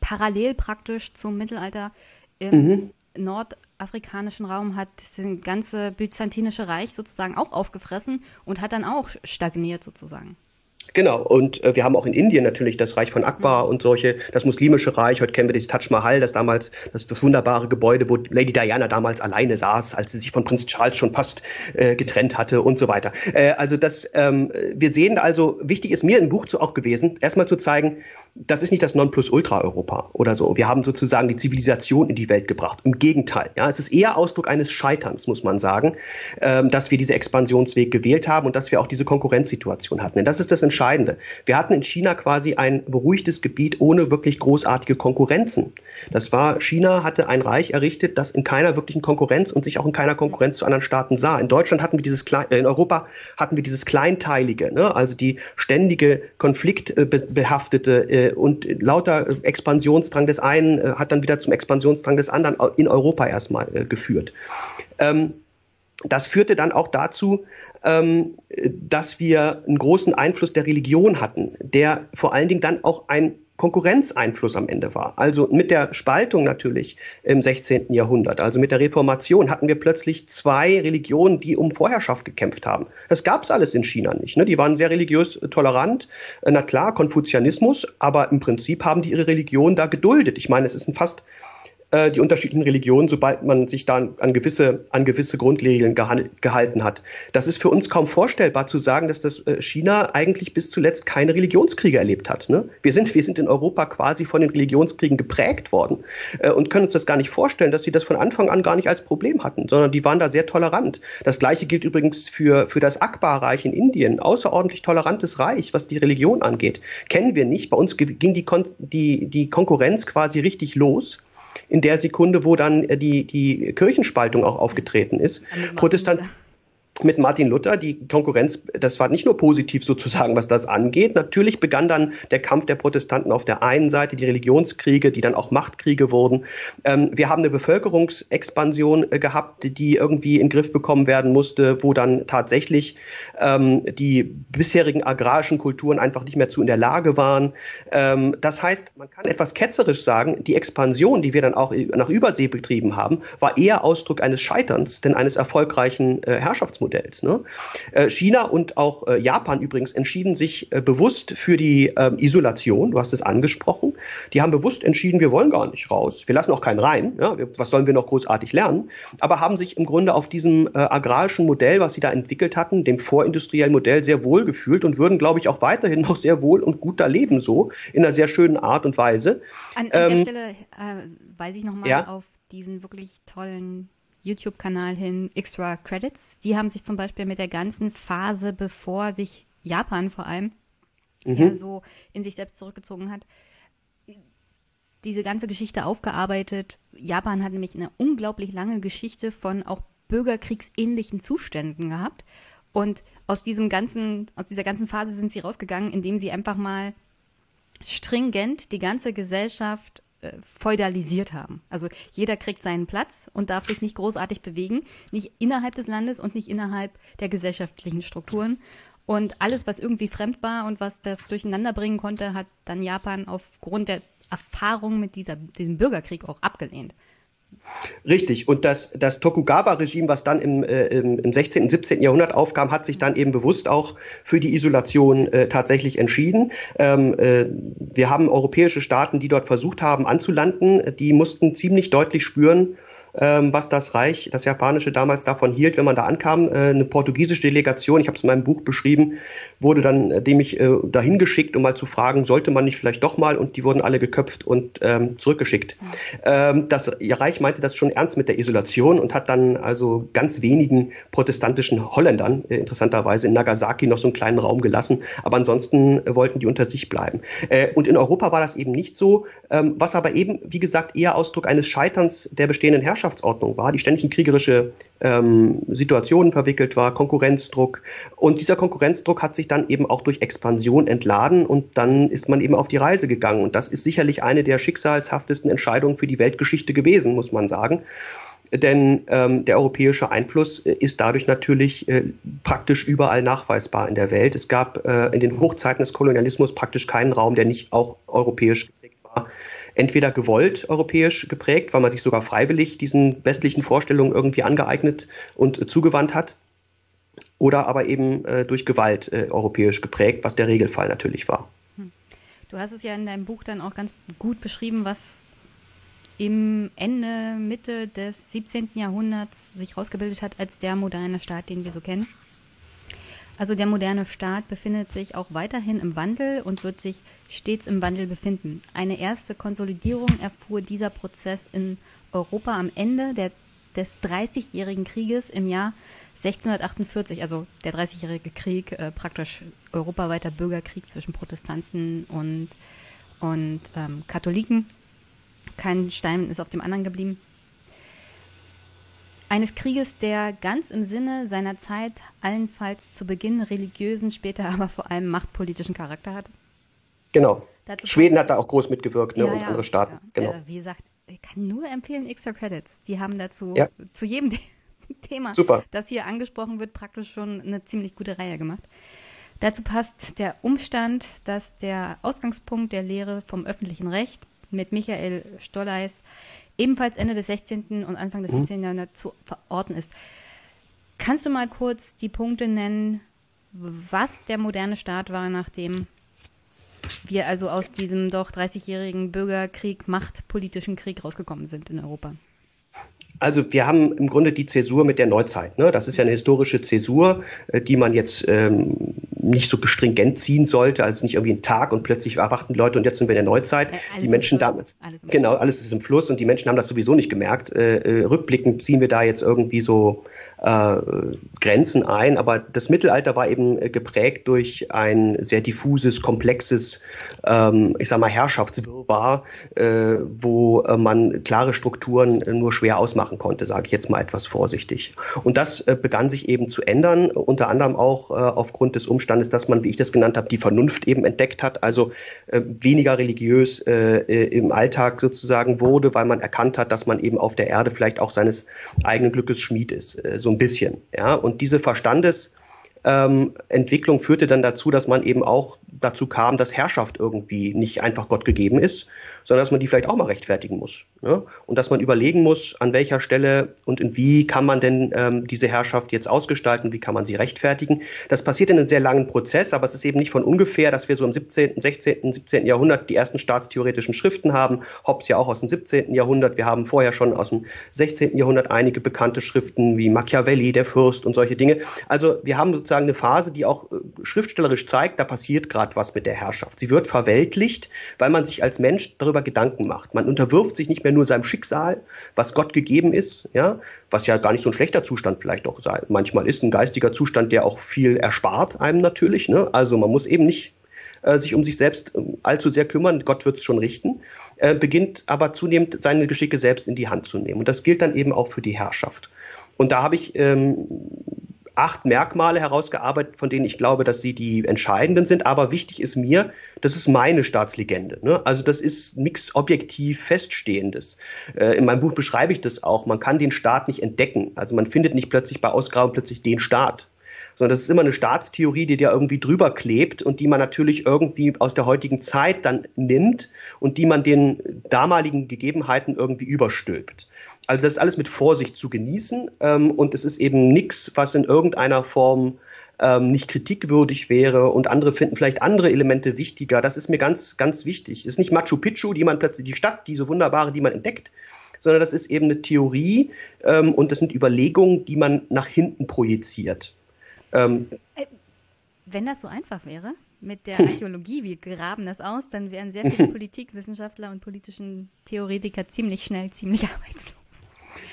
A: parallel praktisch zum Mittelalter im mhm. Nordafrikanischen Raum hat das ganze byzantinische Reich sozusagen auch aufgefressen und hat dann auch stagniert sozusagen.
C: Genau, und äh, wir haben auch in Indien natürlich das Reich von Akbar mhm. und solche, das muslimische Reich, heute kennen wir das Taj Mahal, das damals, das, das wunderbare Gebäude, wo Lady Diana damals alleine saß, als sie sich von Prinz Charles schon fast äh, getrennt hatte und so weiter. Äh, also das, ähm, wir sehen also, wichtig ist mir im Buch zu, auch gewesen, erstmal zu zeigen, das ist nicht das Nonplusultra-Europa oder so. Wir haben sozusagen die Zivilisation in die Welt gebracht. Im Gegenteil, ja, es ist eher Ausdruck eines Scheiterns, muss man sagen, ähm, dass wir diese Expansionsweg gewählt haben und dass wir auch diese Konkurrenzsituation hatten. Denn das ist das Entscheidende. Wir hatten in China quasi ein beruhigtes Gebiet ohne wirklich großartige Konkurrenzen. Das war, China hatte ein Reich errichtet, das in keiner wirklichen Konkurrenz und sich auch in keiner Konkurrenz zu anderen Staaten sah. In Deutschland hatten wir dieses, äh, in Europa hatten wir dieses Kleinteilige, ne? also die ständige konfliktbehaftete äh, und lauter Expansionsdrang des einen äh, hat dann wieder zum Expansionsdrang des anderen in Europa erstmal geführt. Ähm, das führte dann auch dazu, ähm, dass wir einen großen Einfluss der Religion hatten, der vor allen Dingen dann auch ein Konkurrenzeinfluss am Ende war. Also mit der Spaltung natürlich im 16. Jahrhundert, also mit der Reformation, hatten wir plötzlich zwei Religionen, die um Vorherrschaft gekämpft haben. Das gab es alles in China nicht. Ne? Die waren sehr religiös tolerant. Na klar, Konfuzianismus, aber im Prinzip haben die ihre Religion da geduldet. Ich meine, es ist ein fast äh, die unterschiedlichen Religionen, sobald man sich da an gewisse, an gewisse Grundregeln gehalten hat. Das ist für uns kaum vorstellbar zu sagen, dass das äh, China eigentlich bis zuletzt keine Religionskriege erlebt hat. Ne? Wir, sind, wir sind in Europa quasi von den Religionskriegen geprägt worden äh, und können uns das gar nicht vorstellen, dass sie das von Anfang an gar nicht als Problem hatten, sondern die waren da sehr tolerant. Das gleiche gilt übrigens für, für das Akbar-Reich in Indien. Außerordentlich tolerantes Reich, was die Religion angeht. Kennen wir nicht. Bei uns ging die, Kon die, die Konkurrenz quasi richtig los in der Sekunde, wo dann äh, die, die Kirchenspaltung auch aufgetreten ist. Protestant, mit Martin Luther. Die Konkurrenz, das war nicht nur positiv sozusagen, was das angeht. Natürlich begann dann der Kampf der Protestanten auf der einen Seite, die Religionskriege, die dann auch Machtkriege wurden. Ähm, wir haben eine Bevölkerungsexpansion äh, gehabt, die irgendwie in den Griff bekommen werden musste, wo dann tatsächlich ähm, die bisherigen agrarischen Kulturen einfach nicht mehr zu in der Lage waren. Ähm, das heißt, man kann etwas ketzerisch sagen, die Expansion, die wir dann auch nach Übersee betrieben haben, war eher Ausdruck eines Scheiterns, denn eines erfolgreichen äh, Herrschaftsmodells. Geschäftsmodells. Ne? Äh, China und auch äh, Japan übrigens entschieden sich äh, bewusst für die ähm, Isolation. Du hast es angesprochen. Die haben bewusst entschieden, wir wollen gar nicht raus. Wir lassen auch keinen rein. Ja? Was sollen wir noch großartig lernen? Aber haben sich im Grunde auf diesem agrarischen Modell, was sie da entwickelt hatten, dem vorindustriellen Modell sehr wohl gefühlt und würden, glaube ich, auch weiterhin [laughs] noch sehr wohl und gut da leben, so in einer sehr schönen Art und Weise.
A: An, an ähm, der Stelle äh, weise ich nochmal ja? auf diesen wirklich tollen YouTube-Kanal hin Extra Credits. Die haben sich zum Beispiel mit der ganzen Phase, bevor sich Japan vor allem mhm. ja, so in sich selbst zurückgezogen hat, diese ganze Geschichte aufgearbeitet. Japan hat nämlich eine unglaublich lange Geschichte von auch bürgerkriegsähnlichen Zuständen gehabt. Und aus diesem ganzen, aus dieser ganzen Phase sind sie rausgegangen, indem sie einfach mal stringent die ganze Gesellschaft äh, feudalisiert haben. Also jeder kriegt seinen Platz und darf sich nicht großartig bewegen, nicht innerhalb des Landes und nicht innerhalb der gesellschaftlichen Strukturen. Und alles, was irgendwie fremd war und was das durcheinander bringen konnte, hat dann Japan aufgrund der Erfahrung mit dieser, diesem Bürgerkrieg auch abgelehnt.
C: Richtig. Und das, das Tokugawa-Regime, was dann im, äh, im 16., und 17. Jahrhundert aufkam, hat sich dann eben bewusst auch für die Isolation äh, tatsächlich entschieden. Ähm, äh, wir haben europäische Staaten, die dort versucht haben anzulanden, die mussten ziemlich deutlich spüren, ähm, was das Reich, das japanische damals davon hielt, wenn man da ankam. Äh, eine portugiesische Delegation, ich habe es in meinem Buch beschrieben, wurde dann äh, dem ich äh, dahin geschickt, um mal zu fragen, sollte man nicht vielleicht doch mal und die wurden alle geköpft und ähm, zurückgeschickt. Ähm, das Reich meinte das schon ernst mit der Isolation und hat dann also ganz wenigen protestantischen Holländern äh, interessanterweise in Nagasaki noch so einen kleinen Raum gelassen, aber ansonsten äh, wollten die unter sich bleiben. Äh, und in Europa war das eben nicht so, ähm, was aber eben, wie gesagt, eher Ausdruck eines Scheiterns der bestehenden Herrschaft Herrschaftsordnung war, die ständig in kriegerische ähm, Situationen verwickelt war, Konkurrenzdruck. Und dieser Konkurrenzdruck hat sich dann eben auch durch Expansion entladen und dann ist man eben auf die Reise gegangen. Und das ist sicherlich eine der schicksalshaftesten Entscheidungen für die Weltgeschichte gewesen, muss man sagen. Denn ähm, der europäische Einfluss äh, ist dadurch natürlich äh, praktisch überall nachweisbar in der Welt. Es gab äh, in den Hochzeiten des Kolonialismus praktisch keinen Raum, der nicht auch europäisch war entweder gewollt europäisch geprägt, weil man sich sogar freiwillig diesen westlichen Vorstellungen irgendwie angeeignet und zugewandt hat, oder aber eben äh, durch Gewalt äh, europäisch geprägt, was der Regelfall natürlich war.
A: Du hast es ja in deinem Buch dann auch ganz gut beschrieben, was im Ende, Mitte des 17. Jahrhunderts sich herausgebildet hat als der moderne Staat, den wir so kennen. Also der moderne Staat befindet sich auch weiterhin im Wandel und wird sich stets im Wandel befinden. Eine erste Konsolidierung erfuhr dieser Prozess in Europa am Ende der, des Dreißigjährigen Krieges im Jahr 1648, also der Dreißigjährige Krieg, äh, praktisch europaweiter Bürgerkrieg zwischen Protestanten und, und ähm, Katholiken. Kein Stein ist auf dem anderen geblieben. Eines Krieges, der ganz im Sinne seiner Zeit allenfalls zu Beginn religiösen, später [laughs] aber vor allem machtpolitischen Charakter hat.
C: Genau. Dazu Schweden hat da auch groß mitgewirkt ne,
A: ja,
C: und
A: ja,
C: andere Staaten. Ja.
A: Genau. Äh, wie gesagt, ich kann nur empfehlen Extra Credits. Die haben dazu zu jedem [laughs] Thema,
C: Super.
A: das hier angesprochen wird, praktisch schon eine ziemlich gute Reihe gemacht. Dazu passt der Umstand, dass der Ausgangspunkt der Lehre vom öffentlichen Recht mit Michael Stolleis ebenfalls Ende des 16. und Anfang des mhm. 17. Jahrhunderts zu verorten ist. Kannst du mal kurz die Punkte nennen, was der moderne Staat war, nachdem wir also aus diesem doch 30-jährigen Bürgerkrieg, machtpolitischen Krieg rausgekommen sind in Europa?
C: Also wir haben im Grunde die Zäsur mit der Neuzeit. Ne? Das ist ja eine historische Zäsur, äh, die man jetzt ähm, nicht so stringent ziehen sollte, als nicht irgendwie ein Tag und plötzlich erwachten Leute und jetzt sind wir in der Neuzeit. Äh, die Menschen damit, alles genau, alles ist im Fluss und die Menschen haben das sowieso nicht gemerkt. Äh, äh, rückblickend ziehen wir da jetzt irgendwie so äh, Grenzen ein, aber das Mittelalter war eben äh, geprägt durch ein sehr diffuses, komplexes, ähm, ich sag mal Herrschaftswirrwarr, äh, wo man klare Strukturen nur schwer ausmacht machen konnte, sage ich jetzt mal etwas vorsichtig. Und das äh, begann sich eben zu ändern, unter anderem auch äh, aufgrund des Umstandes, dass man, wie ich das genannt habe, die Vernunft eben entdeckt hat, also äh, weniger religiös äh, äh, im Alltag sozusagen wurde, weil man erkannt hat, dass man eben auf der Erde vielleicht auch seines eigenen Glückes Schmied ist, äh, ein bisschen. Ja, und diese Verstandes ähm, Entwicklung führte dann dazu, dass man eben auch dazu kam, dass Herrschaft irgendwie nicht einfach Gott gegeben ist, sondern dass man die vielleicht auch mal rechtfertigen muss. Ne? Und dass man überlegen muss, an welcher Stelle und in wie kann man denn ähm, diese Herrschaft jetzt ausgestalten, wie kann man sie rechtfertigen. Das passiert in einem sehr langen Prozess, aber es ist eben nicht von ungefähr, dass wir so im 17., 16., 17. Jahrhundert die ersten staatstheoretischen Schriften haben. Hobbes ja auch aus dem 17. Jahrhundert. Wir haben vorher schon aus dem 16. Jahrhundert einige bekannte Schriften wie Machiavelli, der Fürst und solche Dinge. Also wir haben sozusagen eine Phase, die auch äh, schriftstellerisch zeigt, da passiert gerade was mit der Herrschaft. Sie wird verweltlicht, weil man sich als Mensch darüber Gedanken macht. Man unterwirft sich nicht mehr nur seinem Schicksal, was Gott gegeben ist, ja, was ja gar nicht so ein schlechter Zustand vielleicht auch sei. manchmal ist, ein geistiger Zustand, der auch viel erspart einem natürlich. Ne? Also man muss eben nicht äh, sich um sich selbst äh, allzu sehr kümmern, Gott wird es schon richten, äh, beginnt aber zunehmend seine Geschicke selbst in die Hand zu nehmen. Und das gilt dann eben auch für die Herrschaft. Und da habe ich ähm, acht Merkmale herausgearbeitet, von denen ich glaube, dass sie die entscheidenden sind. Aber wichtig ist mir, das ist meine Staatslegende. Ne? Also das ist nichts objektiv Feststehendes. Äh, in meinem Buch beschreibe ich das auch. Man kann den Staat nicht entdecken. Also man findet nicht plötzlich bei Ausgrabung plötzlich den Staat sondern das ist immer eine Staatstheorie, die da irgendwie drüber klebt und die man natürlich irgendwie aus der heutigen Zeit dann nimmt und die man den damaligen Gegebenheiten irgendwie überstülpt. Also das ist alles mit Vorsicht zu genießen ähm, und es ist eben nichts, was in irgendeiner Form ähm, nicht kritikwürdig wäre und andere finden vielleicht andere Elemente wichtiger. Das ist mir ganz, ganz wichtig. Es ist nicht Machu Picchu, die man plötzlich, die Stadt, diese wunderbare, die man entdeckt, sondern das ist eben eine Theorie ähm, und das sind Überlegungen, die man nach hinten projiziert.
A: Ähm, äh, Wenn das so einfach wäre mit der Archäologie, wir graben das aus, dann wären sehr viele [laughs] Politikwissenschaftler und politischen Theoretiker ziemlich schnell ziemlich [laughs] arbeitslos.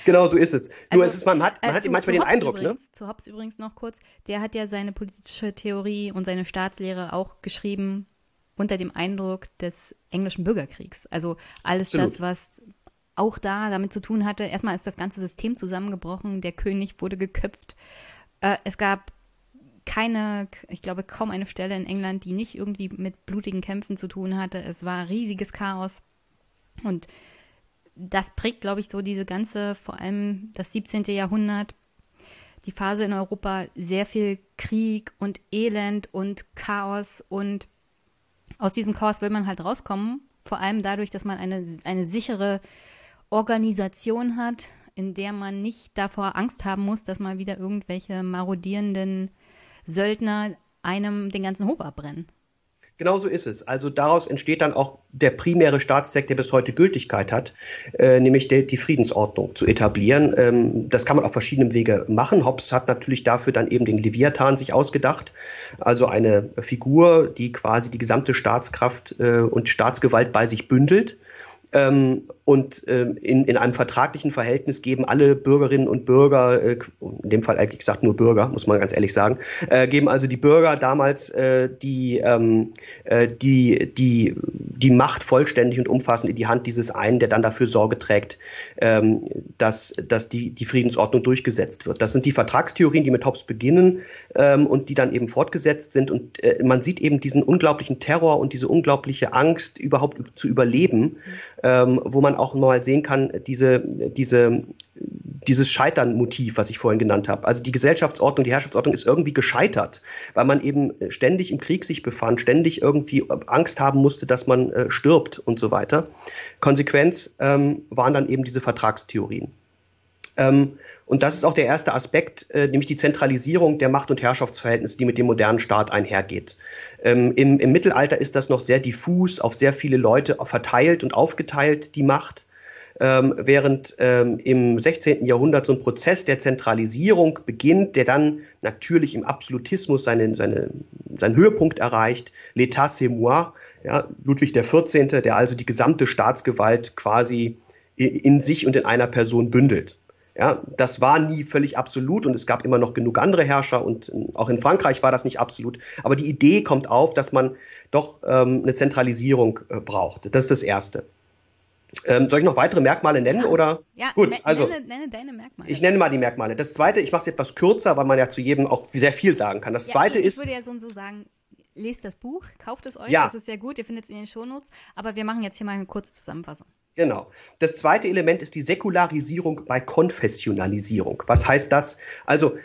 C: Genau so ist es. Nur also, ist es, man hat, man äh, hat zu, manchmal den Eindruck,
A: ne? übrigens, ne? Zu Hobbes übrigens noch kurz, der hat ja seine politische Theorie und seine Staatslehre auch geschrieben unter dem Eindruck des englischen Bürgerkriegs. Also alles Absolut. das, was auch da damit zu tun hatte. Erstmal ist das ganze System zusammengebrochen, der König wurde geköpft. Äh, es gab keine, ich glaube kaum eine Stelle in England, die nicht irgendwie mit blutigen Kämpfen zu tun hatte. Es war riesiges Chaos und das prägt, glaube ich, so diese ganze, vor allem das 17. Jahrhundert, die Phase in Europa, sehr viel Krieg und Elend und Chaos und aus diesem Chaos will man halt rauskommen, vor allem dadurch, dass man eine, eine sichere Organisation hat, in der man nicht davor Angst haben muss, dass mal wieder irgendwelche marodierenden Söldner einem den ganzen Hof abbrennen.
C: Genau so ist es. Also daraus entsteht dann auch der primäre Staatszweck, der bis heute Gültigkeit hat, äh, nämlich der, die Friedensordnung zu etablieren. Ähm, das kann man auf verschiedenen Wege machen. Hobbes hat natürlich dafür dann eben den Leviathan sich ausgedacht, also eine Figur, die quasi die gesamte Staatskraft äh, und Staatsgewalt bei sich bündelt ähm, und ähm, in, in einem vertraglichen Verhältnis geben alle Bürgerinnen und Bürger, äh, in dem Fall eigentlich gesagt nur Bürger, muss man ganz ehrlich sagen, äh, geben also die Bürger damals äh, die, ähm, äh, die, die, die Macht vollständig und umfassend in die Hand dieses einen, der dann dafür Sorge trägt, ähm, dass, dass die, die Friedensordnung durchgesetzt wird. Das sind die Vertragstheorien, die mit Hobbes beginnen ähm, und die dann eben fortgesetzt sind. Und äh, man sieht eben diesen unglaublichen Terror und diese unglaubliche Angst, überhaupt zu überleben, ähm, wo man auch mal sehen kann, diese, diese, dieses Scheitern-Motiv, was ich vorhin genannt habe. Also die Gesellschaftsordnung, die Herrschaftsordnung ist irgendwie gescheitert, weil man eben ständig im Krieg sich befand, ständig irgendwie Angst haben musste, dass man äh, stirbt und so weiter. Konsequenz ähm, waren dann eben diese Vertragstheorien. Ähm, und das ist auch der erste Aspekt, äh, nämlich die Zentralisierung der Macht- und Herrschaftsverhältnisse, die mit dem modernen Staat einhergeht. Ähm, im, Im Mittelalter ist das noch sehr diffus, auf sehr viele Leute verteilt und aufgeteilt, die Macht. Ähm, während im 16. Jahrhundert so ein Prozess der Zentralisierung beginnt, der dann natürlich im Absolutismus seine, seine, seinen Höhepunkt erreicht. L'état c'est moi, ja, Ludwig XIV., der also die gesamte Staatsgewalt quasi in sich und in einer Person bündelt. Ja, das war nie völlig absolut und es gab immer noch genug andere Herrscher und ähm, auch in Frankreich war das nicht absolut. Aber die Idee kommt auf, dass man doch ähm, eine Zentralisierung äh, braucht. Das ist das Erste. Ähm, soll ich noch weitere Merkmale nennen ja. oder?
A: Ja, gut. Ne also nenne, nenne, deine
C: Merkmale. Ich nenne mal die Merkmale. Das Zweite, ich mache es etwas kürzer, weil man ja zu jedem auch sehr viel sagen kann. Das
A: ja,
C: Zweite
A: ich,
C: ist.
A: Ich würde ja so und so sagen, lest das Buch, kauft es euch,
C: ja.
A: das ist sehr gut, ihr findet es in den Shownotes. Aber wir machen jetzt hier mal eine kurze Zusammenfassung.
C: Genau. Das zweite Element ist die Säkularisierung bei Konfessionalisierung. Was heißt das? Also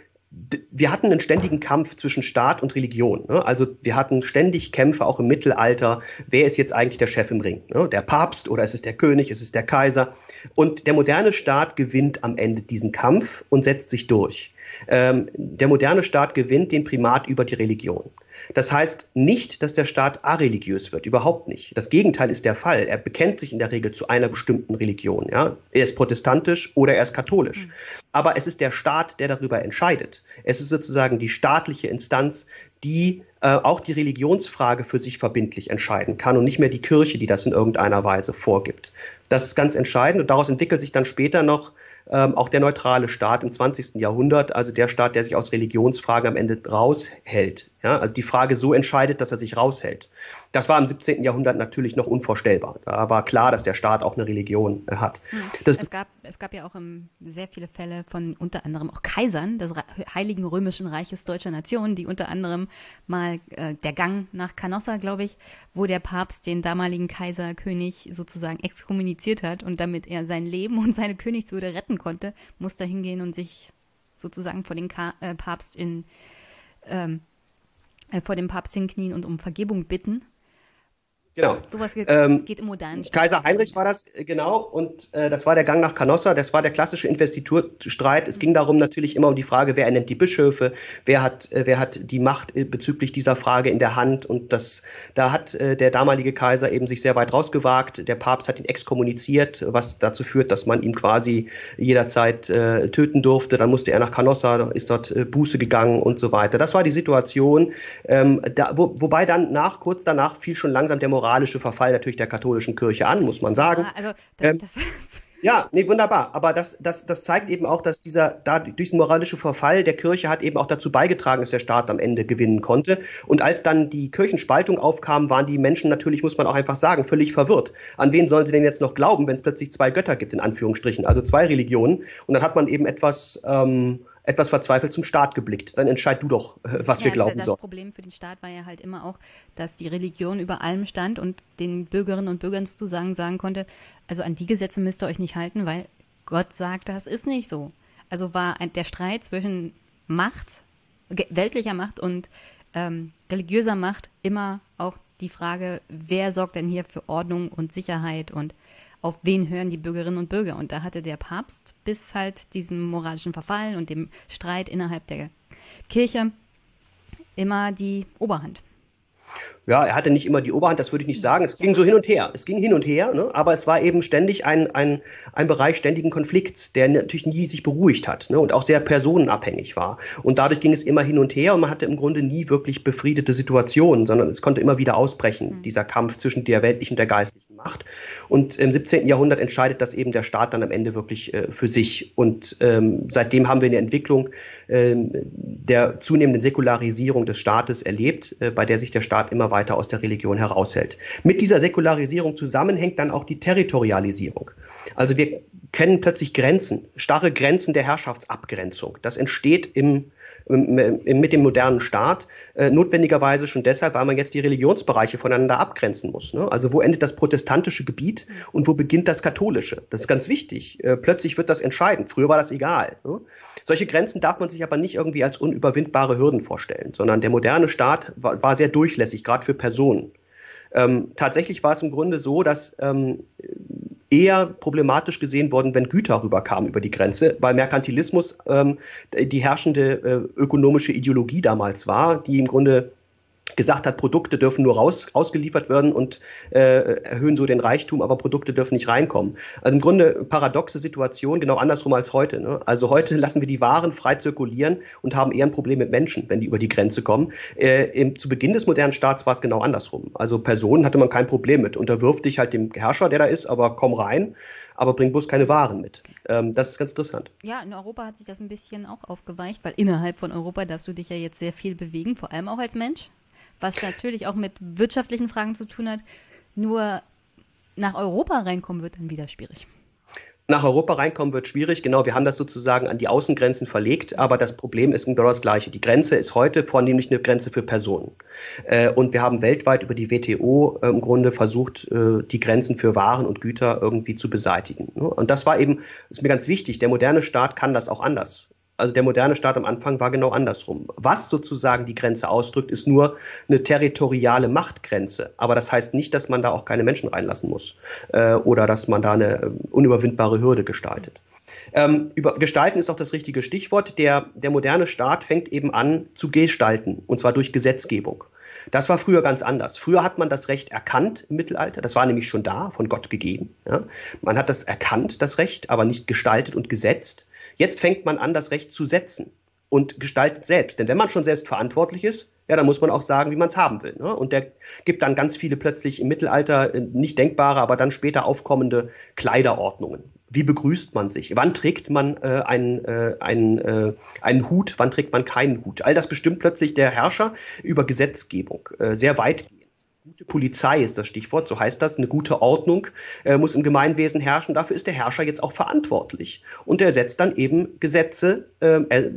C: wir hatten einen ständigen Kampf zwischen Staat und Religion. Ne? Also wir hatten ständig Kämpfe auch im Mittelalter. Wer ist jetzt eigentlich der Chef im Ring? Ne? Der Papst oder ist es der König? Ist es der Kaiser? Und der moderne Staat gewinnt am Ende diesen Kampf und setzt sich durch. Ähm, der moderne Staat gewinnt den Primat über die Religion. Das heißt nicht, dass der Staat areligiös wird, überhaupt nicht. Das Gegenteil ist der Fall. Er bekennt sich in der Regel zu einer bestimmten Religion. Ja? Er ist protestantisch oder er ist katholisch. Mhm. Aber es ist der Staat, der darüber entscheidet. Es ist sozusagen die staatliche Instanz, die äh, auch die Religionsfrage für sich verbindlich entscheiden kann und nicht mehr die Kirche, die das in irgendeiner Weise vorgibt. Das ist ganz entscheidend und daraus entwickelt sich dann später noch ähm, auch der neutrale Staat im 20. Jahrhundert, also der Staat, der sich aus Religionsfragen am Ende raushält. Ja, also die Frage so entscheidet, dass er sich raushält. Das war im 17. Jahrhundert natürlich noch unvorstellbar. Da war klar, dass der Staat auch eine Religion äh, hat. Hm.
A: es, gab, es gab ja auch um, sehr viele Fälle von unter anderem auch Kaisern des Heiligen Römischen Reiches deutscher Nation, die unter anderem mal äh, der Gang nach Canossa, glaube ich, wo der Papst den damaligen Kaiser, König sozusagen exkommuniziert hat und damit er sein Leben und seine Königswürde retten konnte, musste er hingehen und sich sozusagen vor den Ka äh, Papst in ähm, äh, vor dem Papst hinknien und um Vergebung bitten.
C: Genau. Sowas geht, ähm, geht im modernen. Kaiser Heinrich war das, äh, genau, und äh, das war der Gang nach Canossa, das war der klassische Investiturstreit. Es mhm. ging darum natürlich immer um die Frage, wer ernennt die Bischöfe, wer hat, äh, wer hat die Macht äh, bezüglich dieser Frage in der Hand. Und das, da hat äh, der damalige Kaiser eben sich sehr weit rausgewagt. Der Papst hat ihn exkommuniziert, was dazu führt, dass man ihn quasi jederzeit äh, töten durfte. Dann musste er nach Canossa, ist dort äh, Buße gegangen und so weiter. Das war die Situation, ähm, da, wo, wobei dann nach, kurz danach fiel schon langsam der moralische Verfall natürlich der katholischen Kirche an, muss man sagen. Ja, also das, ähm, das [laughs] ja, nee, wunderbar. Aber das, das, das zeigt eben auch, dass dieser, da, durch diesen moralischen Verfall der Kirche hat eben auch dazu beigetragen, dass der Staat am Ende gewinnen konnte. Und als dann die Kirchenspaltung aufkam, waren die Menschen natürlich, muss man auch einfach sagen, völlig verwirrt. An wen sollen sie denn jetzt noch glauben, wenn es plötzlich zwei Götter gibt, in Anführungsstrichen, also zwei Religionen? Und dann hat man eben etwas, ähm, etwas verzweifelt zum Staat geblickt. Dann entscheid du doch, äh, was ja, wir glauben
A: sollen. Das Problem für den Staat war ja halt immer auch, dass die Religion über allem stand und den Bürgerinnen und Bürgern sozusagen sagen konnte, also an die Gesetze müsst ihr euch nicht halten, weil Gott sagt, das ist nicht so. Also war der Streit zwischen Macht, weltlicher Macht und ähm, religiöser Macht immer auch die Frage, wer sorgt denn hier für Ordnung und Sicherheit und auf wen hören die Bürgerinnen und Bürger. Und da hatte der Papst bis halt diesem moralischen Verfall und dem Streit innerhalb der Kirche immer die Oberhand.
C: Ja, er hatte nicht immer die Oberhand, das würde ich nicht sagen. Es ging so hin und her. Es ging hin und her, ne? aber es war eben ständig ein, ein, ein Bereich ständigen Konflikts, der natürlich nie sich beruhigt hat ne? und auch sehr personenabhängig war. Und dadurch ging es immer hin und her und man hatte im Grunde nie wirklich befriedete Situationen, sondern es konnte immer wieder ausbrechen, mhm. dieser Kampf zwischen der weltlichen und der geistlichen Macht. Und im 17. Jahrhundert entscheidet das eben der Staat dann am Ende wirklich äh, für sich. Und ähm, seitdem haben wir eine Entwicklung äh, der zunehmenden Säkularisierung des Staates erlebt, äh, bei der sich der Staat immer weiter aus der Religion heraushält. Mit dieser Säkularisierung zusammenhängt dann auch die Territorialisierung. Also wir kennen plötzlich Grenzen, starre Grenzen der Herrschaftsabgrenzung. Das entsteht im mit dem modernen Staat, äh, notwendigerweise schon deshalb, weil man jetzt die Religionsbereiche voneinander abgrenzen muss. Ne? Also wo endet das protestantische Gebiet und wo beginnt das katholische? Das ist ganz wichtig. Äh, plötzlich wird das entscheidend. Früher war das egal. Ne? Solche Grenzen darf man sich aber nicht irgendwie als unüberwindbare Hürden vorstellen, sondern der moderne Staat war, war sehr durchlässig, gerade für Personen. Ähm, tatsächlich war es im Grunde so, dass ähm, eher problematisch gesehen worden, wenn Güter rüberkamen über die Grenze, weil Merkantilismus ähm, die herrschende äh, ökonomische Ideologie damals war, die im Grunde gesagt hat, Produkte dürfen nur raus, ausgeliefert werden und äh, erhöhen so den Reichtum, aber Produkte dürfen nicht reinkommen. Also im Grunde paradoxe Situation, genau andersrum als heute. Ne? Also heute lassen wir die Waren frei zirkulieren und haben eher ein Problem mit Menschen, wenn die über die Grenze kommen. Äh, im, zu Beginn des modernen Staats war es genau andersrum. Also Personen hatte man kein Problem mit. Unterwirf dich halt dem Herrscher, der da ist, aber komm rein aber bring bloß keine Waren mit. Ähm, das ist ganz interessant.
A: Ja, in Europa hat sich das ein bisschen auch aufgeweicht, weil innerhalb von Europa darfst du dich ja jetzt sehr viel bewegen, vor allem auch als Mensch was natürlich auch mit wirtschaftlichen Fragen zu tun hat. Nur nach Europa reinkommen wird dann wieder schwierig.
C: Nach Europa reinkommen wird schwierig, genau. Wir haben das sozusagen an die Außengrenzen verlegt, aber das Problem ist genau das gleiche. Die Grenze ist heute vornehmlich eine Grenze für Personen. Äh, und wir haben weltweit über die WTO äh, im Grunde versucht, äh, die Grenzen für Waren und Güter irgendwie zu beseitigen. Ne? Und das war eben, ist mir ganz wichtig, der moderne Staat kann das auch anders. Also der moderne Staat am Anfang war genau andersrum. Was sozusagen die Grenze ausdrückt, ist nur eine territoriale Machtgrenze. Aber das heißt nicht, dass man da auch keine Menschen reinlassen muss äh, oder dass man da eine äh, unüberwindbare Hürde gestaltet. Ähm, über, gestalten ist auch das richtige Stichwort. Der, der moderne Staat fängt eben an zu gestalten, und zwar durch Gesetzgebung. Das war früher ganz anders. Früher hat man das Recht erkannt im Mittelalter. Das war nämlich schon da, von Gott gegeben. Ja. Man hat das erkannt, das Recht, aber nicht gestaltet und gesetzt. Jetzt fängt man an, das Recht zu setzen und gestaltet selbst. Denn wenn man schon selbst verantwortlich ist, ja, dann muss man auch sagen, wie man es haben will. Ne? Und der gibt dann ganz viele plötzlich im Mittelalter äh, nicht denkbare, aber dann später aufkommende Kleiderordnungen. wie begrüßt man sich? Wann trägt man äh, einen, äh, einen, äh, einen Hut? Wann trägt man keinen Hut? All das bestimmt plötzlich der Herrscher über Gesetzgebung äh, sehr weitgehend. Gute Polizei ist das Stichwort, so heißt das. Eine gute Ordnung äh, muss im Gemeinwesen herrschen. Dafür ist der Herrscher jetzt auch verantwortlich. Und er setzt dann eben Gesetze ähm, äh,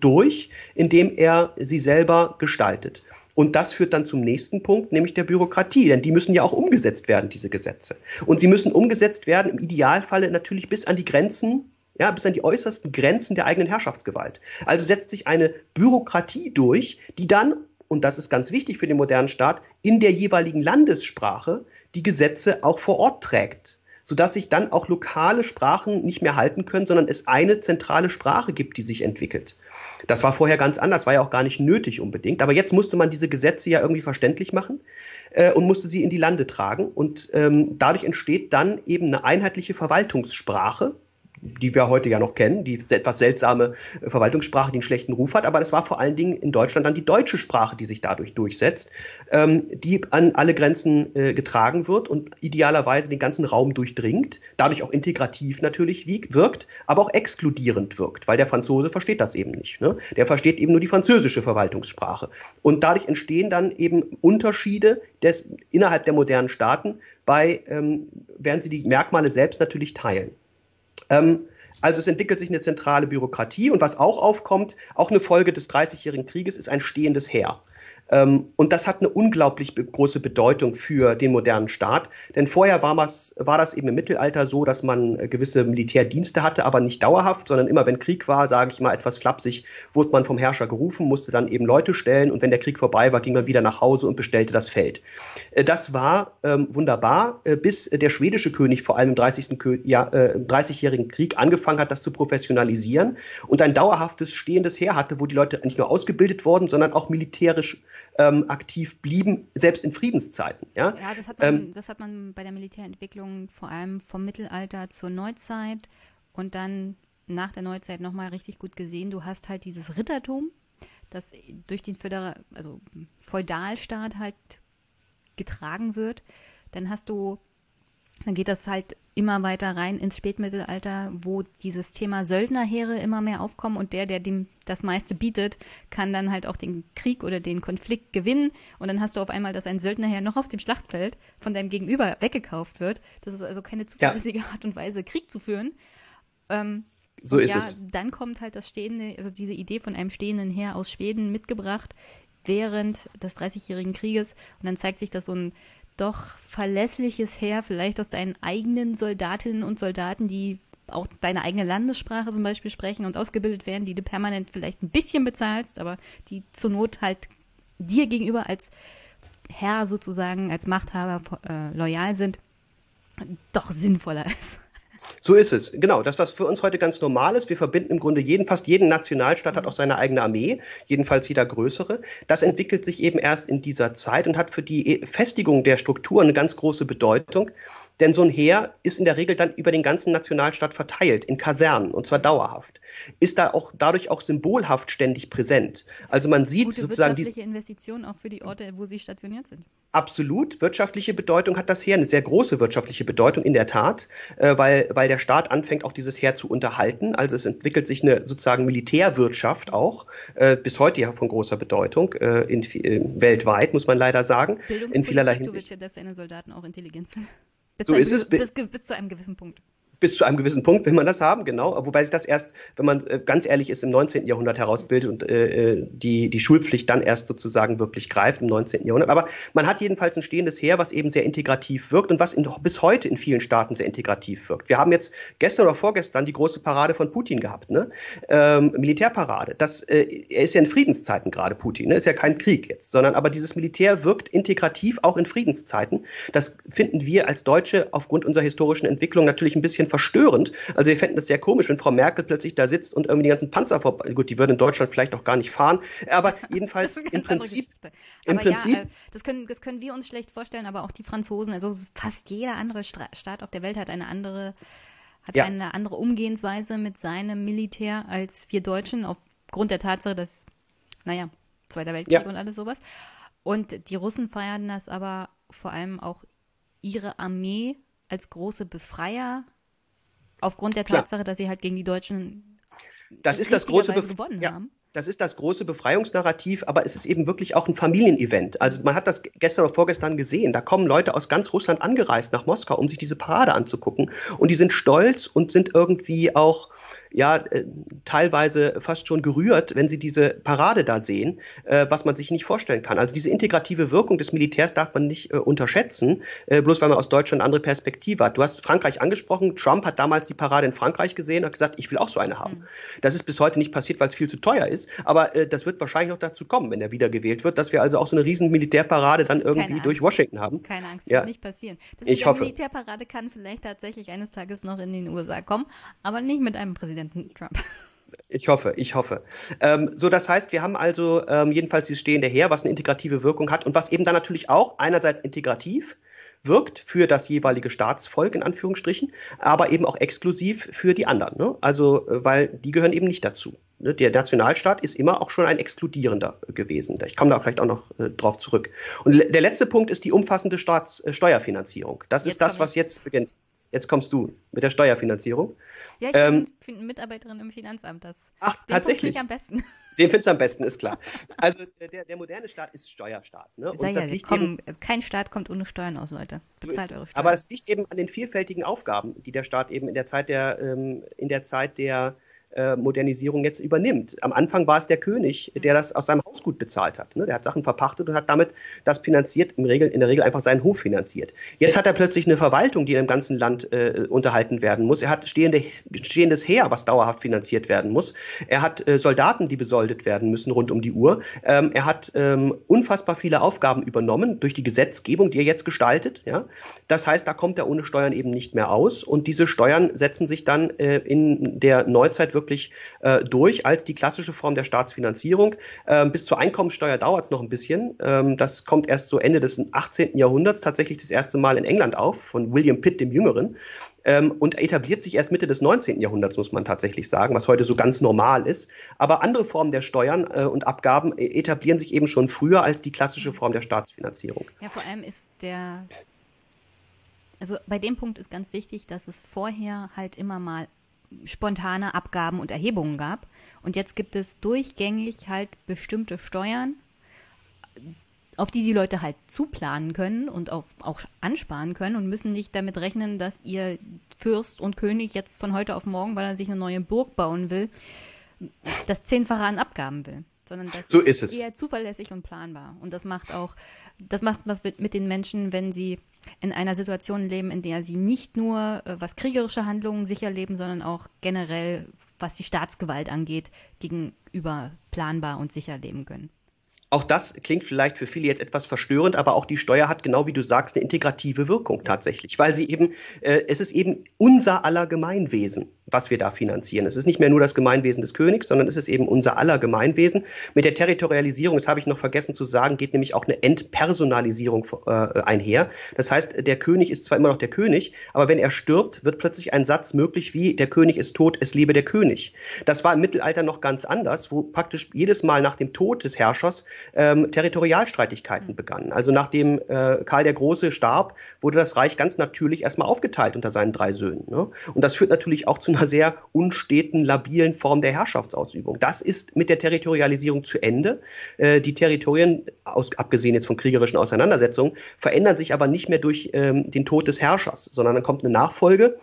C: durch, indem er sie selber gestaltet. Und das führt dann zum nächsten Punkt, nämlich der Bürokratie, denn die müssen ja auch umgesetzt werden, diese Gesetze. Und sie müssen umgesetzt werden, im Idealfalle natürlich bis an die Grenzen, ja, bis an die äußersten Grenzen der eigenen Herrschaftsgewalt. Also setzt sich eine Bürokratie durch, die dann und das ist ganz wichtig für den modernen Staat, in der jeweiligen Landessprache die Gesetze auch vor Ort trägt, sodass sich dann auch lokale Sprachen nicht mehr halten können, sondern es eine zentrale Sprache gibt, die sich entwickelt. Das war vorher ganz anders, war ja auch gar nicht nötig unbedingt, aber jetzt musste man diese Gesetze ja irgendwie verständlich machen äh, und musste sie in die Lande tragen und ähm, dadurch entsteht dann eben eine einheitliche Verwaltungssprache, die wir heute ja noch kennen, die etwas seltsame äh, Verwaltungssprache, die einen schlechten Ruf hat, aber es war vor allen Dingen in Deutschland dann die deutsche Sprache, die sich dadurch durchsetzt, ähm, die an alle Grenzen äh, getragen wird und idealerweise den ganzen Raum durchdringt, dadurch auch integrativ natürlich wirkt, aber auch exkludierend wirkt, weil der Franzose versteht das eben nicht. Ne? Der versteht eben nur die französische Verwaltungssprache. Und dadurch entstehen dann eben Unterschiede des, innerhalb der modernen Staaten, bei, ähm, während sie die Merkmale selbst natürlich teilen. Ähm, also es entwickelt sich eine zentrale Bürokratie und was auch aufkommt, auch eine Folge des Dreißigjährigen Krieges, ist ein stehendes Heer. Ähm, und das hat eine unglaublich große Bedeutung für den modernen Staat. Denn vorher war, war das eben im Mittelalter so, dass man äh, gewisse Militärdienste hatte, aber nicht dauerhaft, sondern immer wenn Krieg war, sage ich mal etwas flapsig, wurde man vom Herrscher gerufen, musste dann eben Leute stellen und wenn der Krieg vorbei war, ging man wieder nach Hause und bestellte das Feld. Äh, das war ähm, wunderbar, äh, bis der schwedische König vor allem im 30. Ja, äh, 30-jährigen Krieg angefangen hat, das zu professionalisieren und ein dauerhaftes stehendes Heer hatte, wo die Leute nicht nur ausgebildet wurden, sondern auch militärisch ähm, aktiv blieben, selbst in Friedenszeiten. Ja,
A: ja das, hat man, ähm, das hat man bei der Militärentwicklung vor allem vom Mittelalter zur Neuzeit und dann nach der Neuzeit nochmal richtig gut gesehen. Du hast halt dieses Rittertum, das durch den Föderal, also Feudalstaat halt getragen wird. Dann hast du, dann geht das halt immer weiter rein ins Spätmittelalter, wo dieses Thema Söldnerheere immer mehr aufkommen und der, der dem das meiste bietet, kann dann halt auch den Krieg oder den Konflikt gewinnen und dann hast du auf einmal, dass ein Söldnerheer noch auf dem Schlachtfeld von deinem Gegenüber weggekauft wird. Das ist also keine zuverlässige ja. Art und Weise, Krieg zu führen. Ähm,
C: so ist ja, es.
A: Dann kommt halt das stehende, also diese Idee von einem stehenden Heer aus Schweden mitgebracht während des Dreißigjährigen Krieges und dann zeigt sich, dass so ein doch verlässliches Heer, vielleicht aus deinen eigenen Soldatinnen und Soldaten, die auch deine eigene Landessprache zum Beispiel sprechen und ausgebildet werden, die du permanent vielleicht ein bisschen bezahlst, aber die zur Not halt dir gegenüber als Herr sozusagen, als Machthaber äh, loyal sind, doch sinnvoller [laughs] ist.
C: So ist es. Genau. Das, was für uns heute ganz normal ist. Wir verbinden im Grunde jeden, fast jeden Nationalstaat hat auch seine eigene Armee. Jedenfalls jeder größere. Das entwickelt sich eben erst in dieser Zeit und hat für die Festigung der Struktur eine ganz große Bedeutung. Denn so ein Heer ist in der Regel dann über den ganzen Nationalstaat verteilt, in Kasernen, und zwar dauerhaft. Ist da auch dadurch auch symbolhaft ständig präsent. Also man sieht
A: Gute
C: sozusagen.
A: Wirtschaftliche Investitionen auch für die Orte, wo sie stationiert sind.
C: Absolut. Wirtschaftliche Bedeutung hat das Heer, eine sehr große wirtschaftliche Bedeutung in der Tat, äh, weil, weil der Staat anfängt, auch dieses Heer zu unterhalten. Also es entwickelt sich eine sozusagen Militärwirtschaft auch, äh, bis heute ja von großer Bedeutung, äh, in, äh, weltweit, muss man leider sagen, in vielerlei Hinsicht. Du willst
A: ja, dass deine Soldaten auch intelligent sind.
C: Bis so ist es.
A: Bis, bis zu einem gewissen Punkt
C: bis zu einem gewissen Punkt will man das haben, genau. Wobei sich das erst, wenn man äh, ganz ehrlich ist, im 19. Jahrhundert herausbildet und äh, äh, die, die Schulpflicht dann erst sozusagen wirklich greift im 19. Jahrhundert. Aber man hat jedenfalls ein stehendes Heer, was eben sehr integrativ wirkt und was in, bis heute in vielen Staaten sehr integrativ wirkt. Wir haben jetzt gestern oder vorgestern die große Parade von Putin gehabt, ne? Ähm, Militärparade. Das, äh, ist ja in Friedenszeiten gerade Putin, ne? Ist ja kein Krieg jetzt, sondern aber dieses Militär wirkt integrativ auch in Friedenszeiten. Das finden wir als Deutsche aufgrund unserer historischen Entwicklung natürlich ein bisschen verstörend. Also wir fänden das sehr komisch, wenn Frau Merkel plötzlich da sitzt und irgendwie die ganzen Panzer vorbei. Gut, die würden in Deutschland vielleicht auch gar nicht fahren, aber [laughs] jedenfalls im Prinzip.
A: Im Prinzip ja, äh, das, können, das können wir uns schlecht vorstellen, aber auch die Franzosen, also fast jeder andere Staat auf der Welt hat eine andere hat ja. eine andere Umgehensweise mit seinem Militär als wir Deutschen, aufgrund der Tatsache, dass, naja, Zweiter Weltkrieg ja. und alles sowas. Und die Russen feiern das aber vor allem auch ihre Armee als große Befreier Aufgrund der Tatsache, Klar. dass sie halt gegen die Deutschen
C: das ist das große Bef
A: gewonnen ja. haben
C: das ist das große Befreiungsnarrativ, aber es ist eben wirklich auch ein Familienevent. Also man hat das gestern oder vorgestern gesehen. Da kommen Leute aus ganz Russland angereist nach Moskau, um sich diese Parade anzugucken. Und die sind stolz und sind irgendwie auch ja äh, teilweise fast schon gerührt, wenn sie diese Parade da sehen, äh, was man sich nicht vorstellen kann. Also diese integrative Wirkung des Militärs darf man nicht äh, unterschätzen, äh, bloß weil man aus Deutschland eine andere Perspektive hat. Du hast Frankreich angesprochen. Trump hat damals die Parade in Frankreich gesehen und hat gesagt, ich will auch so eine haben. Mhm. Das ist bis heute nicht passiert, weil es viel zu teuer ist. Aber äh, das wird wahrscheinlich noch dazu kommen, wenn er wiedergewählt wird, dass wir also auch so eine riesen Militärparade dann irgendwie durch Washington haben.
A: Keine Angst, ja. wird nicht passieren. Das
C: ich hoffe.
A: Militärparade kann vielleicht tatsächlich eines Tages noch in den USA kommen, aber nicht mit einem Präsidenten. Präsidenten Trump.
C: Ich hoffe, ich hoffe. Ähm, so, das heißt, wir haben also ähm, jedenfalls dieses stehende Heer, was eine integrative Wirkung hat und was eben dann natürlich auch einerseits integrativ wirkt für das jeweilige Staatsvolk in Anführungsstrichen, aber eben auch exklusiv für die anderen. Ne? Also, äh, weil die gehören eben nicht dazu. Ne? Der Nationalstaat ist immer auch schon ein exkludierender gewesen. Ich komme da vielleicht auch noch äh, drauf zurück. Und der letzte Punkt ist die umfassende Staats äh, Steuerfinanzierung. Das jetzt ist das, was jetzt beginnt. Jetzt kommst du mit der Steuerfinanzierung.
A: Ja, ich ähm, bin Mitarbeiterin im Finanzamt. Das
C: ach, tatsächlich.
A: am besten. [laughs]
C: Den findest du am besten, ist klar. Also der, der moderne Staat ist Steuerstaat. Ne?
A: Und das ja, liegt komm, eben, kein Staat kommt ohne Steuern aus, Leute.
C: Bezahlt eure Steuern. Aber es liegt eben an den vielfältigen Aufgaben, die der Staat eben in der Zeit der, ähm, in der Zeit der äh, Modernisierung jetzt übernimmt. Am Anfang war es der König, der das aus seinem Hausgut bezahlt hat. Ne? Der hat Sachen verpachtet und hat damit das finanziert, Regel, in der Regel einfach seinen Hof finanziert. Jetzt hat er plötzlich eine Verwaltung, die im ganzen Land äh, unterhalten werden muss. Er hat stehende, stehendes Heer, was dauerhaft finanziert werden muss. Er hat äh, Soldaten, die besoldet werden müssen rund um die Uhr. Ähm, er hat ähm, unfassbar viele Aufgaben übernommen durch die Gesetzgebung, die er jetzt gestaltet. Ja? Das heißt, da kommt er ohne Steuern eben nicht mehr aus. Und diese Steuern setzen sich dann äh, in der Neuzeit wirklich wirklich äh, durch als die klassische Form der Staatsfinanzierung. Ähm, bis zur Einkommensteuer dauert es noch ein bisschen. Ähm, das kommt erst so Ende des 18. Jahrhunderts tatsächlich das erste Mal in England auf, von William Pitt dem Jüngeren. Ähm, und etabliert sich erst Mitte des 19. Jahrhunderts, muss man tatsächlich sagen, was heute so ganz normal ist. Aber andere Formen der Steuern äh, und Abgaben äh, etablieren sich eben schon früher als die klassische Form der Staatsfinanzierung.
A: Ja, vor allem ist der also bei dem Punkt ist ganz wichtig, dass es vorher halt immer mal spontane Abgaben und Erhebungen gab. Und jetzt gibt es durchgängig halt bestimmte Steuern, auf die die Leute halt zuplanen können und auf, auch ansparen können und müssen nicht damit rechnen, dass ihr Fürst und König jetzt von heute auf morgen, weil er sich eine neue Burg bauen will, das Zehnfache an Abgaben will. Sondern das
C: so ist, ist
A: eher zuverlässig und planbar. Und das macht auch, das macht was mit den Menschen, wenn sie in einer Situation leben, in der sie nicht nur äh, was kriegerische Handlungen sicher leben, sondern auch generell, was die Staatsgewalt angeht, gegenüber planbar und sicher leben können.
C: Auch das klingt vielleicht für viele jetzt etwas verstörend, aber auch die Steuer hat genau wie du sagst eine integrative Wirkung tatsächlich, weil sie eben, äh, es ist eben unser aller Gemeinwesen was wir da finanzieren. Es ist nicht mehr nur das Gemeinwesen des Königs, sondern es ist eben unser aller Gemeinwesen. Mit der Territorialisierung, das habe ich noch vergessen zu sagen, geht nämlich auch eine Entpersonalisierung äh, einher. Das heißt, der König ist zwar immer noch der König, aber wenn er stirbt, wird plötzlich ein Satz möglich wie der König ist tot, es lebe der König. Das war im Mittelalter noch ganz anders, wo praktisch jedes Mal nach dem Tod des Herrschers ähm, Territorialstreitigkeiten begannen. Also nachdem äh, Karl der Große starb, wurde das Reich ganz natürlich erstmal aufgeteilt unter seinen drei Söhnen. Ne? Und das führt natürlich auch zu einer sehr unsteten, labilen Form der Herrschaftsausübung. Das ist mit der Territorialisierung zu Ende. Äh, die Territorien, aus, abgesehen jetzt von kriegerischen Auseinandersetzungen, verändern sich aber nicht mehr durch ähm, den Tod des Herrschers, sondern dann kommt eine Nachfolge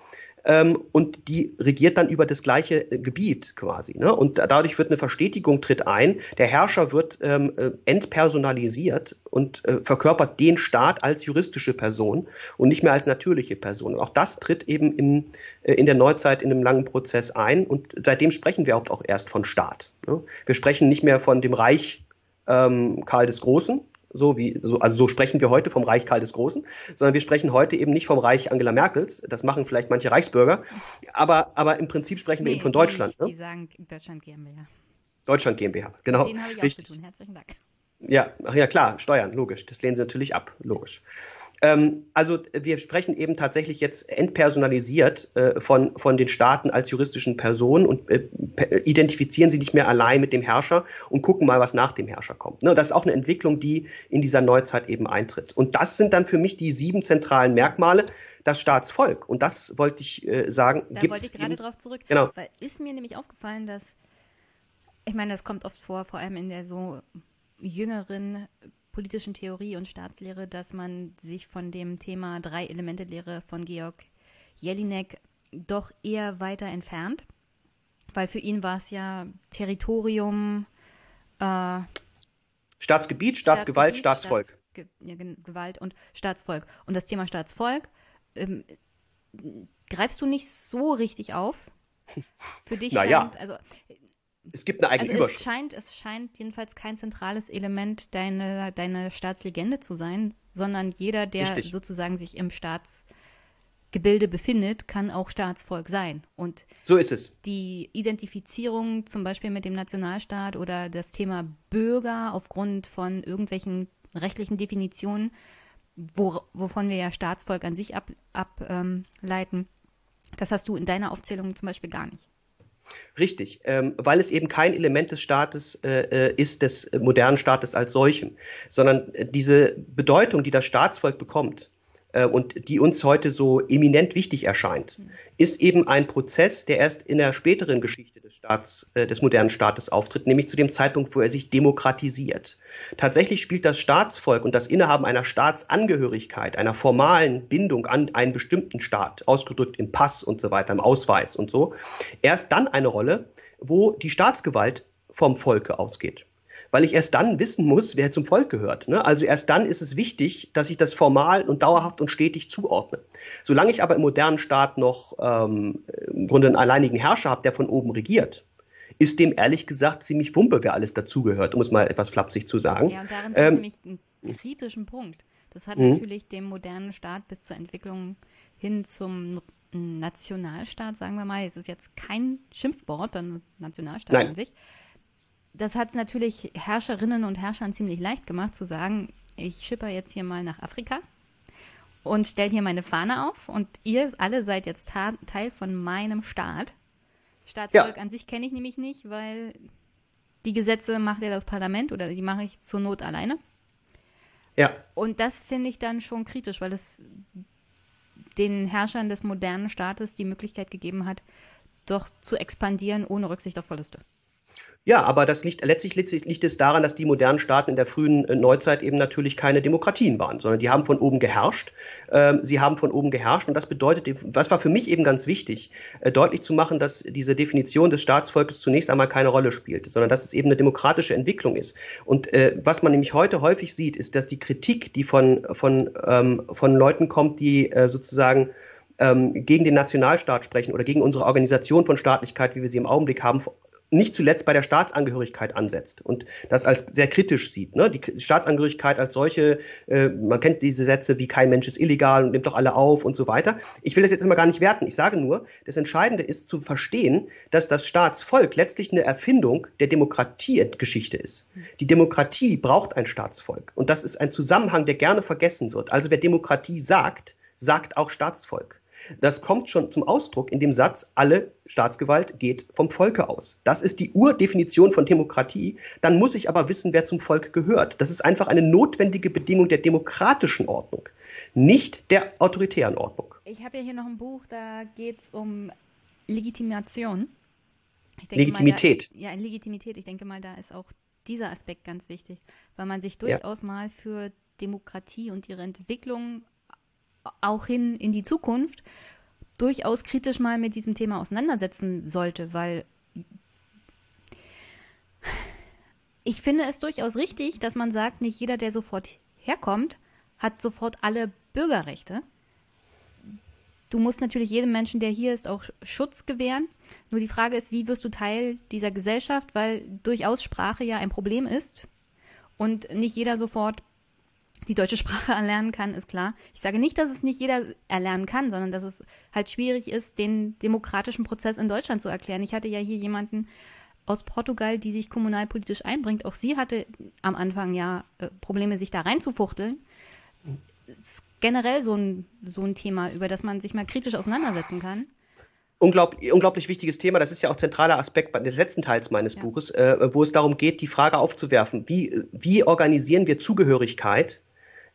C: ähm, und die regiert dann über das gleiche äh, Gebiet quasi. Ne? Und dadurch wird eine Verstetigung tritt ein. Der Herrscher wird ähm, äh, entpersonalisiert und äh, verkörpert den Staat als juristische Person und nicht mehr als natürliche Person. Und auch das tritt eben in, äh, in der Neuzeit in einem langen Prozess ein. Und seitdem sprechen wir auch erst von Staat. Ne? Wir sprechen nicht mehr von dem Reich ähm, Karl des Großen, so wie, so, also so sprechen wir heute vom Reich Karl des Großen, sondern wir sprechen heute eben nicht vom Reich Angela Merkels. Das machen vielleicht manche Reichsbürger, aber, aber im Prinzip sprechen wir eben von Deutschland.
A: Die, ne? die sagen Deutschland GmbH.
C: Deutschland GmbH, genau.
A: Den habe ich auch Richtig. zu tun. Herzlichen Dank.
C: Ja, ach ja, klar, Steuern, logisch. Das lehnen sie natürlich ab, logisch. Ähm, also wir sprechen eben tatsächlich jetzt entpersonalisiert äh, von, von den Staaten als juristischen Personen und äh, identifizieren sie nicht mehr allein mit dem Herrscher und gucken mal, was nach dem Herrscher kommt. Ne? Das ist auch eine Entwicklung, die in dieser Neuzeit eben eintritt. Und das sind dann für mich die sieben zentralen Merkmale, das Staatsvolk. Und das wollte ich äh, sagen.
A: Da wollte ich gerade drauf zurück.
C: Genau.
A: Weil ist mir nämlich aufgefallen, dass, ich meine, das kommt oft vor, vor allem in der so jüngeren politischen Theorie und Staatslehre, dass man sich von dem Thema Drei-Elemente-Lehre von Georg Jelinek doch eher weiter entfernt, weil für ihn war es ja Territorium,
C: äh, Staatsgebiet, Staatsgewalt, Staatsvolk.
A: Staats, ja, Gewalt und Staatsvolk. Und das Thema Staatsvolk ähm, greifst du nicht so richtig auf? [laughs]
C: Für dich naja. scheint, also es gibt eine eigene
A: also
C: Überschrift.
A: Es scheint, es scheint jedenfalls kein zentrales Element deiner deine Staatslegende zu sein, sondern jeder, der Richtig. sozusagen sich im Staatsgebilde befindet, kann auch Staatsvolk sein. Und
C: so ist es.
A: Die Identifizierung zum Beispiel mit dem Nationalstaat oder das Thema Bürger aufgrund von irgendwelchen rechtlichen Definitionen, wo, wovon wir ja Staatsvolk an sich ableiten, ab, ähm, das hast du in deiner Aufzählung zum Beispiel gar nicht.
C: Richtig, ähm, weil es eben kein Element des Staates äh, äh ist, des modernen Staates als solchem, sondern äh, diese Bedeutung, die das Staatsvolk bekommt, äh, und die uns heute so eminent wichtig erscheint, mhm. ist eben ein Prozess, der erst in der späteren Geschichte des Staats, äh, des modernen Staates auftritt, nämlich zu dem Zeitpunkt, wo er sich demokratisiert. Tatsächlich spielt das Staatsvolk und das Innehaben einer Staatsangehörigkeit, einer formalen Bindung an einen bestimmten Staat, ausgedrückt im Pass und so weiter, im Ausweis und so, erst dann eine Rolle, wo die Staatsgewalt vom Volke ausgeht weil ich erst dann wissen muss, wer zum Volk gehört. Ne? Also erst dann ist es wichtig, dass ich das formal und dauerhaft und stetig zuordne. Solange ich aber im modernen Staat noch ähm, im Grunde einen alleinigen Herrscher habe, der von oben regiert, ist dem ehrlich gesagt ziemlich wumpe, wer alles dazugehört, um es mal etwas flapsig zu sagen.
A: Ja, und darin ähm, nämlich einen kritischen Punkt. Das hat mhm. natürlich dem modernen Staat bis zur Entwicklung hin zum Nationalstaat, sagen wir mal, es ist jetzt kein Schimpfwort, dann Nationalstaat Nein. an sich, das hat es natürlich Herrscherinnen und Herrschern ziemlich leicht gemacht zu sagen, ich schipper jetzt hier mal nach Afrika und stelle hier meine Fahne auf und ihr alle seid jetzt Teil von meinem Staat. Staatsvolk ja. an sich kenne ich nämlich nicht, weil die Gesetze macht ja das Parlament oder die mache ich zur Not alleine.
C: Ja.
A: Und das finde ich dann schon kritisch, weil es den Herrschern des modernen Staates die Möglichkeit gegeben hat, doch zu expandieren ohne Rücksicht auf Verluste.
C: Ja, aber das liegt, letztlich liegt, es daran, dass die modernen Staaten in der frühen äh, Neuzeit eben natürlich keine Demokratien waren, sondern die haben von oben geherrscht. Ähm, sie haben von oben geherrscht und das bedeutet, was war für mich eben ganz wichtig, äh, deutlich zu machen, dass diese Definition des Staatsvolkes zunächst einmal keine Rolle spielt, sondern dass es eben eine demokratische Entwicklung ist. Und äh, was man nämlich heute häufig sieht, ist, dass die Kritik, die von, von, ähm, von Leuten kommt, die sozusagen ähm, gegen den Nationalstaat sprechen oder gegen unsere Organisation von Staatlichkeit, wie wir sie im Augenblick haben, nicht zuletzt bei der Staatsangehörigkeit ansetzt und das als sehr kritisch sieht. Ne? Die Staatsangehörigkeit als solche, äh, man kennt diese Sätze wie kein Mensch ist illegal und nimmt doch alle auf und so weiter. Ich will das jetzt immer gar nicht werten. Ich sage nur, das Entscheidende ist zu verstehen, dass das Staatsvolk letztlich eine Erfindung der Demokratiegeschichte ist. Die Demokratie braucht ein Staatsvolk und das ist ein Zusammenhang, der gerne vergessen wird. Also wer Demokratie sagt, sagt auch Staatsvolk. Das kommt schon zum Ausdruck in dem Satz, alle Staatsgewalt geht vom Volke aus. Das ist die Urdefinition von Demokratie. Dann muss ich aber wissen, wer zum Volk gehört. Das ist einfach eine notwendige Bedingung der demokratischen Ordnung, nicht der autoritären Ordnung.
A: Ich habe ja hier noch ein Buch, da geht es um Legitimation.
C: Legitimität.
A: Mal, ist, ja, Legitimität. Ich denke mal, da ist auch dieser Aspekt ganz wichtig, weil man sich durchaus ja. mal für Demokratie und ihre Entwicklung auch hin in die Zukunft durchaus kritisch mal mit diesem Thema auseinandersetzen sollte, weil ich finde es durchaus richtig, dass man sagt, nicht jeder, der sofort herkommt, hat sofort alle Bürgerrechte. Du musst natürlich jedem Menschen, der hier ist, auch Schutz gewähren. Nur die Frage ist, wie wirst du Teil dieser Gesellschaft, weil durchaus Sprache ja ein Problem ist und nicht jeder sofort die deutsche Sprache [laughs] erlernen kann, ist klar. Ich sage nicht, dass es nicht jeder erlernen kann, sondern dass es halt schwierig ist, den demokratischen Prozess in Deutschland zu erklären. Ich hatte ja hier jemanden aus Portugal, die sich kommunalpolitisch einbringt. Auch sie hatte am Anfang ja äh, Probleme, sich da reinzufuchteln. Das ist generell so ein, so ein Thema, über das man sich mal kritisch auseinandersetzen kann.
C: Unglaublich, unglaublich wichtiges Thema. Das ist ja auch zentraler Aspekt des letzten Teils meines ja. Buches, äh, wo es darum geht, die Frage aufzuwerfen, wie, wie organisieren wir Zugehörigkeit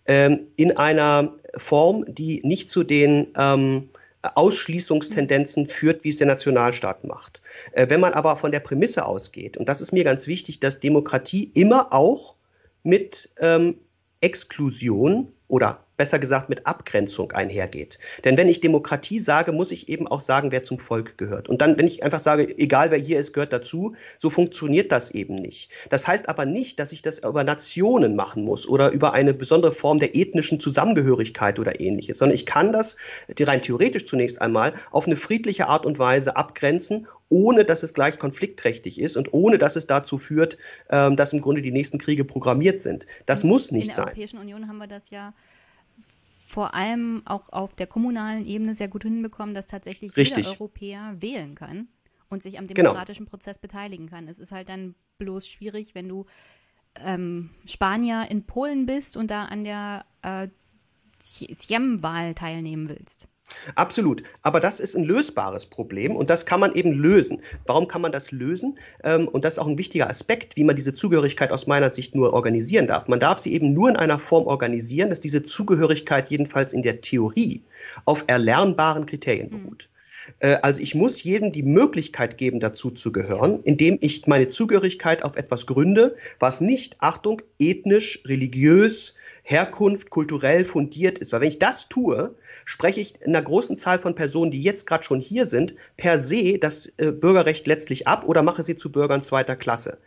C: ähm, in einer Form, die nicht zu den ähm, Ausschließungstendenzen führt, wie es der Nationalstaat macht. Äh, wenn man aber von der Prämisse ausgeht, und das ist mir ganz wichtig, dass Demokratie immer auch mit ähm, Exklusion oder besser gesagt mit Abgrenzung einhergeht. Denn wenn ich Demokratie sage, muss ich eben auch sagen, wer zum Volk gehört. Und dann, wenn ich einfach sage, egal wer hier ist, gehört dazu, so funktioniert das eben nicht. Das heißt aber nicht, dass ich das über Nationen machen muss oder über eine besondere Form der ethnischen Zusammengehörigkeit oder ähnliches, sondern ich kann das rein theoretisch zunächst einmal auf eine friedliche Art und Weise abgrenzen, ohne dass es gleich konfliktträchtig ist und ohne dass es dazu führt, ähm, dass im Grunde die nächsten Kriege programmiert sind. Das muss nicht sein.
A: In der Europäischen Union haben wir das ja vor allem auch auf der kommunalen Ebene sehr gut hinbekommen, dass tatsächlich
C: Richtig.
A: jeder Europäer wählen kann und sich am genau. demokratischen genau. Prozess beteiligen kann. Es ist halt dann bloß schwierig, wenn du ähm, Spanier in Polen bist und da an der äh, Siem-Wahl teilnehmen willst.
C: Absolut. Aber das ist ein lösbares Problem und das kann man eben lösen. Warum kann man das lösen? Ähm, und das ist auch ein wichtiger Aspekt, wie man diese Zugehörigkeit aus meiner Sicht nur organisieren darf. Man darf sie eben nur in einer Form organisieren, dass diese Zugehörigkeit jedenfalls in der Theorie auf erlernbaren Kriterien mhm. beruht. Äh, also ich muss jedem die Möglichkeit geben, dazu zu gehören, indem ich meine Zugehörigkeit auf etwas gründe, was nicht, Achtung, ethnisch, religiös, Herkunft kulturell fundiert ist. Weil wenn ich das tue, spreche ich in einer großen Zahl von Personen, die jetzt gerade schon hier sind, per se das äh, Bürgerrecht letztlich ab oder mache sie zu Bürgern zweiter Klasse.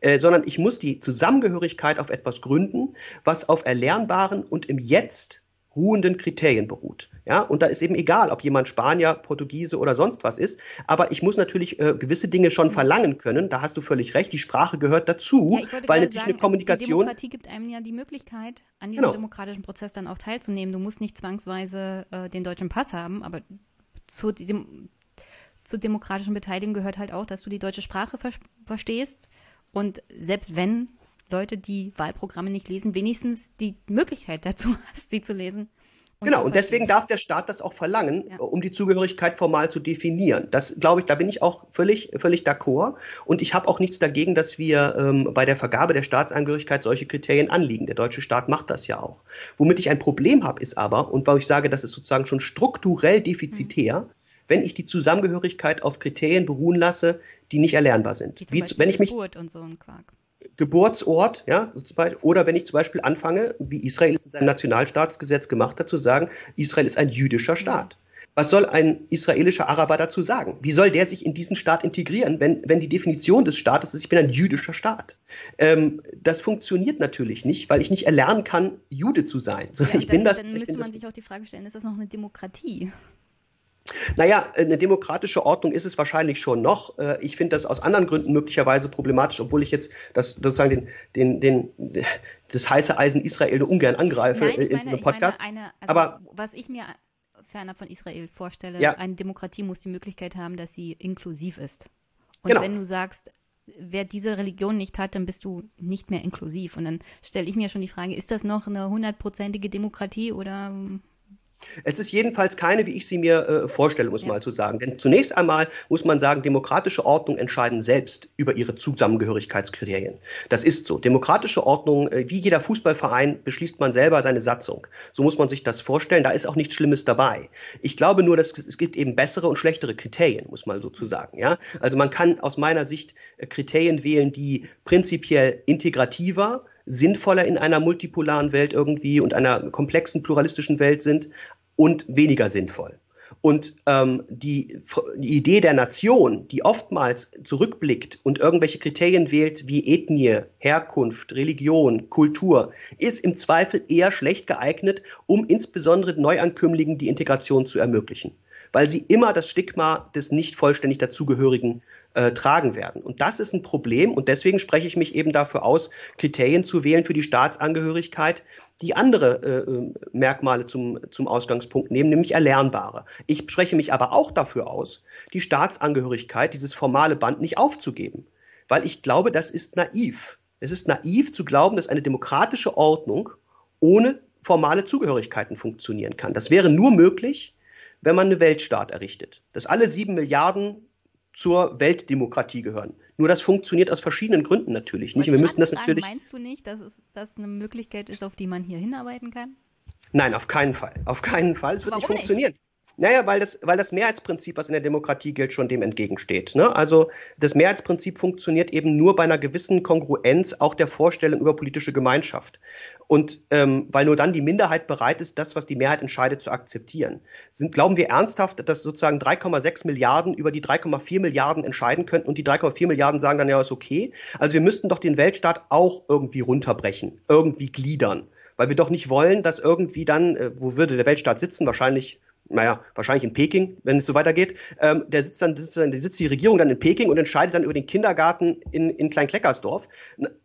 C: Äh, sondern ich muss die Zusammengehörigkeit auf etwas gründen, was auf erlernbaren und im Jetzt ruhenden Kriterien beruht. Ja, und da ist eben egal, ob jemand Spanier, Portugiese oder sonst was ist. Aber ich muss natürlich äh, gewisse Dinge schon verlangen können. Da hast du völlig recht. Die Sprache gehört dazu, ja, weil natürlich sagen, eine Kommunikation. Die
A: Demokratie gibt einem ja die Möglichkeit, an diesem genau. demokratischen Prozess dann auch teilzunehmen. Du musst nicht zwangsweise äh, den deutschen Pass haben, aber zu dem, zur demokratischen Beteiligung gehört halt auch, dass du die deutsche Sprache ver verstehst. Und selbst wenn Leute, die Wahlprogramme nicht lesen, wenigstens die Möglichkeit dazu [laughs] hast, sie zu lesen.
C: Und genau, und deswegen darf der Staat das auch verlangen, ja. um die Zugehörigkeit formal zu definieren. Das glaube ich, da bin ich auch völlig, völlig d'accord. Und ich habe auch nichts dagegen, dass wir ähm, bei der Vergabe der Staatsangehörigkeit solche Kriterien anliegen. Der deutsche Staat macht das ja auch. Womit ich ein Problem habe, ist aber, und wo ich sage, das ist sozusagen schon strukturell defizitär, mhm. wenn ich die Zusammengehörigkeit auf Kriterien beruhen lasse, die nicht erlernbar sind.
A: Wie, Wie wenn ich mich und so ein Quark.
C: Geburtsort, ja, oder wenn ich zum Beispiel anfange, wie Israel es in seinem Nationalstaatsgesetz gemacht hat, zu sagen, Israel ist ein jüdischer Staat. Was soll ein israelischer Araber dazu sagen? Wie soll der sich in diesen Staat integrieren, wenn, wenn die Definition des Staates ist, ich bin ein jüdischer Staat? Ähm, das funktioniert natürlich nicht, weil ich nicht erlernen kann, Jude zu sein.
A: Ja,
C: ich dann, bin das,
A: dann müsste man sich auch die Frage stellen, ist das noch eine Demokratie?
C: Naja, eine demokratische Ordnung ist es wahrscheinlich schon noch. Äh, ich finde das aus anderen Gründen möglicherweise problematisch, obwohl ich jetzt das sozusagen den, den, den, das heiße Eisen Israel nur ungern angreife
A: Nein,
C: in diesem Podcast.
A: Eine, also Aber was ich mir fernab von Israel vorstelle, ja. eine Demokratie muss die Möglichkeit haben, dass sie inklusiv ist. Und genau. wenn du sagst, wer diese Religion nicht hat, dann bist du nicht mehr inklusiv. Und dann stelle ich mir schon die Frage, ist das noch eine hundertprozentige Demokratie oder
C: es ist jedenfalls keine, wie ich sie mir äh, vorstelle, muss ja. mal zu sagen. Denn zunächst einmal muss man sagen, demokratische Ordnungen entscheiden selbst über ihre Zusammengehörigkeitskriterien. Das ist so. Demokratische Ordnung, äh, wie jeder Fußballverein, beschließt man selber seine Satzung. So muss man sich das vorstellen. Da ist auch nichts Schlimmes dabei. Ich glaube nur, dass es gibt eben bessere und schlechtere Kriterien, muss man sozusagen. Ja? Also man kann aus meiner Sicht äh, Kriterien wählen, die prinzipiell integrativer, sinnvoller in einer multipolaren Welt irgendwie und einer komplexen pluralistischen Welt sind und weniger sinnvoll. Und ähm, die, die Idee der Nation, die oftmals zurückblickt und irgendwelche Kriterien wählt wie Ethnie, Herkunft, Religion, Kultur, ist im Zweifel eher schlecht geeignet, um insbesondere Neuankömmlingen die Integration zu ermöglichen weil sie immer das Stigma des nicht vollständig dazugehörigen äh, tragen werden. Und das ist ein Problem und deswegen spreche ich mich eben dafür aus, Kriterien zu wählen für die Staatsangehörigkeit, die andere äh, äh, Merkmale zum, zum Ausgangspunkt nehmen, nämlich erlernbare. Ich spreche mich aber auch dafür aus, die Staatsangehörigkeit, dieses formale Band nicht aufzugeben. weil ich glaube, das ist naiv. Es ist naiv zu glauben, dass eine demokratische Ordnung ohne formale Zugehörigkeiten funktionieren kann. Das wäre nur möglich, wenn man einen Weltstaat errichtet, dass alle sieben Milliarden zur Weltdemokratie gehören. Nur das funktioniert aus verschiedenen Gründen natürlich nicht.
A: Wir müssten das natürlich. Meinst du nicht, dass es das eine Möglichkeit ist, auf die man hier hinarbeiten kann?
C: Nein, auf keinen Fall. Auf keinen Fall. Es wird Warum nicht funktionieren. Nicht? Naja, weil das, weil das Mehrheitsprinzip, was in der Demokratie gilt, schon dem entgegensteht. Ne? Also das Mehrheitsprinzip funktioniert eben nur bei einer gewissen Kongruenz auch der Vorstellung über politische Gemeinschaft. Und ähm, weil nur dann die Minderheit bereit ist, das, was die Mehrheit entscheidet, zu akzeptieren. Sind, glauben wir ernsthaft, dass sozusagen 3,6 Milliarden über die 3,4 Milliarden entscheiden könnten und die 3,4 Milliarden sagen dann ja, ist okay? Also wir müssten doch den Weltstaat auch irgendwie runterbrechen, irgendwie gliedern weil wir doch nicht wollen, dass irgendwie dann, äh, wo würde der Weltstaat sitzen? Wahrscheinlich naja, wahrscheinlich in Peking, wenn es so weitergeht, ähm, der sitzt dann, sitzt dann, sitzt die Regierung dann in Peking und entscheidet dann über den Kindergarten in, in Kleinkleckersdorf.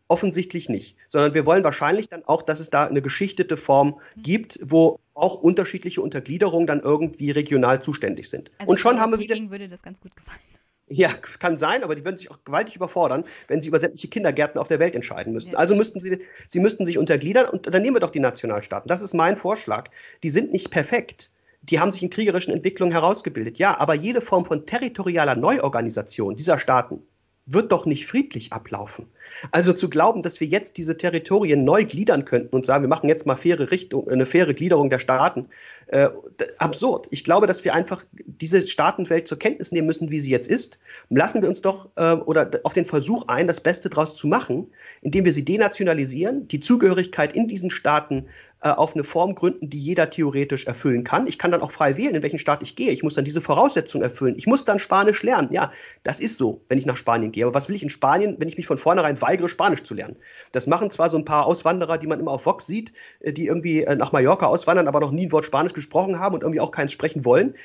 C: Offensichtlich nicht, sondern wir wollen wahrscheinlich dann auch, dass es da eine geschichtete Form gibt, wo auch unterschiedliche Untergliederungen dann irgendwie regional zuständig sind.
A: Also und schon haben wir wieder. Peking würde das ganz gut gefallen. [laughs]
C: Ja, kann sein, aber die würden sich auch gewaltig überfordern, wenn sie über sämtliche Kindergärten auf der Welt entscheiden müssten. Ja. Also müssten sie, sie müssten sich untergliedern und dann nehmen wir doch die Nationalstaaten. Das ist mein Vorschlag. Die sind nicht perfekt die haben sich in kriegerischen Entwicklungen herausgebildet. Ja, aber jede Form von territorialer Neuorganisation dieser Staaten wird doch nicht friedlich ablaufen. Also zu glauben, dass wir jetzt diese Territorien neu gliedern könnten und sagen, wir machen jetzt mal faire Richtung, eine faire Gliederung der Staaten, äh, absurd. Ich glaube, dass wir einfach diese Staatenwelt zur Kenntnis nehmen müssen, wie sie jetzt ist. Lassen wir uns doch äh, oder auf den Versuch ein, das Beste daraus zu machen, indem wir sie denationalisieren, die Zugehörigkeit in diesen Staaten äh, auf eine Form gründen, die jeder theoretisch erfüllen kann. Ich kann dann auch frei wählen, in welchen Staat ich gehe. Ich muss dann diese Voraussetzungen erfüllen. Ich muss dann Spanisch lernen. Ja, das ist so, wenn ich nach Spanien gehe. Aber was will ich in Spanien, wenn ich mich von vornherein weigere, Spanisch zu lernen? Das machen zwar so ein paar Auswanderer, die man immer auf Vox sieht, äh, die irgendwie äh, nach Mallorca auswandern, aber noch nie ein Wort Spanisch gesprochen haben und irgendwie auch keins sprechen wollen.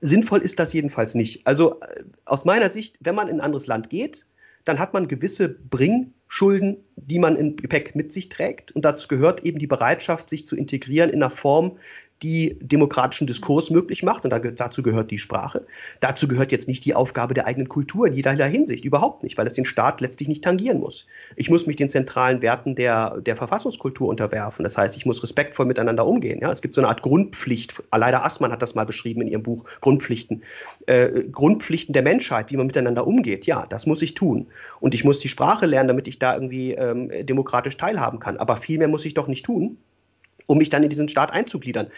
C: Sinnvoll ist das jedenfalls nicht. Also aus meiner Sicht, wenn man in ein anderes Land geht, dann hat man gewisse Bringschulden, die man im Gepäck mit sich trägt. Und dazu gehört eben die Bereitschaft, sich zu integrieren in einer Form, die demokratischen Diskurs möglich macht. Und dazu gehört die Sprache. Dazu gehört jetzt nicht die Aufgabe der eigenen Kultur in jeder Hinsicht. Überhaupt nicht, weil es den Staat letztlich nicht tangieren muss. Ich muss mich den zentralen Werten der, der Verfassungskultur unterwerfen. Das heißt, ich muss respektvoll miteinander umgehen. Ja, es gibt so eine Art Grundpflicht. Leider Assmann hat das mal beschrieben in ihrem Buch Grundpflichten. Äh, Grundpflichten der Menschheit, wie man miteinander umgeht. Ja, das muss ich tun. Und ich muss die Sprache lernen, damit ich da irgendwie ähm, demokratisch teilhaben kann. Aber viel mehr muss ich doch nicht tun um mich dann in diesen Staat einzugliedern.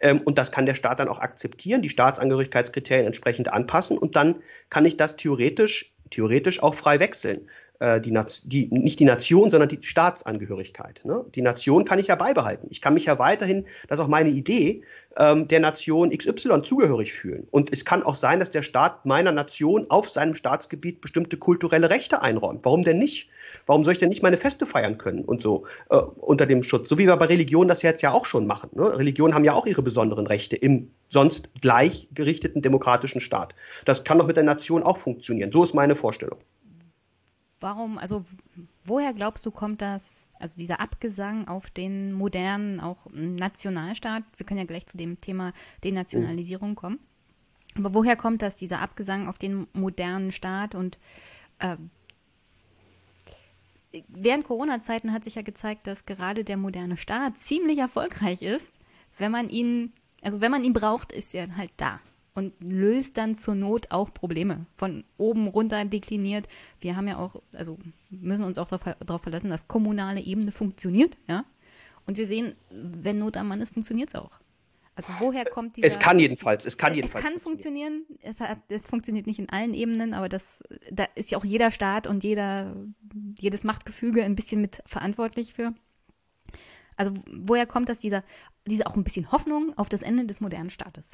C: Ähm, und das kann der Staat dann auch akzeptieren, die Staatsangehörigkeitskriterien entsprechend anpassen und dann kann ich das theoretisch, theoretisch auch frei wechseln äh, die, die, nicht die Nation, sondern die Staatsangehörigkeit. Ne? Die Nation kann ich ja beibehalten. Ich kann mich ja weiterhin, das ist auch meine Idee, ähm, der Nation XY zugehörig fühlen. Und es kann auch sein, dass der Staat meiner Nation auf seinem Staatsgebiet bestimmte kulturelle Rechte einräumt. Warum denn nicht? Warum soll ich denn nicht meine Feste feiern können und so äh, unter dem Schutz? So wie wir bei Religionen das jetzt ja auch schon machen. Ne? Religionen haben ja auch ihre besonderen Rechte im sonst gleichgerichteten demokratischen Staat. Das kann doch mit der Nation auch funktionieren. So ist meine Vorstellung
A: warum, also woher glaubst du, kommt das, also dieser Abgesang auf den modernen, auch Nationalstaat? Wir können ja gleich zu dem Thema Denationalisierung kommen. Aber woher kommt das, dieser Abgesang auf den modernen Staat? Und äh, während Corona-Zeiten hat sich ja gezeigt, dass gerade der moderne Staat ziemlich erfolgreich ist, wenn man ihn, also wenn man ihn braucht, ist er halt da und löst dann zur Not auch Probleme. Von oben runter dekliniert. Wir haben ja auch, also müssen uns auch darauf verlassen, dass kommunale Ebene funktioniert, ja. Und wir sehen, wenn Not am Mann ist, funktioniert es auch. Also woher kommt dieser...
C: Es kann jedenfalls, es kann
A: jedenfalls. Es kann funktionieren, es, hat, es funktioniert nicht in allen Ebenen, aber das, da ist ja auch jeder Staat und jeder, jedes Machtgefüge ein bisschen mit verantwortlich für. Also woher kommt das, dieser, diese auch ein bisschen Hoffnung auf das Ende des modernen Staates?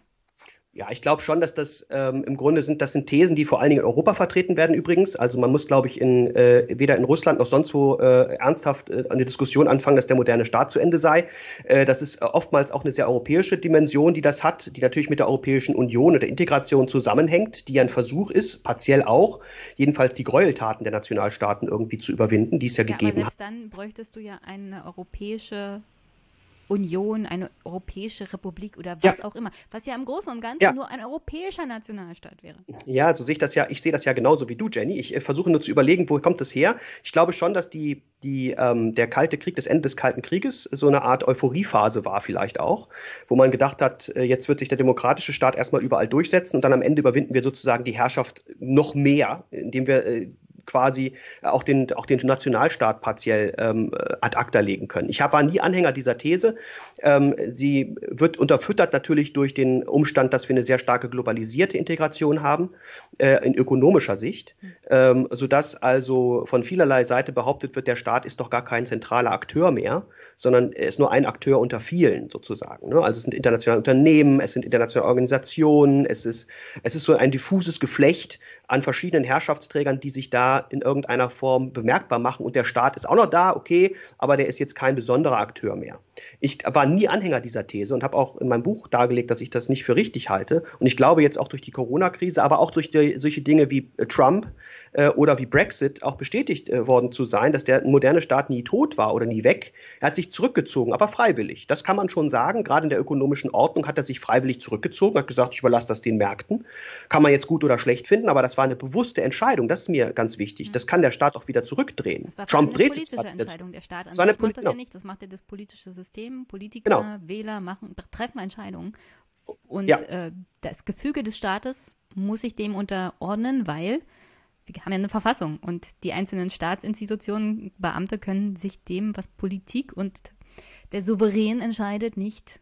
C: Ja, ich glaube schon, dass das ähm, im Grunde sind, das sind Thesen, die vor allen Dingen in Europa vertreten werden übrigens. Also man muss, glaube ich, in, äh, weder in Russland noch sonst wo äh, ernsthaft äh, eine Diskussion anfangen, dass der moderne Staat zu Ende sei. Äh, das ist oftmals auch eine sehr europäische Dimension, die das hat, die natürlich mit der Europäischen Union und der Integration zusammenhängt, die ja ein Versuch ist, partiell auch, jedenfalls die Gräueltaten der Nationalstaaten irgendwie zu überwinden, die es ja, ja gegeben aber
A: selbst hat. Dann bräuchtest du ja eine europäische Union, eine europäische Republik oder was ja. auch immer, was ja im Großen und Ganzen ja. nur ein europäischer Nationalstaat wäre.
C: Ja, so sehe ich das ja, ich sehe das ja genauso wie du, Jenny. Ich äh, versuche nur zu überlegen, wo kommt das her? Ich glaube schon, dass die, die, ähm, der Kalte Krieg, das Ende des Kalten Krieges, so eine Art Euphoriephase war vielleicht auch, wo man gedacht hat, äh, jetzt wird sich der demokratische Staat erstmal überall durchsetzen und dann am Ende überwinden wir sozusagen die Herrschaft noch mehr, indem wir äh, quasi auch den, auch den Nationalstaat partiell ähm, ad acta legen können. Ich war nie Anhänger dieser These. Ähm, sie wird unterfüttert natürlich durch den Umstand, dass wir eine sehr starke globalisierte Integration haben, äh, in ökonomischer Sicht, ähm, sodass also von vielerlei Seite behauptet wird, der Staat ist doch gar kein zentraler Akteur mehr, sondern er ist nur ein Akteur unter vielen sozusagen. Ne? Also es sind internationale Unternehmen, es sind internationale Organisationen, es ist, es ist so ein diffuses Geflecht an verschiedenen Herrschaftsträgern, die sich da in irgendeiner Form bemerkbar machen. Und der Staat ist auch noch da, okay, aber der ist jetzt kein besonderer Akteur mehr. Ich war nie Anhänger dieser These und habe auch in meinem Buch dargelegt, dass ich das nicht für richtig halte. Und ich glaube jetzt auch durch die Corona-Krise, aber auch durch die, solche Dinge wie Trump äh, oder wie Brexit auch bestätigt äh, worden zu sein, dass der moderne Staat nie tot war oder nie weg. Er hat sich zurückgezogen, aber freiwillig. Das kann man schon sagen. Gerade in der ökonomischen Ordnung hat er sich freiwillig zurückgezogen, hat gesagt, ich überlasse das den Märkten. Kann man jetzt gut oder schlecht finden, aber das war eine bewusste Entscheidung. Das ist mir ganz wichtig. Das kann der Staat auch wieder zurückdrehen.
A: Das war Trump eine dreht politische es Entscheidung. Der Staat das war eine macht das ja nicht. Das macht ja das politische System. Politiker, genau. Wähler machen, treffen Entscheidungen. Und ja. äh, das Gefüge des Staates muss sich dem unterordnen, weil wir haben ja eine Verfassung und die einzelnen Staatsinstitutionen, Beamte können sich dem, was Politik und der Souverän entscheidet, nicht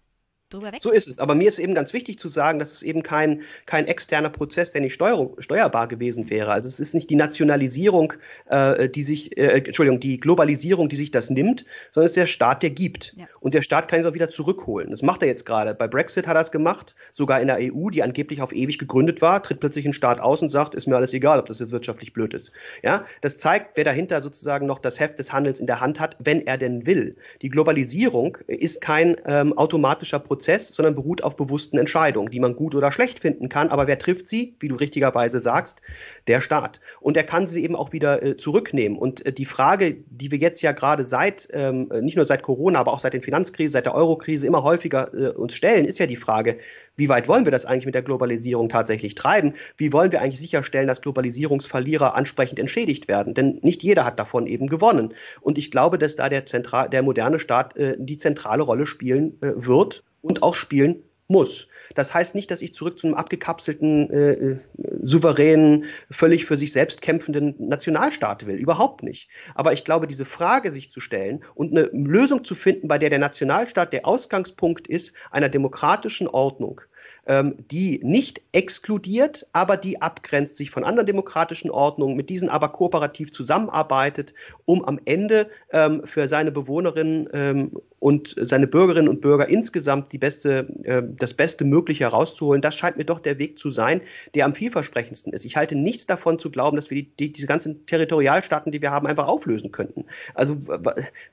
C: drüber weg. So ist es. Aber mir ist eben ganz wichtig zu sagen, dass es eben kein, kein externer Prozess, der nicht steuerung, steuerbar gewesen wäre. Also es ist nicht die Nationalisierung, äh, die sich, äh, Entschuldigung, die Globalisierung, die sich das nimmt, sondern es ist der Staat, der gibt. Ja. Und der Staat kann es auch wieder zurückholen. Das macht er jetzt gerade. Bei Brexit hat er es gemacht, sogar in der EU, die angeblich auf ewig gegründet war, tritt plötzlich ein Staat aus und sagt, ist mir alles egal, ob das jetzt wirtschaftlich blöd ist. Ja, das zeigt, wer dahinter sozusagen noch das Heft des Handels in der Hand hat, wenn er denn will. Die Globalisierung ist kein ähm, automatischer Prozess Prozess, sondern beruht auf bewussten Entscheidungen, die man gut oder schlecht finden kann. Aber wer trifft sie, wie du richtigerweise sagst? Der Staat. Und er kann sie eben auch wieder äh, zurücknehmen. Und äh, die Frage, die wir jetzt ja gerade seit, ähm, nicht nur seit Corona, aber auch seit den Finanzkrisen, seit der Eurokrise immer häufiger äh, uns stellen, ist ja die Frage, wie weit wollen wir das eigentlich mit der Globalisierung tatsächlich treiben? Wie wollen wir eigentlich sicherstellen, dass Globalisierungsverlierer ansprechend entschädigt werden? Denn nicht jeder hat davon eben gewonnen. Und ich glaube, dass da der, Zentral der moderne Staat äh, die zentrale Rolle spielen äh, wird und auch spielen muss. Das heißt nicht, dass ich zurück zu einem abgekapselten, äh, äh, souveränen, völlig für sich selbst kämpfenden Nationalstaat will. Überhaupt nicht. Aber ich glaube, diese Frage sich zu stellen und eine Lösung zu finden, bei der der Nationalstaat der Ausgangspunkt ist einer demokratischen Ordnung, ähm, die nicht exkludiert, aber die abgrenzt sich von anderen demokratischen Ordnungen, mit diesen aber kooperativ zusammenarbeitet, um am Ende ähm, für seine Bewohnerinnen ähm, und seine Bürgerinnen und Bürger insgesamt die beste, äh, das Beste Mögliche herauszuholen. Das scheint mir doch der Weg zu sein, der am vielversprechendsten ist. Ich halte nichts davon zu glauben, dass wir die, die, diese ganzen Territorialstaaten, die wir haben, einfach auflösen könnten. Also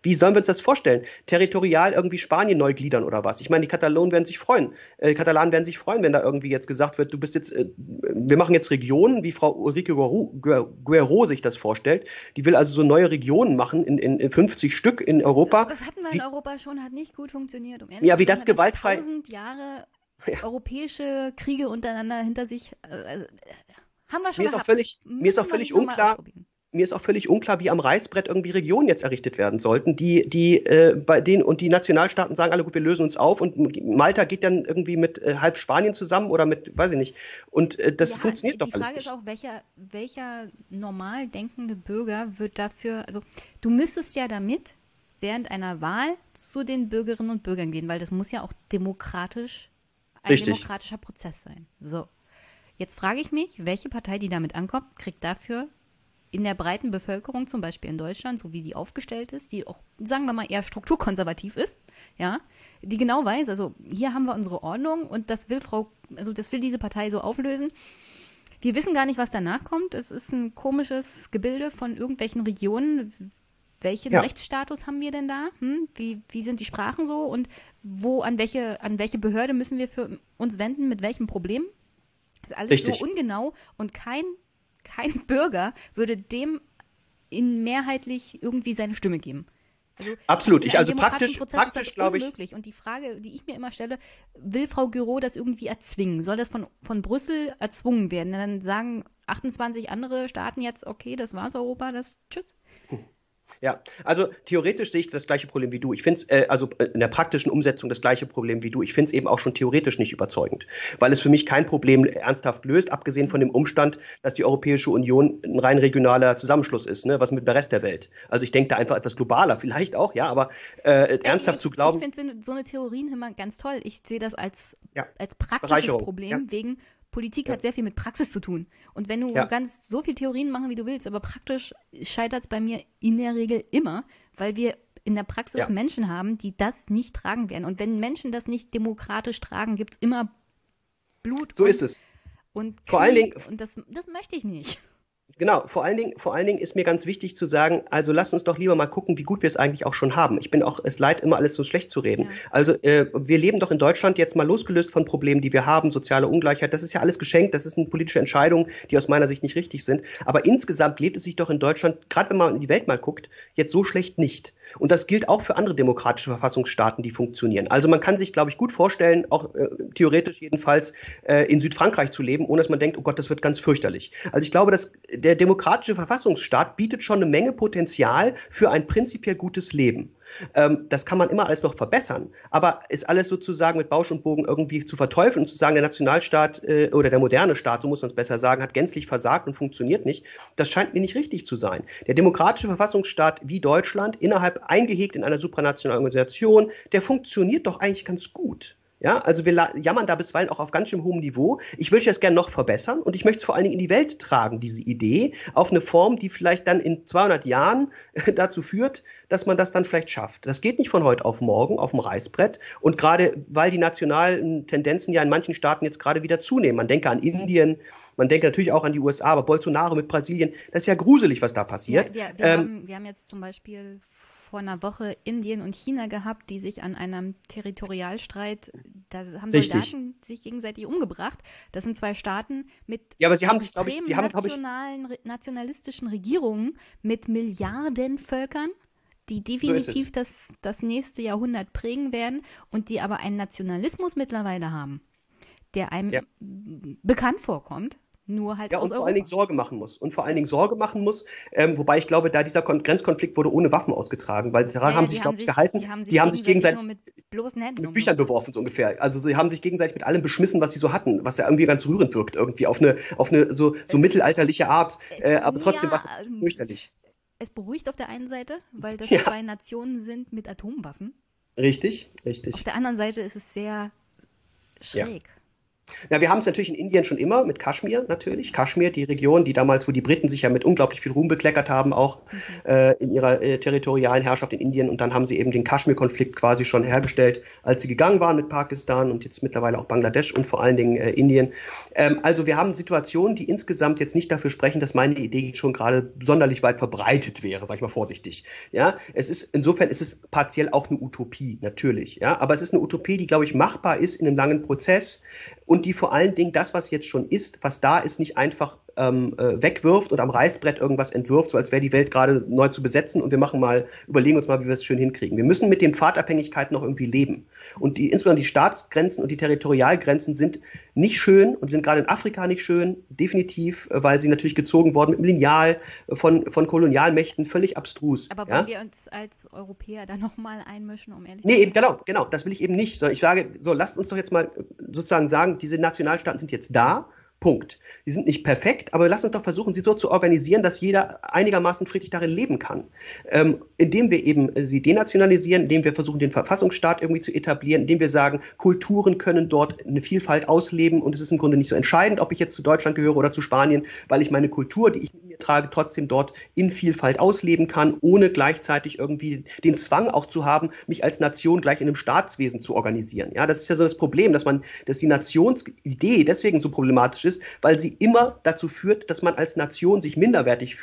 C: wie sollen wir uns das vorstellen? Territorial irgendwie Spanien neu gliedern oder was? Ich meine, die Katalonen werden sich freuen. Äh, Katalanen werden sich freuen, wenn da irgendwie jetzt gesagt wird, du bist jetzt, äh, wir machen jetzt Regionen, wie Frau Ulrike Guerrero sich das vorstellt. Die will also so neue Regionen machen in, in, in 50 Stück in Europa.
A: Das, hatten wir in Europa schon hat nicht gut funktioniert.
C: Um ja, wie das gewaltfrei.
A: Tausend Jahre ja. europäische Kriege untereinander hinter sich äh haben wir schon
C: mir Ist auch völlig, mir ist auch völlig unklar. Mir ist auch völlig unklar, wie am Reißbrett irgendwie Regionen jetzt errichtet werden sollten, die, die äh, bei denen und die Nationalstaaten sagen alle gut, wir lösen uns auf und Malta geht dann irgendwie mit äh, halb Spanien zusammen oder mit, weiß ich nicht. Und äh, das ja, funktioniert doch alles nicht. Die
A: Frage ist auch, welcher, welcher normal denkende Bürger wird dafür, also du müsstest ja damit während einer Wahl zu den Bürgerinnen und Bürgern gehen, weil das muss ja auch demokratisch ein Richtig. demokratischer Prozess sein. So. Jetzt frage ich mich, welche Partei, die damit ankommt, kriegt dafür in der breiten Bevölkerung, zum Beispiel in Deutschland, so wie die aufgestellt ist, die auch, sagen wir mal, eher strukturkonservativ ist, ja, die genau weiß, also hier haben wir unsere Ordnung und das will Frau, also das will diese Partei so auflösen. Wir wissen gar nicht, was danach kommt. Es ist ein komisches Gebilde von irgendwelchen Regionen. Welchen ja. Rechtsstatus haben wir denn da? Hm? Wie, wie sind die Sprachen so? Und wo, an welche, an welche Behörde müssen wir für uns wenden, mit welchem Problem? Das ist alles Richtig. so ungenau und kein, kein [laughs] Bürger würde dem in mehrheitlich irgendwie seine Stimme geben.
C: Also, Absolut. Ich, also praktisch, praktisch glaube
A: ich. Und die Frage, die ich mir immer stelle, will Frau Giro das irgendwie erzwingen? Soll das von, von Brüssel erzwungen werden? Dann sagen 28 andere Staaten jetzt, okay, das war's Europa, das tschüss.
C: Ja, also theoretisch sehe ich das gleiche Problem wie du. Ich finde es, äh, also äh, in der praktischen Umsetzung das gleiche Problem wie du. Ich finde es eben auch schon theoretisch nicht überzeugend, weil es für mich kein Problem ernsthaft löst, abgesehen von dem Umstand, dass die Europäische Union ein rein regionaler Zusammenschluss ist, ne? was mit dem Rest der Welt. Also ich denke da einfach etwas globaler, vielleicht auch, ja, aber äh, ernsthaft
A: ich,
C: zu glauben.
A: Ich finde so eine Theorien immer ganz toll. Ich sehe das als, ja. als praktisches Problem ja. wegen Politik ja. hat sehr viel mit Praxis zu tun. Und wenn du ja. ganz so viel Theorien machen, wie du willst, aber praktisch scheitert es bei mir in der Regel immer, weil wir in der Praxis ja. Menschen haben, die das nicht tragen werden. Und wenn Menschen das nicht demokratisch tragen, gibt es immer Blut.
C: So und, ist es.
A: Und Krieg, vor allen Dingen. Und das, das möchte ich nicht.
C: Genau, vor allen, Dingen, vor allen Dingen ist mir ganz wichtig zu sagen, also lass uns doch lieber mal gucken, wie gut wir es eigentlich auch schon haben. Ich bin auch, es leid, immer alles so schlecht zu reden. Ja. Also äh, wir leben doch in Deutschland jetzt mal losgelöst von Problemen, die wir haben, soziale Ungleichheit, das ist ja alles geschenkt, das sind politische Entscheidungen, die aus meiner Sicht nicht richtig sind. Aber insgesamt lebt es sich doch in Deutschland, gerade wenn man in die Welt mal guckt, jetzt so schlecht nicht. Und das gilt auch für andere demokratische Verfassungsstaaten, die funktionieren. Also man kann sich, glaube ich, gut vorstellen, auch äh, theoretisch jedenfalls, äh, in Südfrankreich zu leben, ohne dass man denkt, oh Gott, das wird ganz fürchterlich. Also ich glaube, dass der demokratische Verfassungsstaat bietet schon eine Menge Potenzial für ein prinzipiell gutes Leben. Ähm, das kann man immer alles noch verbessern. Aber ist alles sozusagen mit Bausch und Bogen irgendwie zu verteufeln und zu sagen, der Nationalstaat äh, oder der moderne Staat, so muss man es besser sagen, hat gänzlich versagt und funktioniert nicht, das scheint mir nicht richtig zu sein. Der demokratische Verfassungsstaat wie Deutschland, innerhalb eingehegt in einer supranationalen Organisation, der funktioniert doch eigentlich ganz gut. Ja, also wir jammern da bisweilen auch auf ganz schön hohem Niveau. Ich würde das gerne noch verbessern und ich möchte es vor allen Dingen in die Welt tragen, diese Idee, auf eine Form, die vielleicht dann in 200 Jahren [laughs] dazu führt, dass man das dann vielleicht schafft. Das geht nicht von heute auf morgen auf dem Reißbrett und gerade weil die nationalen Tendenzen ja in manchen Staaten jetzt gerade wieder zunehmen. Man denke an Indien, man denke natürlich auch an die USA, aber Bolsonaro mit Brasilien, das ist ja gruselig, was da passiert.
A: Ja, wir, wir, ähm, haben, wir haben jetzt zum Beispiel vor einer Woche Indien und China gehabt, die sich an einem Territorialstreit, da haben Richtig. Soldaten sich gegenseitig umgebracht. Das sind zwei Staaten mit
C: ja, aber sie haben sich, ich, sie haben,
A: nationalen, ich, nationalistischen Regierungen mit Milliarden Völkern die definitiv so das, das nächste Jahrhundert prägen werden und die aber einen Nationalismus mittlerweile haben, der einem ja. bekannt vorkommt nur halt
C: ja, und vor allen Dingen Sorge machen muss. Und vor allen Dingen Sorge machen muss, ähm, wobei ich glaube, da dieser Kon Grenzkonflikt wurde ohne Waffen ausgetragen, weil daran ja, haben sich, glaube ich, gehalten. Die haben sich, die haben sich gegenseitig, mit, mit Büchern beworfen, so ungefähr. Also sie haben sich gegenseitig mit allem beschmissen, was sie so hatten, was ja irgendwie ganz rührend wirkt, irgendwie auf eine, auf eine so, so mittelalterliche Art. Äh, aber trotzdem ja, war es ähm, fürchterlich.
A: Es beruhigt auf der einen Seite, weil das [laughs] ja. zwei Nationen sind mit Atomwaffen.
C: Richtig, richtig.
A: Auf der anderen Seite ist es sehr schräg. Ja.
C: Ja, wir haben es natürlich in Indien schon immer mit Kaschmir natürlich. Kaschmir, die Region, die damals, wo die Briten sich ja mit unglaublich viel Ruhm bekleckert haben, auch mhm. äh, in ihrer äh, territorialen Herrschaft in Indien. Und dann haben sie eben den Kaschmir-Konflikt quasi schon hergestellt, als sie gegangen waren mit Pakistan und jetzt mittlerweile auch Bangladesch und vor allen Dingen äh, Indien. Ähm, also wir haben Situationen, die insgesamt jetzt nicht dafür sprechen, dass meine Idee schon gerade sonderlich weit verbreitet wäre, sag ich mal vorsichtig. Ja, es ist insofern ist es partiell auch eine Utopie, natürlich. Ja, aber es ist eine Utopie, die glaube ich machbar ist in einem langen Prozess und und die vor allen Dingen das, was jetzt schon ist, was da ist, nicht einfach ähm, äh, wegwirft und am Reißbrett irgendwas entwirft, so als wäre die Welt gerade neu zu besetzen und wir machen mal, überlegen uns mal, wie wir es schön hinkriegen. Wir müssen mit den Pfadabhängigkeiten noch irgendwie leben. Und die, insbesondere die Staatsgrenzen und die Territorialgrenzen sind nicht schön und sind gerade in Afrika nicht schön, definitiv, äh, weil sie natürlich gezogen worden mit einem Lineal äh, von, von Kolonialmächten, völlig abstrus.
A: Aber wollen ja? wir uns als Europäer da nochmal einmischen, um ehrlich
C: zu sein? Nee, genau, genau, das will ich eben nicht. Ich sage, so, lasst uns doch jetzt mal sozusagen sagen, diese Nationalstaaten sind jetzt da Punkt. Die sind nicht perfekt, aber lass uns doch versuchen, sie so zu organisieren, dass jeder einigermaßen friedlich darin leben kann. Ähm, indem wir eben äh, sie denationalisieren, indem wir versuchen, den Verfassungsstaat irgendwie zu etablieren, indem wir sagen, Kulturen können dort eine Vielfalt ausleben und es ist im Grunde nicht so entscheidend, ob ich jetzt zu Deutschland gehöre oder zu Spanien, weil ich meine Kultur, die ich mit mir trage, trotzdem dort in Vielfalt ausleben kann, ohne gleichzeitig irgendwie den Zwang auch zu haben, mich als Nation gleich in einem Staatswesen zu organisieren. Ja, das ist ja so das Problem, dass man, dass die Nationsidee deswegen so problematisch ist, weil sie immer dazu führt, dass man als Nation sich minderwertig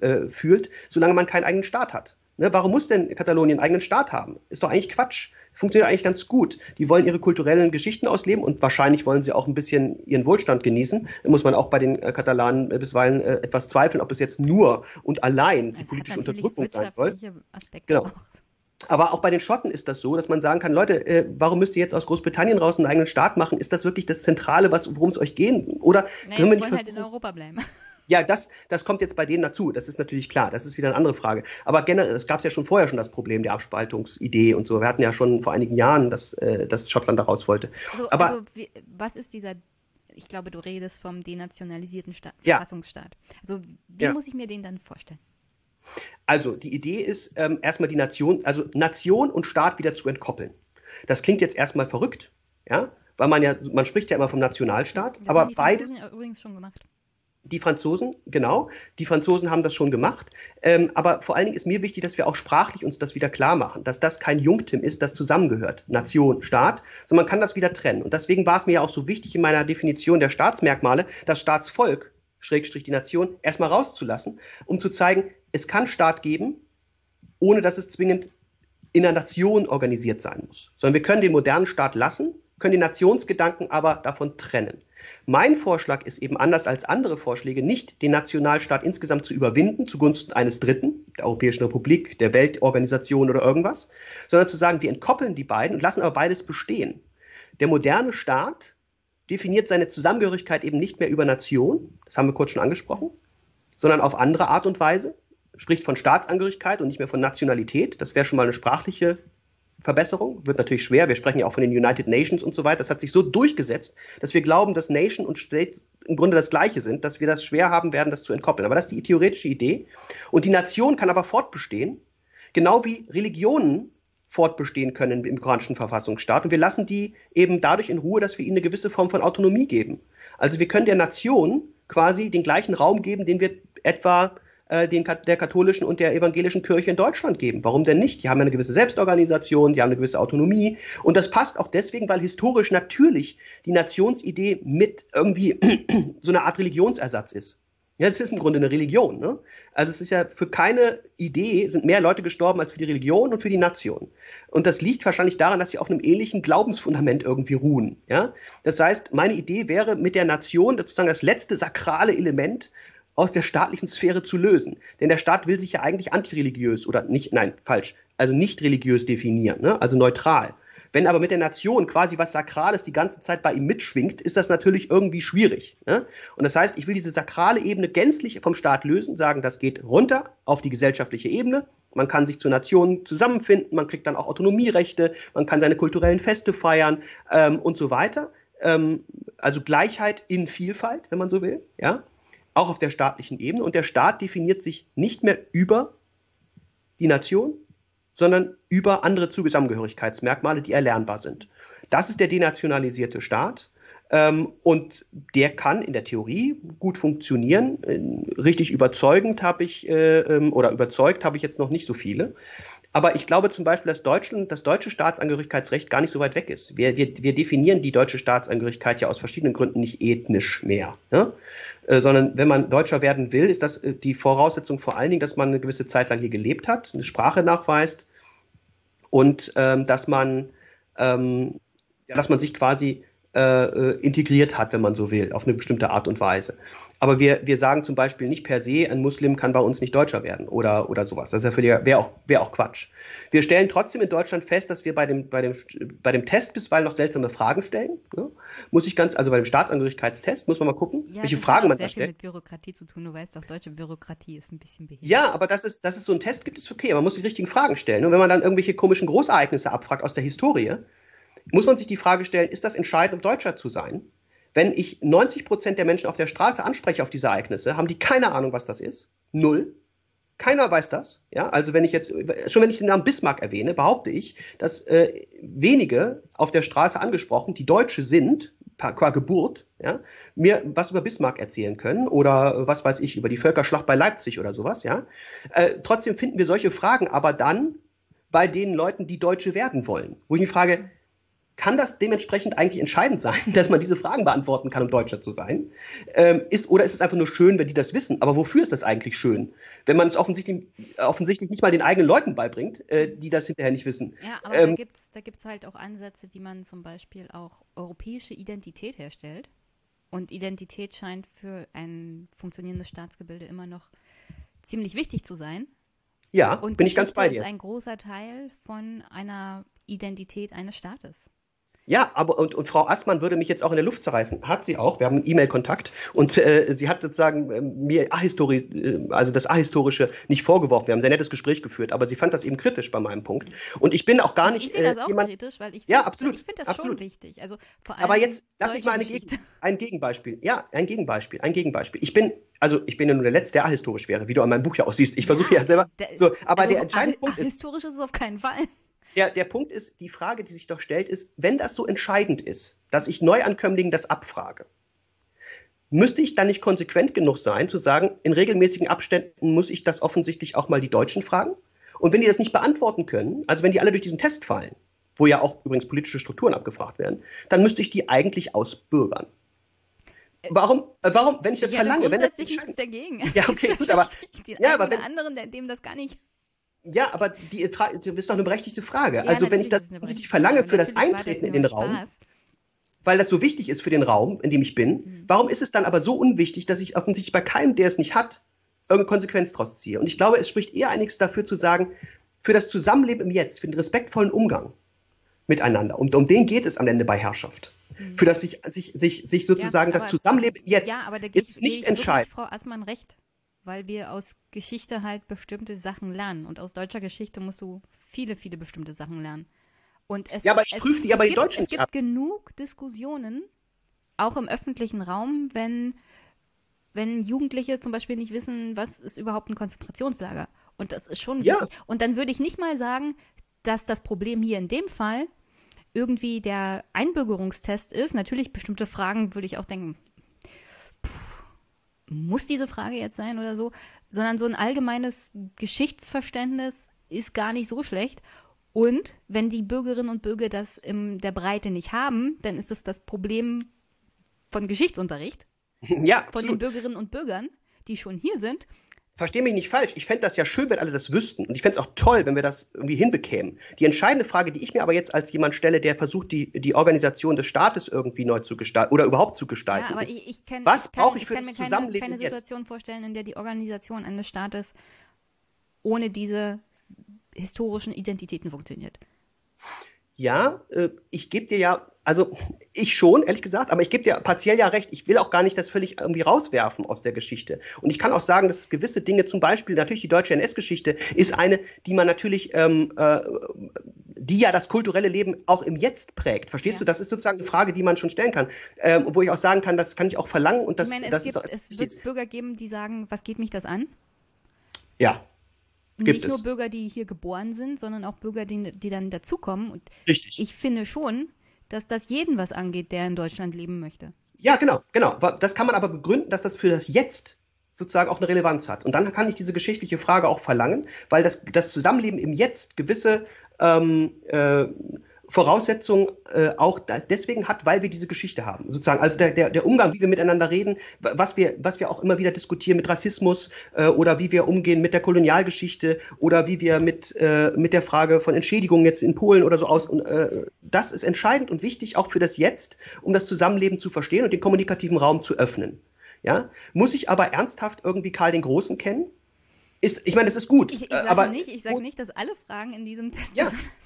C: äh, fühlt, solange man keinen eigenen Staat hat. Ne, warum muss denn Katalonien einen eigenen Staat haben? Ist doch eigentlich Quatsch. Funktioniert eigentlich ganz gut. Die wollen ihre kulturellen Geschichten ausleben und wahrscheinlich wollen sie auch ein bisschen ihren Wohlstand genießen. Da muss man auch bei den äh, Katalanen äh, bisweilen äh, etwas zweifeln, ob es jetzt nur und allein die politische Unterdrückung sein soll.
A: Aspekte
C: genau. Aber auch bei den Schotten ist das so, dass man sagen kann, Leute, äh, warum müsst ihr jetzt aus Großbritannien raus einen eigenen Staat machen? Ist das wirklich das Zentrale, worum es euch geht? Oder
A: nee, können wir nicht halt in Europa bleiben.
C: Ja, das, das kommt jetzt bei denen dazu. Das ist natürlich klar. Das ist wieder eine andere Frage. Aber generell, es gab ja schon vorher schon das Problem der Abspaltungsidee und so. Wir hatten ja schon vor einigen Jahren, dass, äh, dass Schottland da raus wollte.
A: Also, Aber also, wie, was ist dieser ich glaube, du redest vom denationalisierten Sta
C: ja.
A: Verfassungsstaat. Also wie ja. muss ich mir den dann vorstellen?
C: Also die Idee ist ähm, erstmal die Nation, also Nation und Staat wieder zu entkoppeln. Das klingt jetzt erstmal verrückt, ja, weil man ja, man spricht ja immer vom Nationalstaat, das aber haben die beides.
A: Ja übrigens schon gemacht.
C: Die Franzosen, genau, die Franzosen haben das schon gemacht. Ähm, aber vor allen Dingen ist mir wichtig, dass wir auch sprachlich uns das wieder klar machen, dass das kein Jungtim ist, das zusammengehört, Nation, Staat, sondern man kann das wieder trennen. Und deswegen war es mir ja auch so wichtig in meiner Definition der Staatsmerkmale, das Staatsvolk, Schrägstrich die Nation, erstmal rauszulassen, um zu zeigen, es kann Staat geben, ohne dass es zwingend in einer Nation organisiert sein muss. Sondern wir können den modernen Staat lassen, können den Nationsgedanken aber davon trennen. Mein Vorschlag ist eben anders als andere Vorschläge, nicht den Nationalstaat insgesamt zu überwinden zugunsten eines Dritten, der Europäischen Republik, der Weltorganisation oder irgendwas, sondern zu sagen, wir entkoppeln die beiden und lassen aber beides bestehen. Der moderne Staat definiert seine Zusammengehörigkeit eben nicht mehr über Nation, das haben wir kurz schon angesprochen, sondern auf andere Art und Weise, spricht von Staatsangehörigkeit und nicht mehr von Nationalität. Das wäre schon mal eine sprachliche Verbesserung. Wird natürlich schwer. Wir sprechen ja auch von den United Nations und so weiter. Das hat sich so durchgesetzt, dass wir glauben, dass Nation und State im Grunde das Gleiche sind, dass wir das schwer haben werden, das zu entkoppeln. Aber das ist die theoretische Idee. Und die Nation kann aber fortbestehen, genau wie Religionen fortbestehen können im koranischen Verfassungsstaat. Und wir lassen die eben dadurch in Ruhe, dass wir ihnen eine gewisse Form von Autonomie geben. Also wir können der Nation quasi den gleichen Raum geben, den wir etwa äh, den, der katholischen und der evangelischen Kirche in Deutschland geben. Warum denn nicht? Die haben eine gewisse Selbstorganisation, die haben eine gewisse Autonomie. Und das passt auch deswegen, weil historisch natürlich die Nationsidee mit irgendwie [clears throat] so eine Art Religionsersatz ist. Ja, es ist im Grunde eine Religion. Ne? Also es ist ja für keine Idee sind mehr Leute gestorben als für die Religion und für die Nation. Und das liegt wahrscheinlich daran, dass sie auf einem ähnlichen Glaubensfundament irgendwie ruhen. Ja? Das heißt, meine Idee wäre, mit der Nation sozusagen das letzte sakrale Element aus der staatlichen Sphäre zu lösen. Denn der Staat will sich ja eigentlich antireligiös oder nicht, nein, falsch, also nicht religiös definieren, ne? also neutral. Wenn aber mit der Nation quasi was Sakrales die ganze Zeit bei ihm mitschwingt, ist das natürlich irgendwie schwierig. Ne? Und das heißt, ich will diese sakrale Ebene gänzlich vom Staat lösen, sagen, das geht runter auf die gesellschaftliche Ebene. Man kann sich zu Nationen zusammenfinden, man kriegt dann auch Autonomierechte, man kann seine kulturellen Feste feiern ähm, und so weiter. Ähm, also Gleichheit in Vielfalt, wenn man so will. Ja? Auch auf der staatlichen Ebene. Und der Staat definiert sich nicht mehr über die Nation, sondern über andere Zusammengehörigkeitsmerkmale, die erlernbar sind. Das ist der denationalisierte Staat. Ähm, und der kann in der Theorie gut funktionieren. Äh, richtig überzeugend habe ich, äh, ähm, oder überzeugt habe ich jetzt noch nicht so viele. Aber ich glaube zum Beispiel, dass Deutschland, das deutsche Staatsangehörigkeitsrecht gar nicht so weit weg ist. Wir, wir, wir definieren die deutsche Staatsangehörigkeit ja aus verschiedenen Gründen nicht ethnisch mehr. Ne? Äh, sondern wenn man Deutscher werden will, ist das äh, die Voraussetzung vor allen Dingen, dass man eine gewisse Zeit lang hier gelebt hat, eine Sprache nachweist und ähm, dass man ähm, dass man sich quasi äh, äh, integriert hat, wenn man so will, auf eine bestimmte Art und Weise. Aber wir, wir sagen zum Beispiel nicht per se, ein Muslim kann bei uns nicht Deutscher werden oder, oder sowas. Das wäre auch, wär auch Quatsch. Wir stellen trotzdem in Deutschland fest, dass wir bei dem, bei dem, bei dem Test bisweilen noch seltsame Fragen stellen. Ne? Muss ich ganz, also bei dem Staatsangehörigkeitstest muss man mal gucken,
A: ja,
C: welche Fragen man
A: da
C: stellt.
A: mit Bürokratie zu tun. Du weißt doch, deutsche Bürokratie ist ein bisschen behindert.
C: Ja, aber das ist, das ist so ein Test, gibt es okay. Man muss die richtigen Fragen stellen. Und wenn man dann irgendwelche komischen Großereignisse abfragt aus der Historie, muss man sich die Frage stellen, ist das entscheidend, um Deutscher zu sein? Wenn ich 90 Prozent der Menschen auf der Straße anspreche auf diese Ereignisse, haben die keine Ahnung, was das ist. Null. Keiner weiß das. Ja, also wenn ich jetzt, schon wenn ich den Namen Bismarck erwähne, behaupte ich, dass äh, wenige auf der Straße angesprochen, die Deutsche sind, qua Geburt, ja, mir was über Bismarck erzählen können oder was weiß ich, über die Völkerschlacht bei Leipzig oder sowas, ja. Äh, trotzdem finden wir solche Fragen aber dann bei den Leuten, die Deutsche werden wollen. Wo ich mich frage, kann das dementsprechend eigentlich entscheidend sein, [laughs] dass man diese Fragen beantworten kann, um Deutscher zu sein? Ähm, ist, oder ist es einfach nur schön, wenn die das wissen? Aber wofür ist das eigentlich schön? Wenn man es offensichtlich, offensichtlich nicht mal den eigenen Leuten beibringt, äh, die das hinterher nicht wissen.
A: Ja, aber ähm, da gibt es da gibt's halt auch Ansätze, wie man zum Beispiel auch europäische Identität herstellt. Und Identität scheint für ein funktionierendes Staatsgebilde immer noch ziemlich wichtig zu sein.
C: Ja,
A: Und
C: bin ich ganz
A: Geschichte
C: bei
A: ist
C: dir.
A: ein großer Teil von einer Identität eines Staates.
C: Ja, aber und, und Frau Assmann würde mich jetzt auch in der Luft zerreißen. Hat sie auch. Wir haben E-Mail-Kontakt und äh, sie hat sozusagen äh, mir Ahistori, äh, also das Ahistorische nicht vorgeworfen. Wir haben ein sehr nettes Gespräch geführt, aber sie fand das eben kritisch bei meinem Punkt. Und ich bin auch gar nicht
A: ich sehe das
C: äh,
A: auch
C: jemand.
A: kritisch, weil ich
C: Ja, absolut,
A: ich finde das
C: absolut.
A: schon wichtig. Also vor allem
C: Aber jetzt lass mich mal eine. Gegen, ein Gegenbeispiel. Ja, ein Gegenbeispiel, ein Gegenbeispiel. Ich bin also ich bin ja nur der Letzte, der ahistorisch wäre, wie du an meinem Buch ja auch siehst. Ich versuche ja selber.
A: der-
C: So, aber
A: also
C: der entscheidende
A: ahi-
C: Punkt ist,
A: Historisch ist es auf keinen Fall.
C: Der, der Punkt ist, die Frage, die sich doch stellt, ist, wenn das so entscheidend ist, dass ich Neuankömmlingen das abfrage, müsste ich dann nicht konsequent genug sein, zu sagen, in regelmäßigen Abständen muss ich das offensichtlich auch mal die Deutschen fragen? Und wenn die das nicht beantworten können, also wenn die alle durch diesen Test fallen, wo ja auch übrigens politische Strukturen abgefragt werden, dann müsste ich die eigentlich ausbürgern. Warum, äh, warum, wenn ich das
A: hätte
C: verlange, wenn das
A: dagegen.
C: Ja, okay, [laughs] gut, aber- ja, aber wenn-
A: anderen, der dem das gar nicht.
C: Ja, aber die Frage, das ist doch eine berechtigte Frage.
A: Ja,
C: also wenn ich das
A: berechtigte
C: verlange für das Eintreten in
A: nur
C: den Raum,
A: Spaß.
C: weil das so wichtig ist für den Raum, in dem ich bin,
A: Mhm.
C: warum ist es dann aber so unwichtig, dass ich offensichtlich bei keinem, der es nicht hat, irgendeine Konsequenz draus ziehe? Und ich glaube, es spricht eher einiges dafür zu sagen, für das Zusammenleben im Jetzt, für den respektvollen Umgang miteinander. Und um den geht es am Ende bei Herrschaft. Für das sich, sich, sich, sich sozusagen
A: Mhm. Ja,
C: das Zusammenleben im Jetzt
A: Ja, aber da
C: ist nicht entscheidend.
A: Frau Assmann recht, weil wir aus Geschichte halt bestimmte Sachen lernen. Und aus deutscher Geschichte musst du viele, viele bestimmte Sachen lernen. Und es,
C: Ja, aber ich prüfe die bei den
A: gibt,
C: Deutschen
A: Es gibt
C: ab.
A: genug Diskussionen, auch im öffentlichen Raum, wenn, wenn Jugendliche zum Beispiel nicht wissen, was ist überhaupt ein Konzentrationslager. Und das ist schon
C: Ja.
A: wichtig. Und dann würde ich nicht mal sagen, dass das Problem hier in dem Fall irgendwie der Einbürgerungstest ist. Natürlich, bestimmte Fragen würde ich auch denken, pff, muss diese Frage jetzt sein oder so, sondern so ein allgemeines Geschichtsverständnis ist gar nicht so schlecht. Und wenn die Bürgerinnen und Bürger das in der Breite nicht haben, dann ist es das Problem von Geschichtsunterricht,
C: Ja,
A: von den
C: absolut.
A: Bürgerinnen und Bürgern, die schon hier sind.
C: Versteh mich nicht falsch. Ich fände das ja schön, wenn alle das wüssten. Und ich fände es auch toll, wenn wir das irgendwie hinbekämen. Die entscheidende Frage, die ich mir aber jetzt als jemand stelle, der versucht, die, die Organisation des Staates irgendwie neu zu gestalten oder überhaupt zu gestalten,
A: Ja, aber
C: ist,
A: ich, ich kann,
C: was
A: ich kann,
C: brauche ich für
A: kann
C: das
A: mir keine,
C: Zusammenleben
A: keine
C: jetzt?
A: Situation vorstellen, in der die Organisation eines Staates ohne diese historischen Identitäten funktioniert.
C: Ja, äh, ich gebe dir ja, also ich schon, ehrlich gesagt, aber ich gebe dir partiell ja recht. Ich will auch gar nicht das völlig irgendwie rauswerfen aus der Geschichte. Und ich kann auch sagen, dass es gewisse Dinge, zum Beispiel natürlich die deutsche NS-Geschichte, ist eine, die man natürlich, ähm, äh, die ja das kulturelle Leben auch im Jetzt prägt. Verstehst
A: Ja.
C: du? Das ist sozusagen eine Frage, die man schon stellen kann. Ähm, wo ich auch sagen kann, das kann ich auch verlangen und das,
A: ich meine, es,
C: das
A: gibt,
C: ist auch,
A: es wird Bürger geben, die sagen, was geht mich das an?
C: ja, Gibt
A: Nicht
C: es.
A: nur Bürger, die hier geboren sind, sondern auch Bürger, die, die dann dazukommen. Und
C: richtig.
A: ich finde schon, dass das jeden was angeht, der in Deutschland leben möchte.
C: Ja, genau, genau. Das kann man aber begründen, dass das für das Jetzt sozusagen auch eine Relevanz hat. Und dann kann ich diese geschichtliche Frage auch verlangen, weil das, das Zusammenleben im Jetzt gewisse ähm, äh, Voraussetzungen äh, auch da, deswegen hat, weil wir diese Geschichte haben. Sozusagen, also der, der, der Umgang, wie wir miteinander reden, wa- was wir, was wir auch immer wieder diskutieren mit Rassismus äh, oder wie wir umgehen mit der Kolonialgeschichte oder wie wir mit, äh, mit der Frage von Entschädigungen jetzt in Polen oder so aus. Und, äh, das ist entscheidend und wichtig auch für das Jetzt, um das Zusammenleben zu verstehen und den kommunikativen Raum zu öffnen. Ja? Muss ich aber ernsthaft irgendwie Karl den Großen kennen? Ist, ich meine, das ist gut.
A: Ich, ich
C: äh,
A: sage nicht, ich sage nicht, dass alle Fragen in diesem Test
C: Ja, [laughs]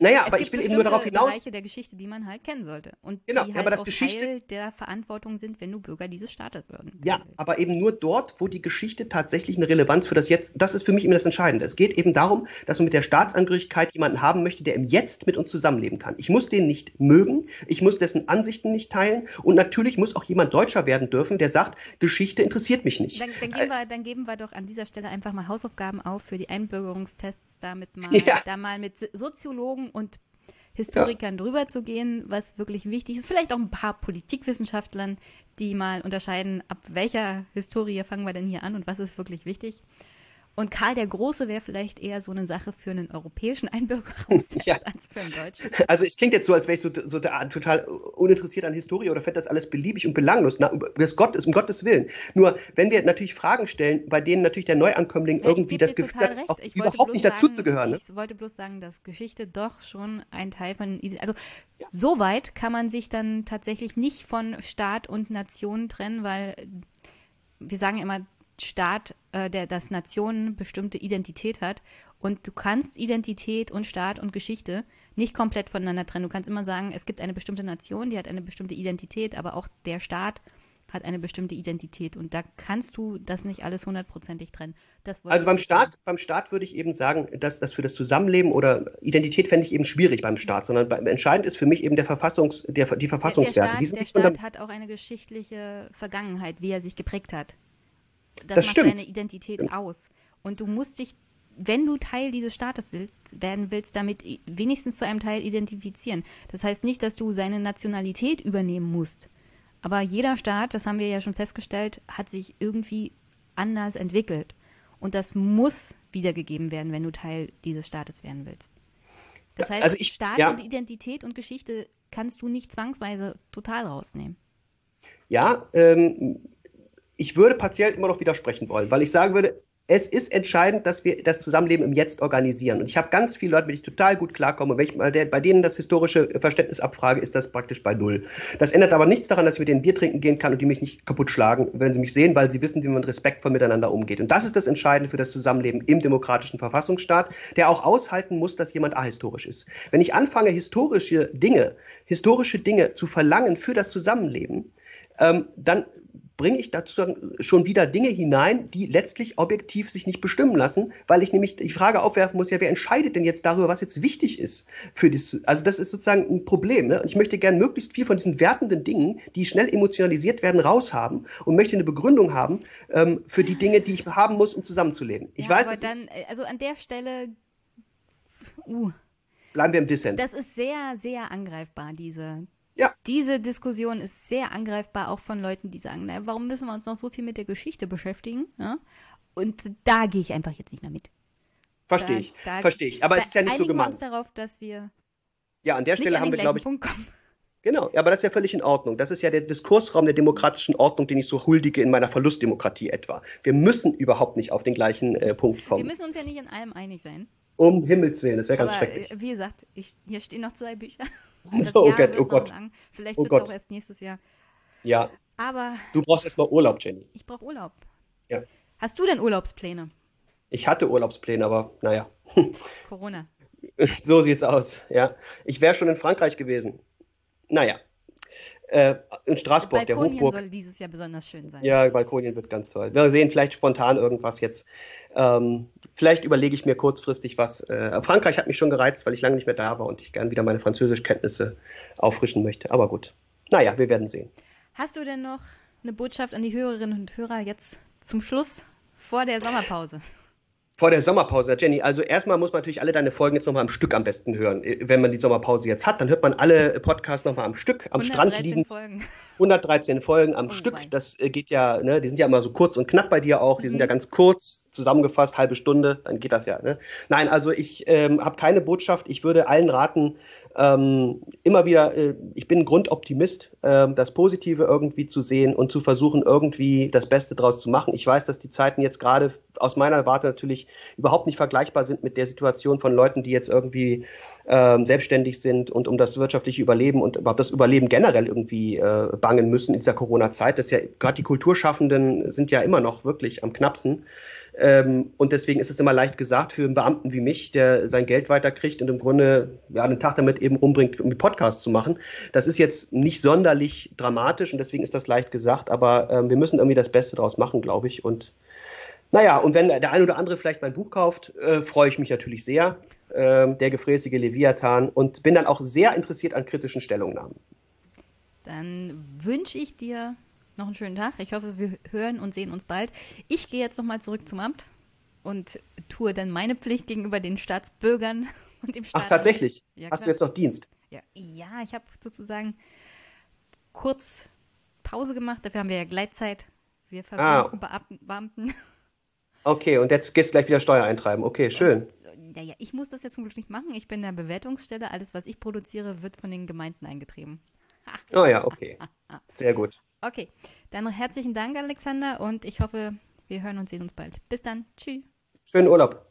C: Naja,
A: Es
C: aber ich will eben nur darauf hinaus.
A: Bereiche der Geschichte, die man halt kennen sollte. Und
C: Genau,
A: die halt
C: aber das
A: auch
C: Geschichte-
A: Teil der Verantwortung sind, wenn du Bürger dieses Staates werden
C: Ja,
A: willst.
C: aber eben nur dort, wo die Geschichte tatsächlich eine Relevanz für das Jetzt, das ist für mich immer das Entscheidende. Es geht eben darum, dass man mit der Staatsangehörigkeit jemanden haben möchte, der im Jetzt mit uns zusammenleben kann. Ich muss den nicht mögen, ich muss dessen Ansichten nicht teilen und natürlich muss auch jemand Deutscher werden dürfen, der sagt, Geschichte interessiert mich nicht.
A: Dann, dann,
C: Äh,
A: geben wir, dann geben wir doch an dieser Stelle einfach mal Hausaufgaben auf für die Einbürgerungstests, damit [laughs] mal,
C: Ja.
A: da mal mit Soziologen und Historikern drüber zu gehen, was wirklich wichtig ist. Vielleicht auch ein paar Politikwissenschaftlern, die mal unterscheiden, ab welcher Historie fangen wir denn hier an und was ist wirklich wichtig. Und Karl der Große wäre vielleicht eher so eine Sache für einen europäischen Einbürgerungstest [laughs]
C: Ja.
A: als für einen deutschen.
C: Also es klingt jetzt so, als wäre ich so, so total uninteressiert an Historie oder fände das alles beliebig und belanglos. Na, das Gott ist um Gottes Willen. Nur wenn wir natürlich Fragen stellen, bei denen natürlich der Neuankömmling
A: Ja,
C: irgendwie das Gefühl hat, auch überhaupt nicht
A: sagen,
C: dazuzugehören. Ne?
A: Ich wollte bloß sagen, dass Geschichte doch schon ein Teil von. Also, so weit kann man sich dann tatsächlich nicht von Staat und Nation trennen, weil wir sagen immer, Staat, äh, der, dass Nationen bestimmte Identität hat. Und du kannst Identität und Staat und Geschichte nicht komplett voneinander trennen. Du kannst immer sagen, es gibt eine bestimmte Nation, die hat eine bestimmte Identität, aber auch der Staat hat eine bestimmte Identität. Und da kannst du das nicht alles hundertprozentig trennen.
C: also beim Staat, beim Staat würde ich eben sagen, dass das für das Zusammenleben oder Identität fände ich eben schwierig beim Staat, sondern bei, entscheidend ist für mich eben der Verfassungs, der, die Verfassungswerte.
A: Der, der Staat, der Staat hat auch eine geschichtliche Vergangenheit, wie er sich geprägt hat. Das, das macht
C: stimmt.
A: seine Identität stimmt. aus. Und du musst dich, wenn du Teil dieses Staates willst, werden willst, damit wenigstens zu einem Teil identifizieren. Das heißt nicht, dass du seine Nationalität übernehmen musst aber jeder Staat, das haben wir ja schon festgestellt, hat sich irgendwie anders entwickelt. Und das muss wiedergegeben werden, wenn du Teil dieses Staates werden willst. Das heißt, also ich, Staat ja. und Identität und Geschichte kannst du nicht zwangsweise total rausnehmen.
C: Ja, ähm, ich würde partiell immer noch widersprechen wollen, weil ich sagen würde, es ist entscheidend, dass wir das Zusammenleben im Jetzt organisieren. Und ich habe ganz viele Leute, mit denen ich total gut klarkomme. Ich bei denen das historische Verständnis abfrage, ist das praktisch bei Null. Das ändert aber nichts daran, dass ich mit denen Bier trinken gehen kann und die mich nicht kaputt schlagen, wenn sie mich sehen, weil sie wissen, wie man respektvoll miteinander umgeht. Und das ist das Entscheidende für das Zusammenleben im demokratischen Verfassungsstaat, der auch aushalten muss, dass jemand ahistorisch ist. Wenn ich anfange, historische Dinge, historische Dinge zu verlangen für das Zusammenleben, ähm, dann bringe ich dazu schon wieder Dinge hinein, die letztlich objektiv sich nicht bestimmen lassen, weil ich nämlich die Frage aufwerfen muss, ja, wer entscheidet denn jetzt darüber, was jetzt wichtig ist für das, also das ist sozusagen ein Problem, ne? Und ich möchte gern möglichst viel von diesen wertenden Dingen, die schnell emotionalisiert werden, raushaben und möchte eine Begründung haben ähm, für die Dinge, die ich haben muss, um zusammenzuleben. Ich
A: ja,
C: weiß,
A: aber dann, ist, also an der Stelle,
C: uh, bleiben wir im Dissens.
A: Das ist sehr, sehr angreifbar, diese,
C: ja.
A: Diese Diskussion ist sehr angreifbar, auch von Leuten, die sagen, naja, warum müssen wir uns noch so viel mit der Geschichte beschäftigen? Ja? Und da gehe ich einfach jetzt nicht mehr mit.
C: Verstehe ich, verstehe ich. Aber es ist ja nicht so gemeint. Wir uns
A: darauf, dass wir
C: ja, an der Stelle haben wir, glaube ich,
A: Punkt kommen. [laughs]
C: Genau, aber das ist ja völlig in Ordnung. Das ist ja der Diskursraum der demokratischen Ordnung, den ich so huldige in meiner Verlustdemokratie etwa. Wir müssen überhaupt nicht auf den gleichen äh, Punkt kommen.
A: Wir müssen uns ja nicht in allem einig sein.
C: Um Himmels Willen, das wäre ganz schrecklich.
A: Äh, wie gesagt, ich, hier stehen noch zwei Bücher. [laughs]
C: So, oh Gott, oh Gott.
A: Lang. Vielleicht oh wird es auch erst nächstes Jahr.
C: Ja.
A: Aber.
C: Du brauchst erstmal Urlaub, Jenny.
A: Ich brauche Urlaub.
C: Ja.
A: Hast du denn Urlaubspläne?
C: Ich hatte Urlaubspläne, aber naja.
A: Corona. [laughs]
C: So sieht's aus, ja. Ich wäre schon in Frankreich gewesen. Naja. Äh, in Straßburg, der Hochburg.
A: soll dieses Jahr besonders schön sein.
C: Ja, Balkonien wird ganz toll. Wir sehen vielleicht spontan irgendwas jetzt. Ähm, vielleicht überlege ich mir kurzfristig was. Äh, Frankreich hat mich schon gereizt, weil ich lange nicht mehr da war und ich gerne wieder meine Französischkenntnisse auffrischen möchte. Aber gut. Naja, wir werden sehen.
A: Hast du denn noch eine Botschaft an die Hörerinnen und Hörer jetzt zum Schluss vor der Sommerpause?
C: Vor der Sommerpause, Jenny, also erstmal muss man natürlich alle deine Folgen jetzt nochmal am Stück am besten hören. Äh, wenn man die Sommerpause jetzt hat, dann hört man alle Podcasts nochmal am Stück, am Strand.
A: Folgen.
C: 113 Folgen am oh, Stück. Mein. Das äh, geht ja, ne, die sind ja immer so kurz und knapp bei dir auch. Die mhm. sind ja ganz kurz zusammengefasst, halbe Stunde, dann geht das ja. Ne? Nein, also ich ähm, habe keine Botschaft. Ich würde allen raten, ähm, immer wieder, äh, ich bin ein Grundoptimist, äh, das Positive irgendwie zu sehen und zu versuchen, irgendwie das Beste draus zu machen. Ich weiß, dass die Zeiten jetzt gerade aus meiner Warte natürlich überhaupt nicht vergleichbar sind mit der Situation von Leuten, die jetzt irgendwie äh, selbstständig sind und um das wirtschaftliche Überleben und überhaupt das Überleben generell irgendwie äh, bangen müssen in dieser Corona-Zeit. Das ist ja gerade die Kulturschaffenden sind ja immer noch wirklich am knappsten. Ähm, und deswegen ist es immer leicht gesagt für einen Beamten wie mich, der sein Geld weiterkriegt und im Grunde ja, einen Tag damit eben umbringt, um Podcasts zu machen. Das ist jetzt nicht sonderlich dramatisch und deswegen ist das leicht gesagt, aber ähm, wir müssen irgendwie das Beste draus machen, glaube ich. Und naja, und wenn der ein oder andere vielleicht mein Buch kauft, äh, freue ich mich natürlich sehr. Äh, der gefräßige Leviathan und bin dann auch sehr interessiert an kritischen Stellungnahmen.
A: Dann wünsche ich dir noch einen schönen Tag. Ich hoffe, wir hören und sehen uns bald. Ich gehe jetzt nochmal zurück zum Amt und tue dann meine Pflicht gegenüber den Staatsbürgern [laughs] und dem Staat.
C: Ach, tatsächlich? Ja, Hast du jetzt noch Dienst?
A: Ja, ja ich habe sozusagen kurz Pause gemacht. Dafür haben wir ja Gleitzeit. Wir verwenden ah. Beamten. [laughs]
C: Okay, und jetzt gehst du gleich wieder Steuer eintreiben. Okay, schön.
A: Ja, ja, ich muss das jetzt zum Glück nicht machen. Ich bin in der Bewertungsstelle. Alles, was ich produziere, wird von den Gemeinden eingetrieben. [laughs]
C: Oh ja, okay. Sehr gut.
A: Okay, dann herzlichen Dank, Alexander, und ich hoffe, wir hören und sehen uns bald. Bis dann. Tschüss.
C: Schönen Urlaub.